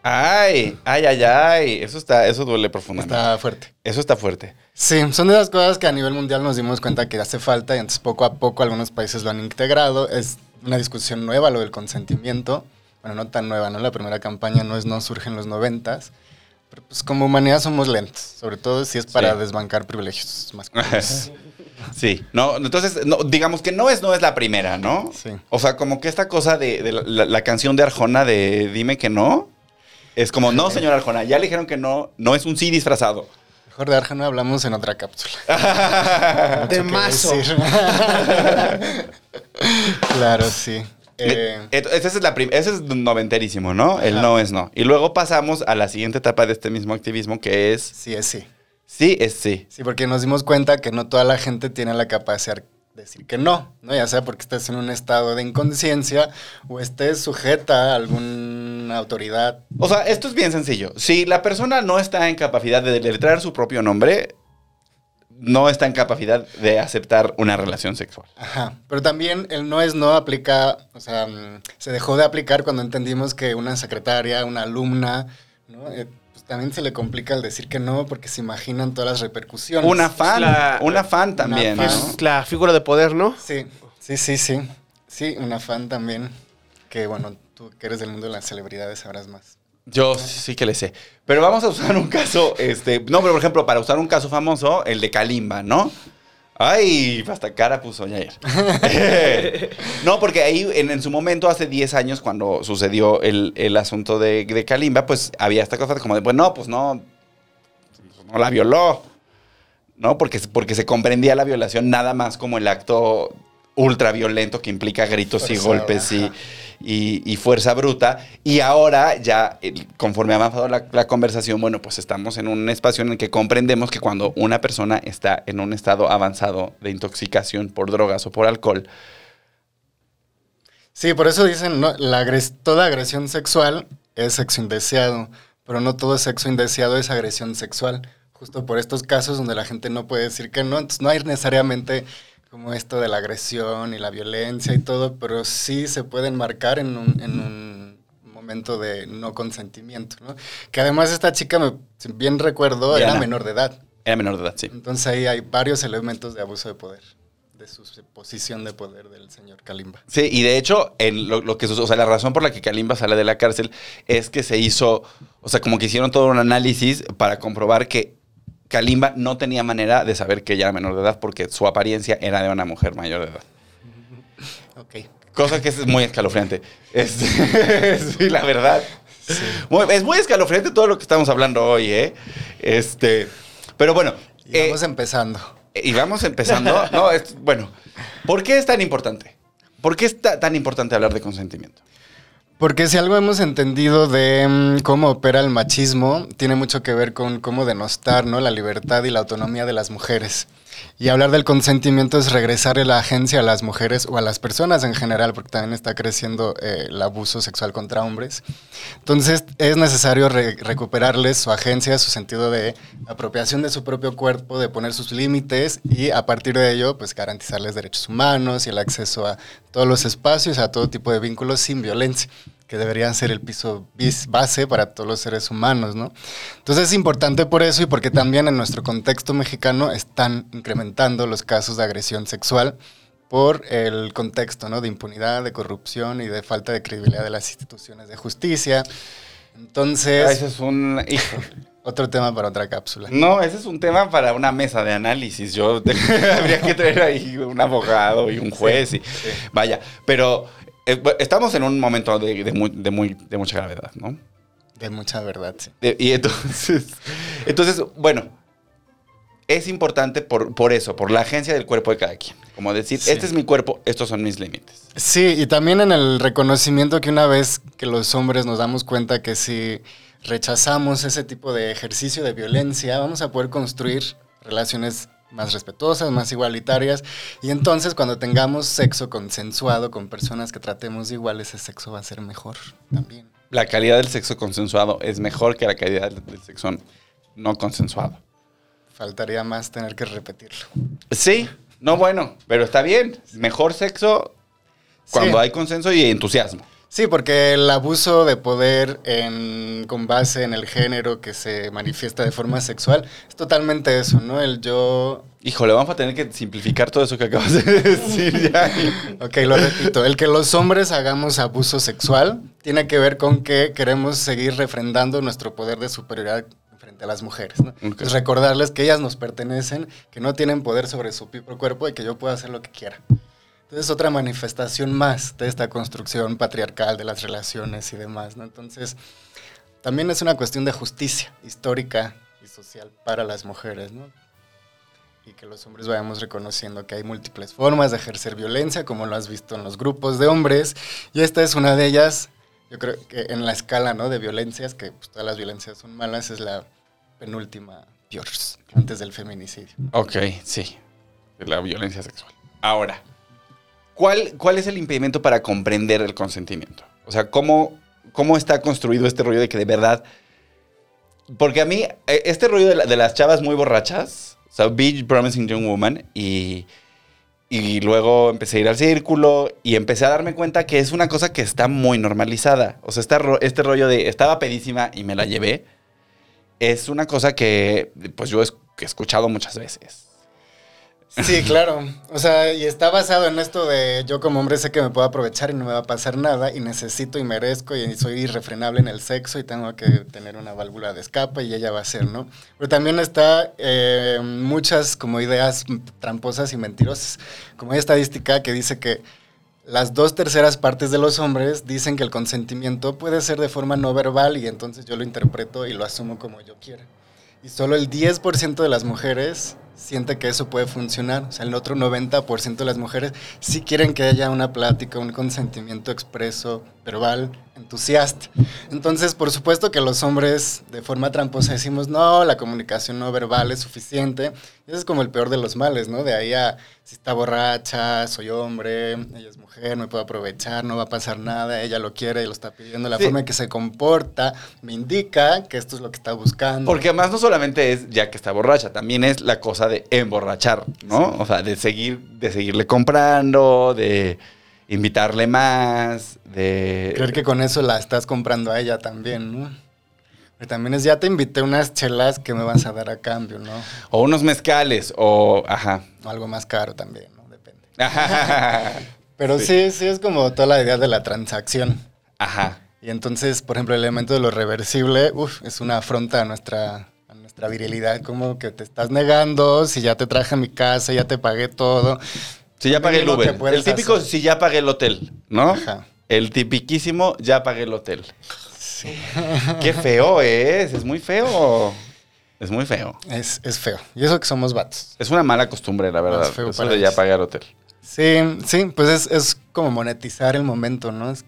Ay, ay, ay, ay. Eso está, eso duele profundamente. Está fuerte. Eso está fuerte. Sí, son de las cosas que a nivel mundial nos dimos cuenta que hace falta y entonces poco a poco algunos países lo han integrado. Es una discusión nueva lo del consentimiento. Bueno, no tan nueva, ¿no? La primera campaña no es no surge en los noventas. Pero pues como humanidad somos lentos, sobre todo si es para Sí. desbancar privilegios masculinos. [LAUGHS] Sí, no, entonces, no, digamos que no es, no es la primera, ¿no? Sí. O sea, como que esta cosa de, de la, la- la canción de Arjona de Dime que no, es como, no, señor Arjona, ya le dijeron que no, no es un sí disfrazado. Mejor de Arjona hablamos en otra cápsula. [LAUGHS] De mazo. [LAUGHS] claro, sí. Eh, Eh, ese, es la ese es noventerísimo, ¿no? El no es no. Y luego pasamos a la siguiente etapa de este mismo activismo, que es sí, es sí. sí es sí. Sí, porque nos dimos cuenta que no toda la gente tiene la capacidad de decir que no, ¿no? Ya sea porque estés en un estado de inconsciencia o estés sujeta a alguna autoridad. O sea, esto es bien sencillo. Si la persona no está en capacidad de deletrear su propio nombre, no está en capacidad de aceptar una relación sexual. Ajá. Pero también el no es no aplica, o sea, mm, se dejó de aplicar cuando entendimos que una secretaria, una alumna, ¿no? Eh, pues también se le complica el decir que no porque se imaginan todas las repercusiones. Una fan, La- una fan también, fan. ¿no? Es la figura de poder, ¿no? Sí, sí, sí, sí. Sí, una fan también. Que bueno, tú que eres del mundo de las celebridades sabrás más. Yo sí que le sé. Pero vamos a usar un caso, este, no, pero por ejemplo, para usar un caso famoso, el de Kalimba, ¿no? Ay, hasta cara puso ayer. [LAUGHS] no, porque ahí en, en su momento, hace 10 años, cuando sucedió el, el asunto de, de Kalimba, pues había esta cosa como de, pues no, pues no, no la violó. ¿No? Porque, porque se comprendía la violación nada más como el acto ultra violento que implica gritos y golpes y, ajá. Y- fuerza bruta. Y ahora ya, el- conforme ha avanzado la, conversación, bueno, pues estamos en un espacio en el que comprendemos que cuando una persona está en un estado avanzado de intoxicación por drogas o por alcohol, Sí, por eso dicen, ¿no? La toda agresión sexual es sexo indeseado, pero no todo sexo indeseado es agresión sexual. Justo por estos casos donde la gente no puede decir que no, entonces no hay necesariamente como esto de la agresión y la violencia y todo, pero sí se pueden marcar en un, en un momento de no consentimiento, ¿no? Que además esta chica, me, si bien recuerdo, era menor de edad. era menor de edad, sí. Entonces ahí hay varios elementos de abuso de poder, de su posición de poder del señor Kalimba. Sí, y de hecho, en lo, lo que o sea, la razón por la que Kalimba sale de la cárcel es que se hizo, o sea, como que hicieron todo un análisis para comprobar que Kalimba no tenía manera de saber que ella era menor de edad porque su apariencia era de una mujer mayor de edad. [LAUGHS] Ok. Cosa que es muy escalofriante. Es, [LAUGHS] sí, la verdad. Muy- es muy escalofriante todo lo que estamos hablando hoy, ¿eh? Este, pero bueno. Y eh, vamos empezando. y vamos empezando. [LAUGHS] No, es, bueno, ¿por qué es tan importante? ¿Por qué es ta- tan importante hablar de consentimiento? Porque si algo hemos entendido de mm, cómo opera el machismo, tiene mucho que ver con cómo denostar ¿no? la libertad y la autonomía de las mujeres. Y hablar del consentimiento es regresarle la agencia a las mujeres o a las personas en general, porque también está creciendo eh, el abuso sexual contra hombres. Entonces es necesario re- recuperarles su agencia, su sentido de apropiación de su propio cuerpo, de poner sus límites y a partir de ello, pues garantizarles derechos humanos y el acceso a todos los espacios, a todo tipo de vínculos sin violencia que deberían ser el piso base para todos los seres humanos, ¿no? Entonces es importante por eso y porque también en nuestro contexto mexicano están incrementando los casos de agresión sexual por el contexto, ¿no? De impunidad, de corrupción y de falta de credibilidad de las instituciones de justicia. Entonces, Ah, Ese es un. hijo. [LAUGHS] otro tema para otra cápsula. No, ese es un tema para una mesa de análisis. Yo [LAUGHS] habría que traer ahí un abogado y un juez. y, Vaya, pero estamos en un momento de, de muy- de muy- de mucha gravedad, ¿no? De mucha verdad, sí. Y entonces, [LAUGHS] entonces, bueno, es importante por, por eso, por la agencia del cuerpo de cada quien. Como decir, Sí. este es mi cuerpo, estos son mis límites. Sí, y también en el reconocimiento que una vez que los hombres nos damos cuenta que si rechazamos ese tipo de ejercicio de violencia, vamos a poder construir relaciones más respetuosas, más igualitarias, y entonces cuando tengamos sexo consensuado con personas que tratemos de igual, ese sexo va a ser mejor también. La calidad del sexo consensuado es mejor que la calidad del sexo no consensuado. Faltaría más tener que repetirlo. Sí, no bueno, pero está bien. Mejor sexo cuando Sí. hay consenso y entusiasmo. Sí, porque el abuso de poder en- con base en el género que se manifiesta de forma sexual es totalmente eso, ¿no? El yo... Híjole, vamos a tener que simplificar todo eso que acabas de decir ya. [LAUGHS] Ok, lo repito. El que los hombres hagamos abuso sexual tiene que ver con que queremos seguir refrendando nuestro poder de superioridad frente a las mujeres, ¿no? Entonces, recordarles que ellas nos pertenecen, que no tienen poder sobre su propio cuerpo y que yo puedo hacer lo que quiera. Entonces, otra manifestación más de esta construcción patriarcal de las relaciones y demás, ¿no? Entonces, también es una cuestión de justicia histórica y social para las mujeres, ¿no? Y que los hombres vayamos reconociendo que hay múltiples formas de ejercer violencia, como lo has visto en los grupos de hombres, y esta es una de ellas, yo creo que en la escala, ¿no? De violencias, que pues, todas las violencias son malas, es la penúltima peor, antes del feminicidio. Ok, sí. La violencia sexual. Ahora, ¿cuál, ¿cuál es el impedimento para comprender el consentimiento? O sea, ¿cómo, ¿cómo está construido este rollo de que de verdad... Porque a mí, eh, este rollo de, la- de las chavas muy borrachas, o sea, Beach Promising Young Woman, y, y luego empecé a ir al círculo y empecé a darme cuenta que es una cosa que está muy normalizada. O sea, esta ro- este rollo de estaba pedísima y me la llevé, es una cosa que pues yo he escuchado muchas veces. Sí, [LAUGHS] claro. O sea, y está basado en esto de yo como hombre sé que me puedo aprovechar y no me va a pasar nada y necesito y merezco y soy irrefrenable en el sexo y tengo que tener una válvula de escape y ella va a ser, ¿no? Pero también está eh, muchas como ideas tramposas y mentirosas. Como hay estadística que dice que las dos terceras partes de los hombres dicen que el consentimiento puede ser de forma no verbal y entonces yo lo interpreto y lo asumo como yo quiera. Y solo el 10% de las mujeres siente que eso puede funcionar. O sea, el otro 90% de las mujeres sí quieren que haya una plática, un consentimiento expreso, verbal, entusiasta. Entonces, por supuesto que los hombres de forma tramposa decimos, no, la comunicación no verbal es suficiente. Y ese es como el peor de los males, ¿no? De ahí a, si está borracha, soy hombre, ella es mujer, me puedo aprovechar, no va a pasar nada, ella lo quiere y lo está pidiendo. La Sí. forma en que se comporta me indica que esto es lo que está buscando. Porque además no solamente es ya que está borracha, también es la cosa de emborrachar, ¿no? O sea, de seguir, de seguirle comprando, de invitarle más, de... Creer que con eso la estás comprando a ella también, ¿no? Pero también es, ya te invité unas chelas que me vas a dar a cambio, ¿no? O unos mezcales, o... Ajá. O algo más caro también, ¿no? Depende. [LAUGHS] Pero sí. sí, es como toda la idea de la transacción. Ajá. Y entonces, por ejemplo, el elemento de lo reversible, es una afronta a nuestra, a nuestra virilidad, como que te estás negando, si ya te traje a mi casa, ya te pagué todo. Si ya pagué el Uber. El típico, hacer. si ya pagué el hotel, ¿no? Ajá. El tipiquísimo, ya pagué el hotel. [LAUGHS] Qué feo es, es muy feo. Es muy feo. Es, es feo. Y eso que somos vatos. Es una mala costumbre, la verdad. Más feo Eso para de ya pagar el hotel. Sí, sí, pues es, es como monetizar el momento, ¿no? Es-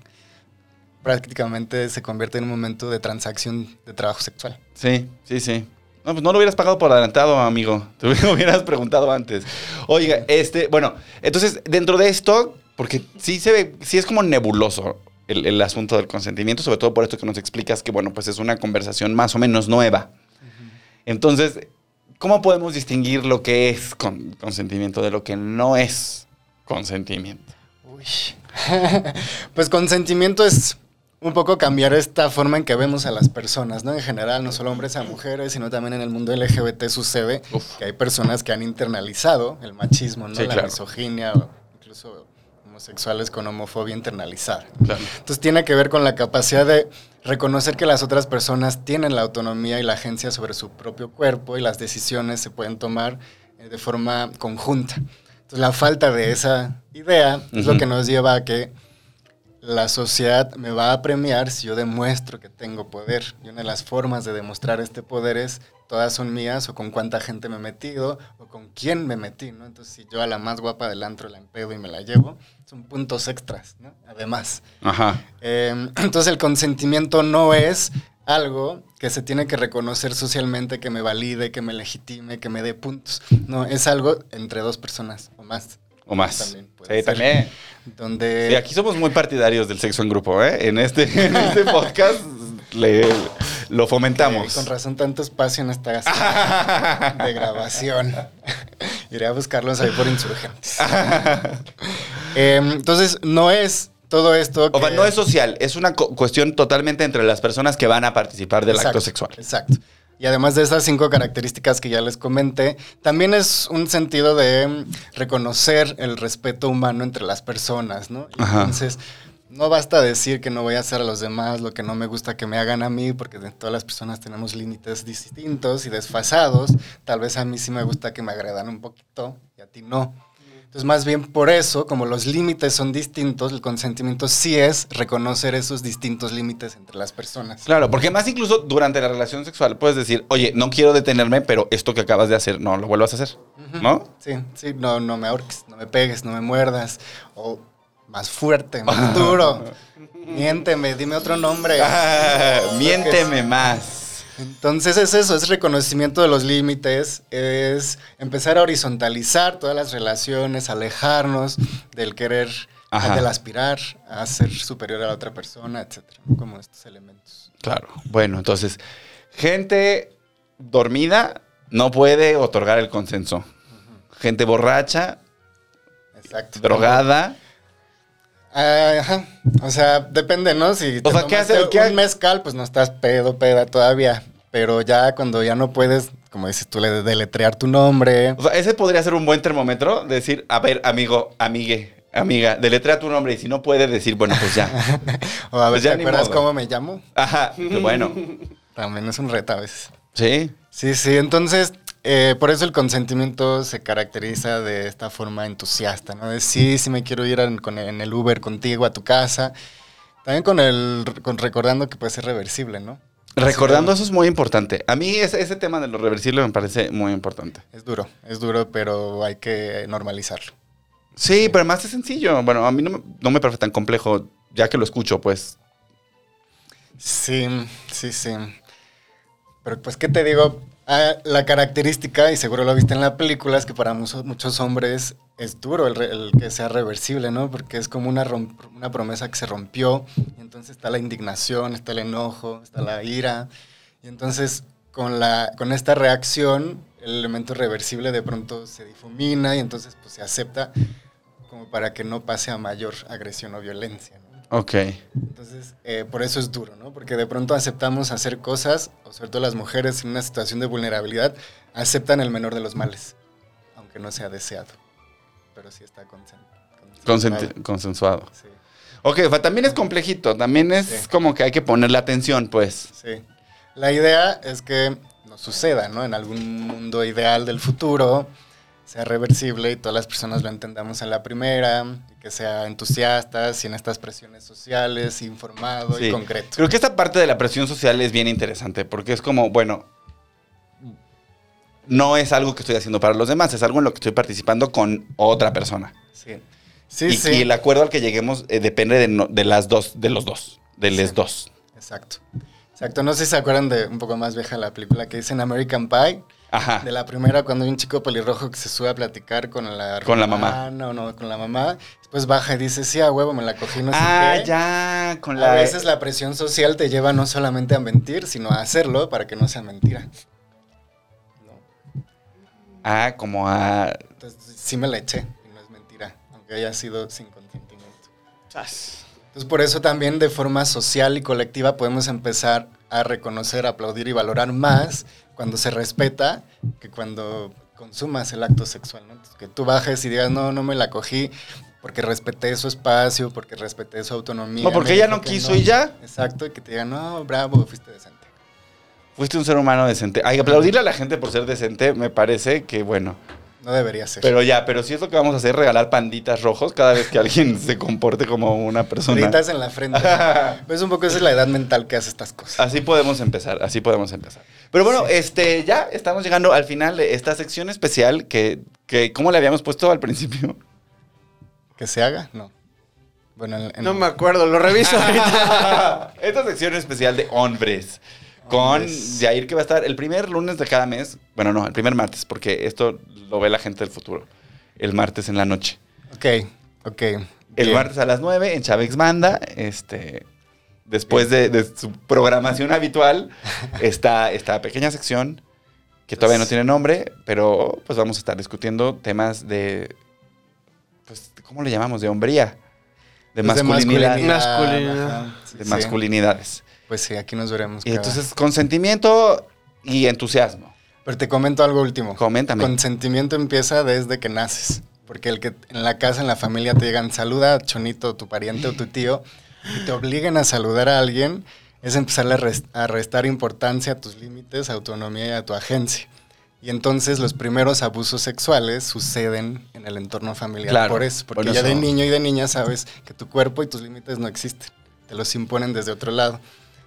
prácticamente se convierte en un momento de transacción de trabajo sexual. Sí, sí, sí. No, pues no lo hubieras pagado por adelantado, amigo. [LAUGHS] Te hubieras preguntado antes. Oiga, este, bueno, entonces, dentro de esto, porque sí se ve, sí es como nebuloso el, el asunto del consentimiento, sobre todo por esto que nos explicas que, bueno, pues es una conversación más o menos nueva. Entonces, ¿cómo podemos distinguir lo que es con- consentimiento de lo que no es consentimiento? Uy. [LAUGHS] pues consentimiento es un poco cambiar esta forma en que vemos a las personas, ¿no? En general, no solo hombres a mujeres, sino también en el mundo LGBT sucede que hay personas que han internalizado el machismo, ¿no? Sí, la claro. misoginia o incluso homosexuales con homofobia internalizada. Claro. Entonces tiene que ver con la capacidad de reconocer que las otras personas tienen la autonomía y la agencia sobre su propio cuerpo y las decisiones se pueden tomar eh, de forma conjunta. Entonces la falta de esa idea es lo que nos lleva a que la sociedad me va a premiar si yo demuestro que tengo poder. Y una de las formas de demostrar este poder es todas son mías o con cuánta gente me he metido o con quién me metí, ¿no? Entonces si yo a la más guapa del antro la empedo y me la llevo, son puntos extras, ¿no? Además. Ajá. Eh, entonces el consentimiento no es algo que se tiene que reconocer socialmente, que me valide, que me legitime, que me dé puntos. No, es algo entre dos personas o más. O más. También sí, también. Donde... Sí, aquí somos muy partidarios del sexo en grupo, ¿eh? En este, [LAUGHS] en este podcast le, lo fomentamos. Con razón tanto espacio en esta sala [LAUGHS] de grabación. [LAUGHS] Iré a buscarlos ahí por insurgentes. Eh, entonces, no es todo esto O sea, que- no es social, es una cu- cuestión totalmente entre las personas que van a participar del Exacto, acto sexual. Exacto. Y además de esas cinco características que ya les comenté, también es un sentido de mm, reconocer el respeto humano entre las personas, ¿no? Ajá. Entonces, no basta decir que no voy a hacer a los demás lo que no me gusta que me hagan a mí, porque todas las personas tenemos límites distintos y desfasados. Tal vez a mí sí me gusta que me agredan un poquito y a ti no. Entonces, más bien por eso, como los límites son distintos, el consentimiento sí es reconocer esos distintos límites entre las personas. Claro, porque más incluso durante la relación sexual puedes decir, oye, no quiero detenerme, pero esto que acabas de hacer, no lo vuelvas a hacer, ¿no? Sí, sí, no, no me ahorques, no me pegues, no me muerdas. O más fuerte, [LAUGHS] más duro. Miénteme, dime otro nombre. Ah, miénteme más. Entonces es eso, es reconocimiento de los límites, es empezar a horizontalizar todas las relaciones, alejarnos del querer, Ajá. del aspirar a ser superior a la otra persona, etcétera, como estos elementos. Claro. Bueno, entonces, gente dormida no puede otorgar el consenso. Gente borracha, Exacto. drogada. Ah, Ajá. O sea, depende, ¿no? Si te O sea, ¿qué tomaste hace- qué un mezcal, pues no estás pedo, peda todavía. Pero ya cuando ya no puedes, como dices tú, le deletrear tu nombre. O sea, ese podría ser un buen termómetro. Decir, a ver, amigo, amigue, amiga, deletrea tu nombre y si no puede decir, bueno, pues ya. [LAUGHS] o a ver, Pues ¿te acuerdas cómo me llamo? Ajá, bueno. [LAUGHS] También es un reto a veces. Sí. Sí, sí. Entonces, eh, por eso el consentimiento se caracteriza de esta forma entusiasta, ¿no? De sí, sí me quiero ir en, con- en el Uber contigo a tu casa. También con el, con recordando que puede ser reversible, ¿no? Recordando eso es muy importante. A mí ese, ese tema de lo reversible me parece muy importante. Es duro, es duro, pero hay que normalizarlo. Sí, pero además es sencillo. Bueno, a mí no me, no me parece tan complejo, ya que lo escucho, pues. Sí, sí, sí. Pero pues, ¿qué te digo? Ah, la característica, y seguro lo viste en la película, es que para muchos, muchos hombres es duro el, el que sea reversible, ¿no? Porque es como una, una promesa que se rompió, y entonces está la indignación, está el enojo, está la ira, y entonces con, la, con esta reacción, el elemento reversible de pronto se difumina y entonces pues se acepta como para que no pase a mayor agresión o violencia. Ok. Entonces, eh, por eso es duro, ¿no? Porque de pronto aceptamos hacer cosas, o sobre todo las mujeres en una situación de vulnerabilidad, aceptan el menor de los males, aunque no sea deseado. Pero sí está consen consensuado. Consensuado. Sí, Ok, o sea, también es complejito. También es Sí. como que hay que ponerle atención, pues. sí. La idea es que no suceda, ¿no? En algún mundo ideal del futuro sea reversible y todas las personas lo entendamos en la primera, y que sea entusiasta, sin estas presiones sociales, informado Sí. y concreto. Creo que esta parte de la presión social es bien interesante porque es como, bueno, no es algo que estoy haciendo para los demás, es algo en lo que estoy participando con otra persona. Sí, sí, y, sí. y el acuerdo al que lleguemos eh, depende de, no- de las dos, de los dos, de les Sí. dos. Exacto. Exacto. No sé si se acuerdan de un poco más vieja la película que dicen American Pie. Ajá. De la primera, cuando hay un chico pelirrojo que se sube a platicar con la Con la mamá. hermana, o no, con la mamá. Después baja y dice, sí, a huevo, me la cogí, no sé ah, qué. ya, con A la... veces la presión social te lleva no solamente a mentir, sino a hacerlo para que no sea mentira. No. Ah, como a... Entonces, sí me la eché y no es mentira, aunque haya sido sin consentimiento. Entonces, por eso también de forma social y colectiva podemos empezar a reconocer, aplaudir y valorar más cuando se respeta que cuando consumas el acto sexual. ¿no? Que tú bajes y digas, no, no me la cogí, porque respeté su espacio, porque respeté su autonomía. No, porque ella no quiso y ya. Exacto, y que te digan, no, bravo, fuiste decente. Fuiste un ser humano decente. Ay, aplaudirle a la gente por ser decente me parece que, bueno. No debería ser. Pero ya, pero si es lo que vamos a hacer, regalar panditas rojos cada vez que alguien se comporte como una persona. Ahorita en la frente. [LAUGHS] pues un poco esa es la edad mental que hace estas cosas. Así podemos empezar, así podemos empezar. Pero bueno, este, ya estamos llegando al final de esta sección especial que, que ¿cómo le habíamos puesto al principio? ¿Que se haga? No. Bueno, en- en- No me acuerdo, lo reviso ahorita. [LAUGHS] esta sección especial de hombres. Con Hombres. Jair, que va a estar el primer lunes de cada mes. Bueno, no, el primer martes, porque esto lo ve la gente del futuro. El martes en la noche. Ok, ok. El bien. martes a las 9 en Chávez Banda. Este, después de, de su programación habitual, [LAUGHS] está esta pequeña sección que todavía no tiene nombre, pero pues vamos a estar discutiendo temas de. Pues, ¿cómo le llamamos? De hombría. De Pues masculinidad. Masculinidad. ajá, sí, De sí. masculinidades. Pues sí, aquí nos veremos. Y cada- entonces, consentimiento y entusiasmo. Pero te comento algo último. Coméntame. Consentimiento empieza desde que naces. Porque el que en la casa, en la familia te digan saluda a Chonito, tu pariente o tu tío, y te obliguen a saludar a alguien, es empezar a, res- a restar importancia a tus límites, autonomía y a tu agencia. Y entonces los primeros abusos sexuales suceden en el entorno familiar. Claro, por eso, porque por ya de eso. niño y de niña sabes que tu cuerpo y tus límites no existen. Te los imponen desde otro lado.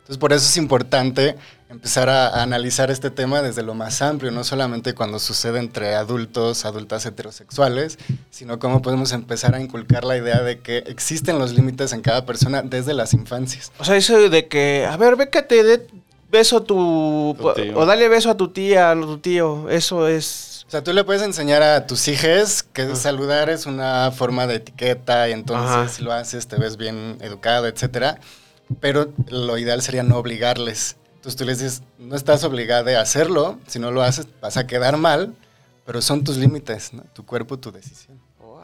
Entonces, por eso es importante empezar a, a analizar este tema desde lo más amplio, no solamente cuando sucede entre adultos, adultas heterosexuales, sino cómo podemos empezar a inculcar la idea de que existen los límites en cada persona desde las infancias. O sea, eso de que, a ver, ve que te dé beso a tu... Tu. O dale beso a tu tía, a tu tío. Eso es... O sea, tú le puedes enseñar a tus hijos que saludar es una forma de etiqueta y entonces Ajá. si lo haces te ves bien educado, etcétera. Pero lo ideal sería no obligarles. Entonces tú les dices, no estás obligada a hacerlo, si no lo haces vas a quedar mal, pero son tus límites, ¿no? tu cuerpo, tu decisión. Wow,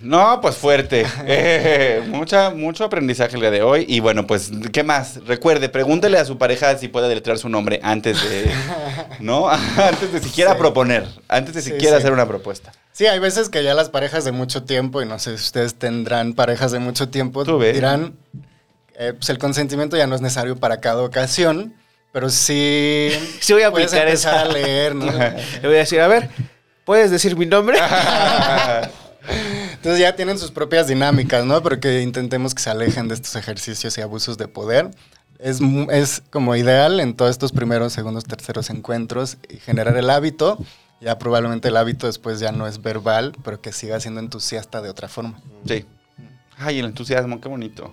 no, pues fuerte. [LAUGHS] Eh, mucha, mucho aprendizaje el día de hoy. Y bueno, pues, ¿qué más? Recuerde, pregúntele a su pareja si puede deletrear su nombre antes de, [LAUGHS] ¿no? [LAUGHS] antes de siquiera Sí. proponer, antes de siquiera sí. hacer una propuesta. Sí, hay veces que ya las parejas de mucho tiempo, y no sé si ustedes tendrán parejas de mucho tiempo, dirán, eh, pues el consentimiento ya no es necesario para cada ocasión, pero sí... Sí voy a puedes aplicar empezar esa. a leer, ¿no? Le voy a decir, a ver, ¿puedes decir mi nombre? Entonces ya tienen sus propias dinámicas, ¿no? Pero que intentemos que se alejen de estos ejercicios y abusos de poder. Es, como ideal en todos estos primeros, segundos, terceros encuentros y generar el hábito. Ya probablemente el hábito después ya no es verbal, pero que siga siendo entusiasta de otra forma. Sí. Ay, el entusiasmo, qué bonito.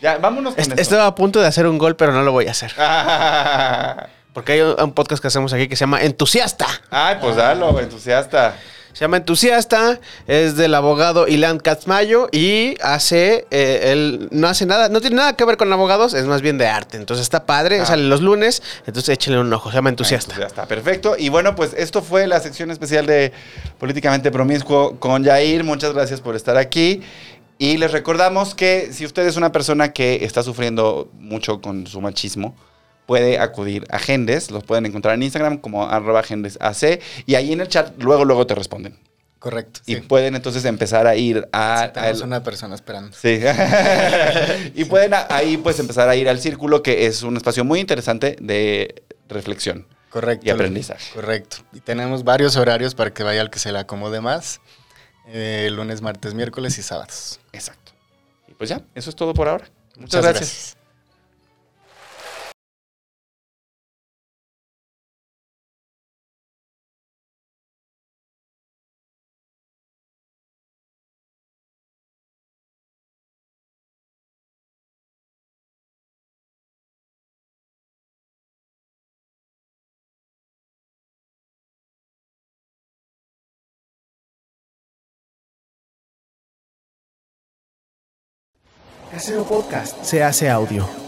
Ya, vámonos con Est-. Estaba a punto de hacer un gol, pero no lo voy a hacer. [LAUGHS] Porque hay un, un podcast que hacemos aquí que se llama Entusiasta. Ay, pues dalo, entusiasta. Se llama Entusiasta, es del abogado Ilan Katzmayo y hace, eh, él no hace nada, no tiene nada que ver con abogados, es más bien de arte. Entonces está padre, Ah. sale los lunes, entonces échenle un ojo, se llama Entusiasta. Entusiasta, perfecto. Y bueno, pues esto fue la sección especial de Políticamente Promiscuo con Yair. Muchas gracias por estar aquí. Y les recordamos que si usted es una persona que está sufriendo mucho con su machismo, puede acudir a Gendes. Los pueden encontrar en Instagram como arroba gendesac. Y ahí en el chat luego, luego te responden. Correcto. Y sí. pueden entonces empezar a ir a... Sí, tenemos a- una persona esperando. Sí. [LAUGHS] y pueden a- ahí pues empezar a ir al círculo, que es un espacio muy interesante de reflexión. Correcto. Y aprendizaje. Correcto. Y tenemos varios horarios para que vaya al que se le acomode más. Eh, lunes, martes, miércoles y sábados. Exacto. Y pues ya, eso es todo por ahora. Muchas, Muchas gracias. gracias. Casero Podcast se hace audio.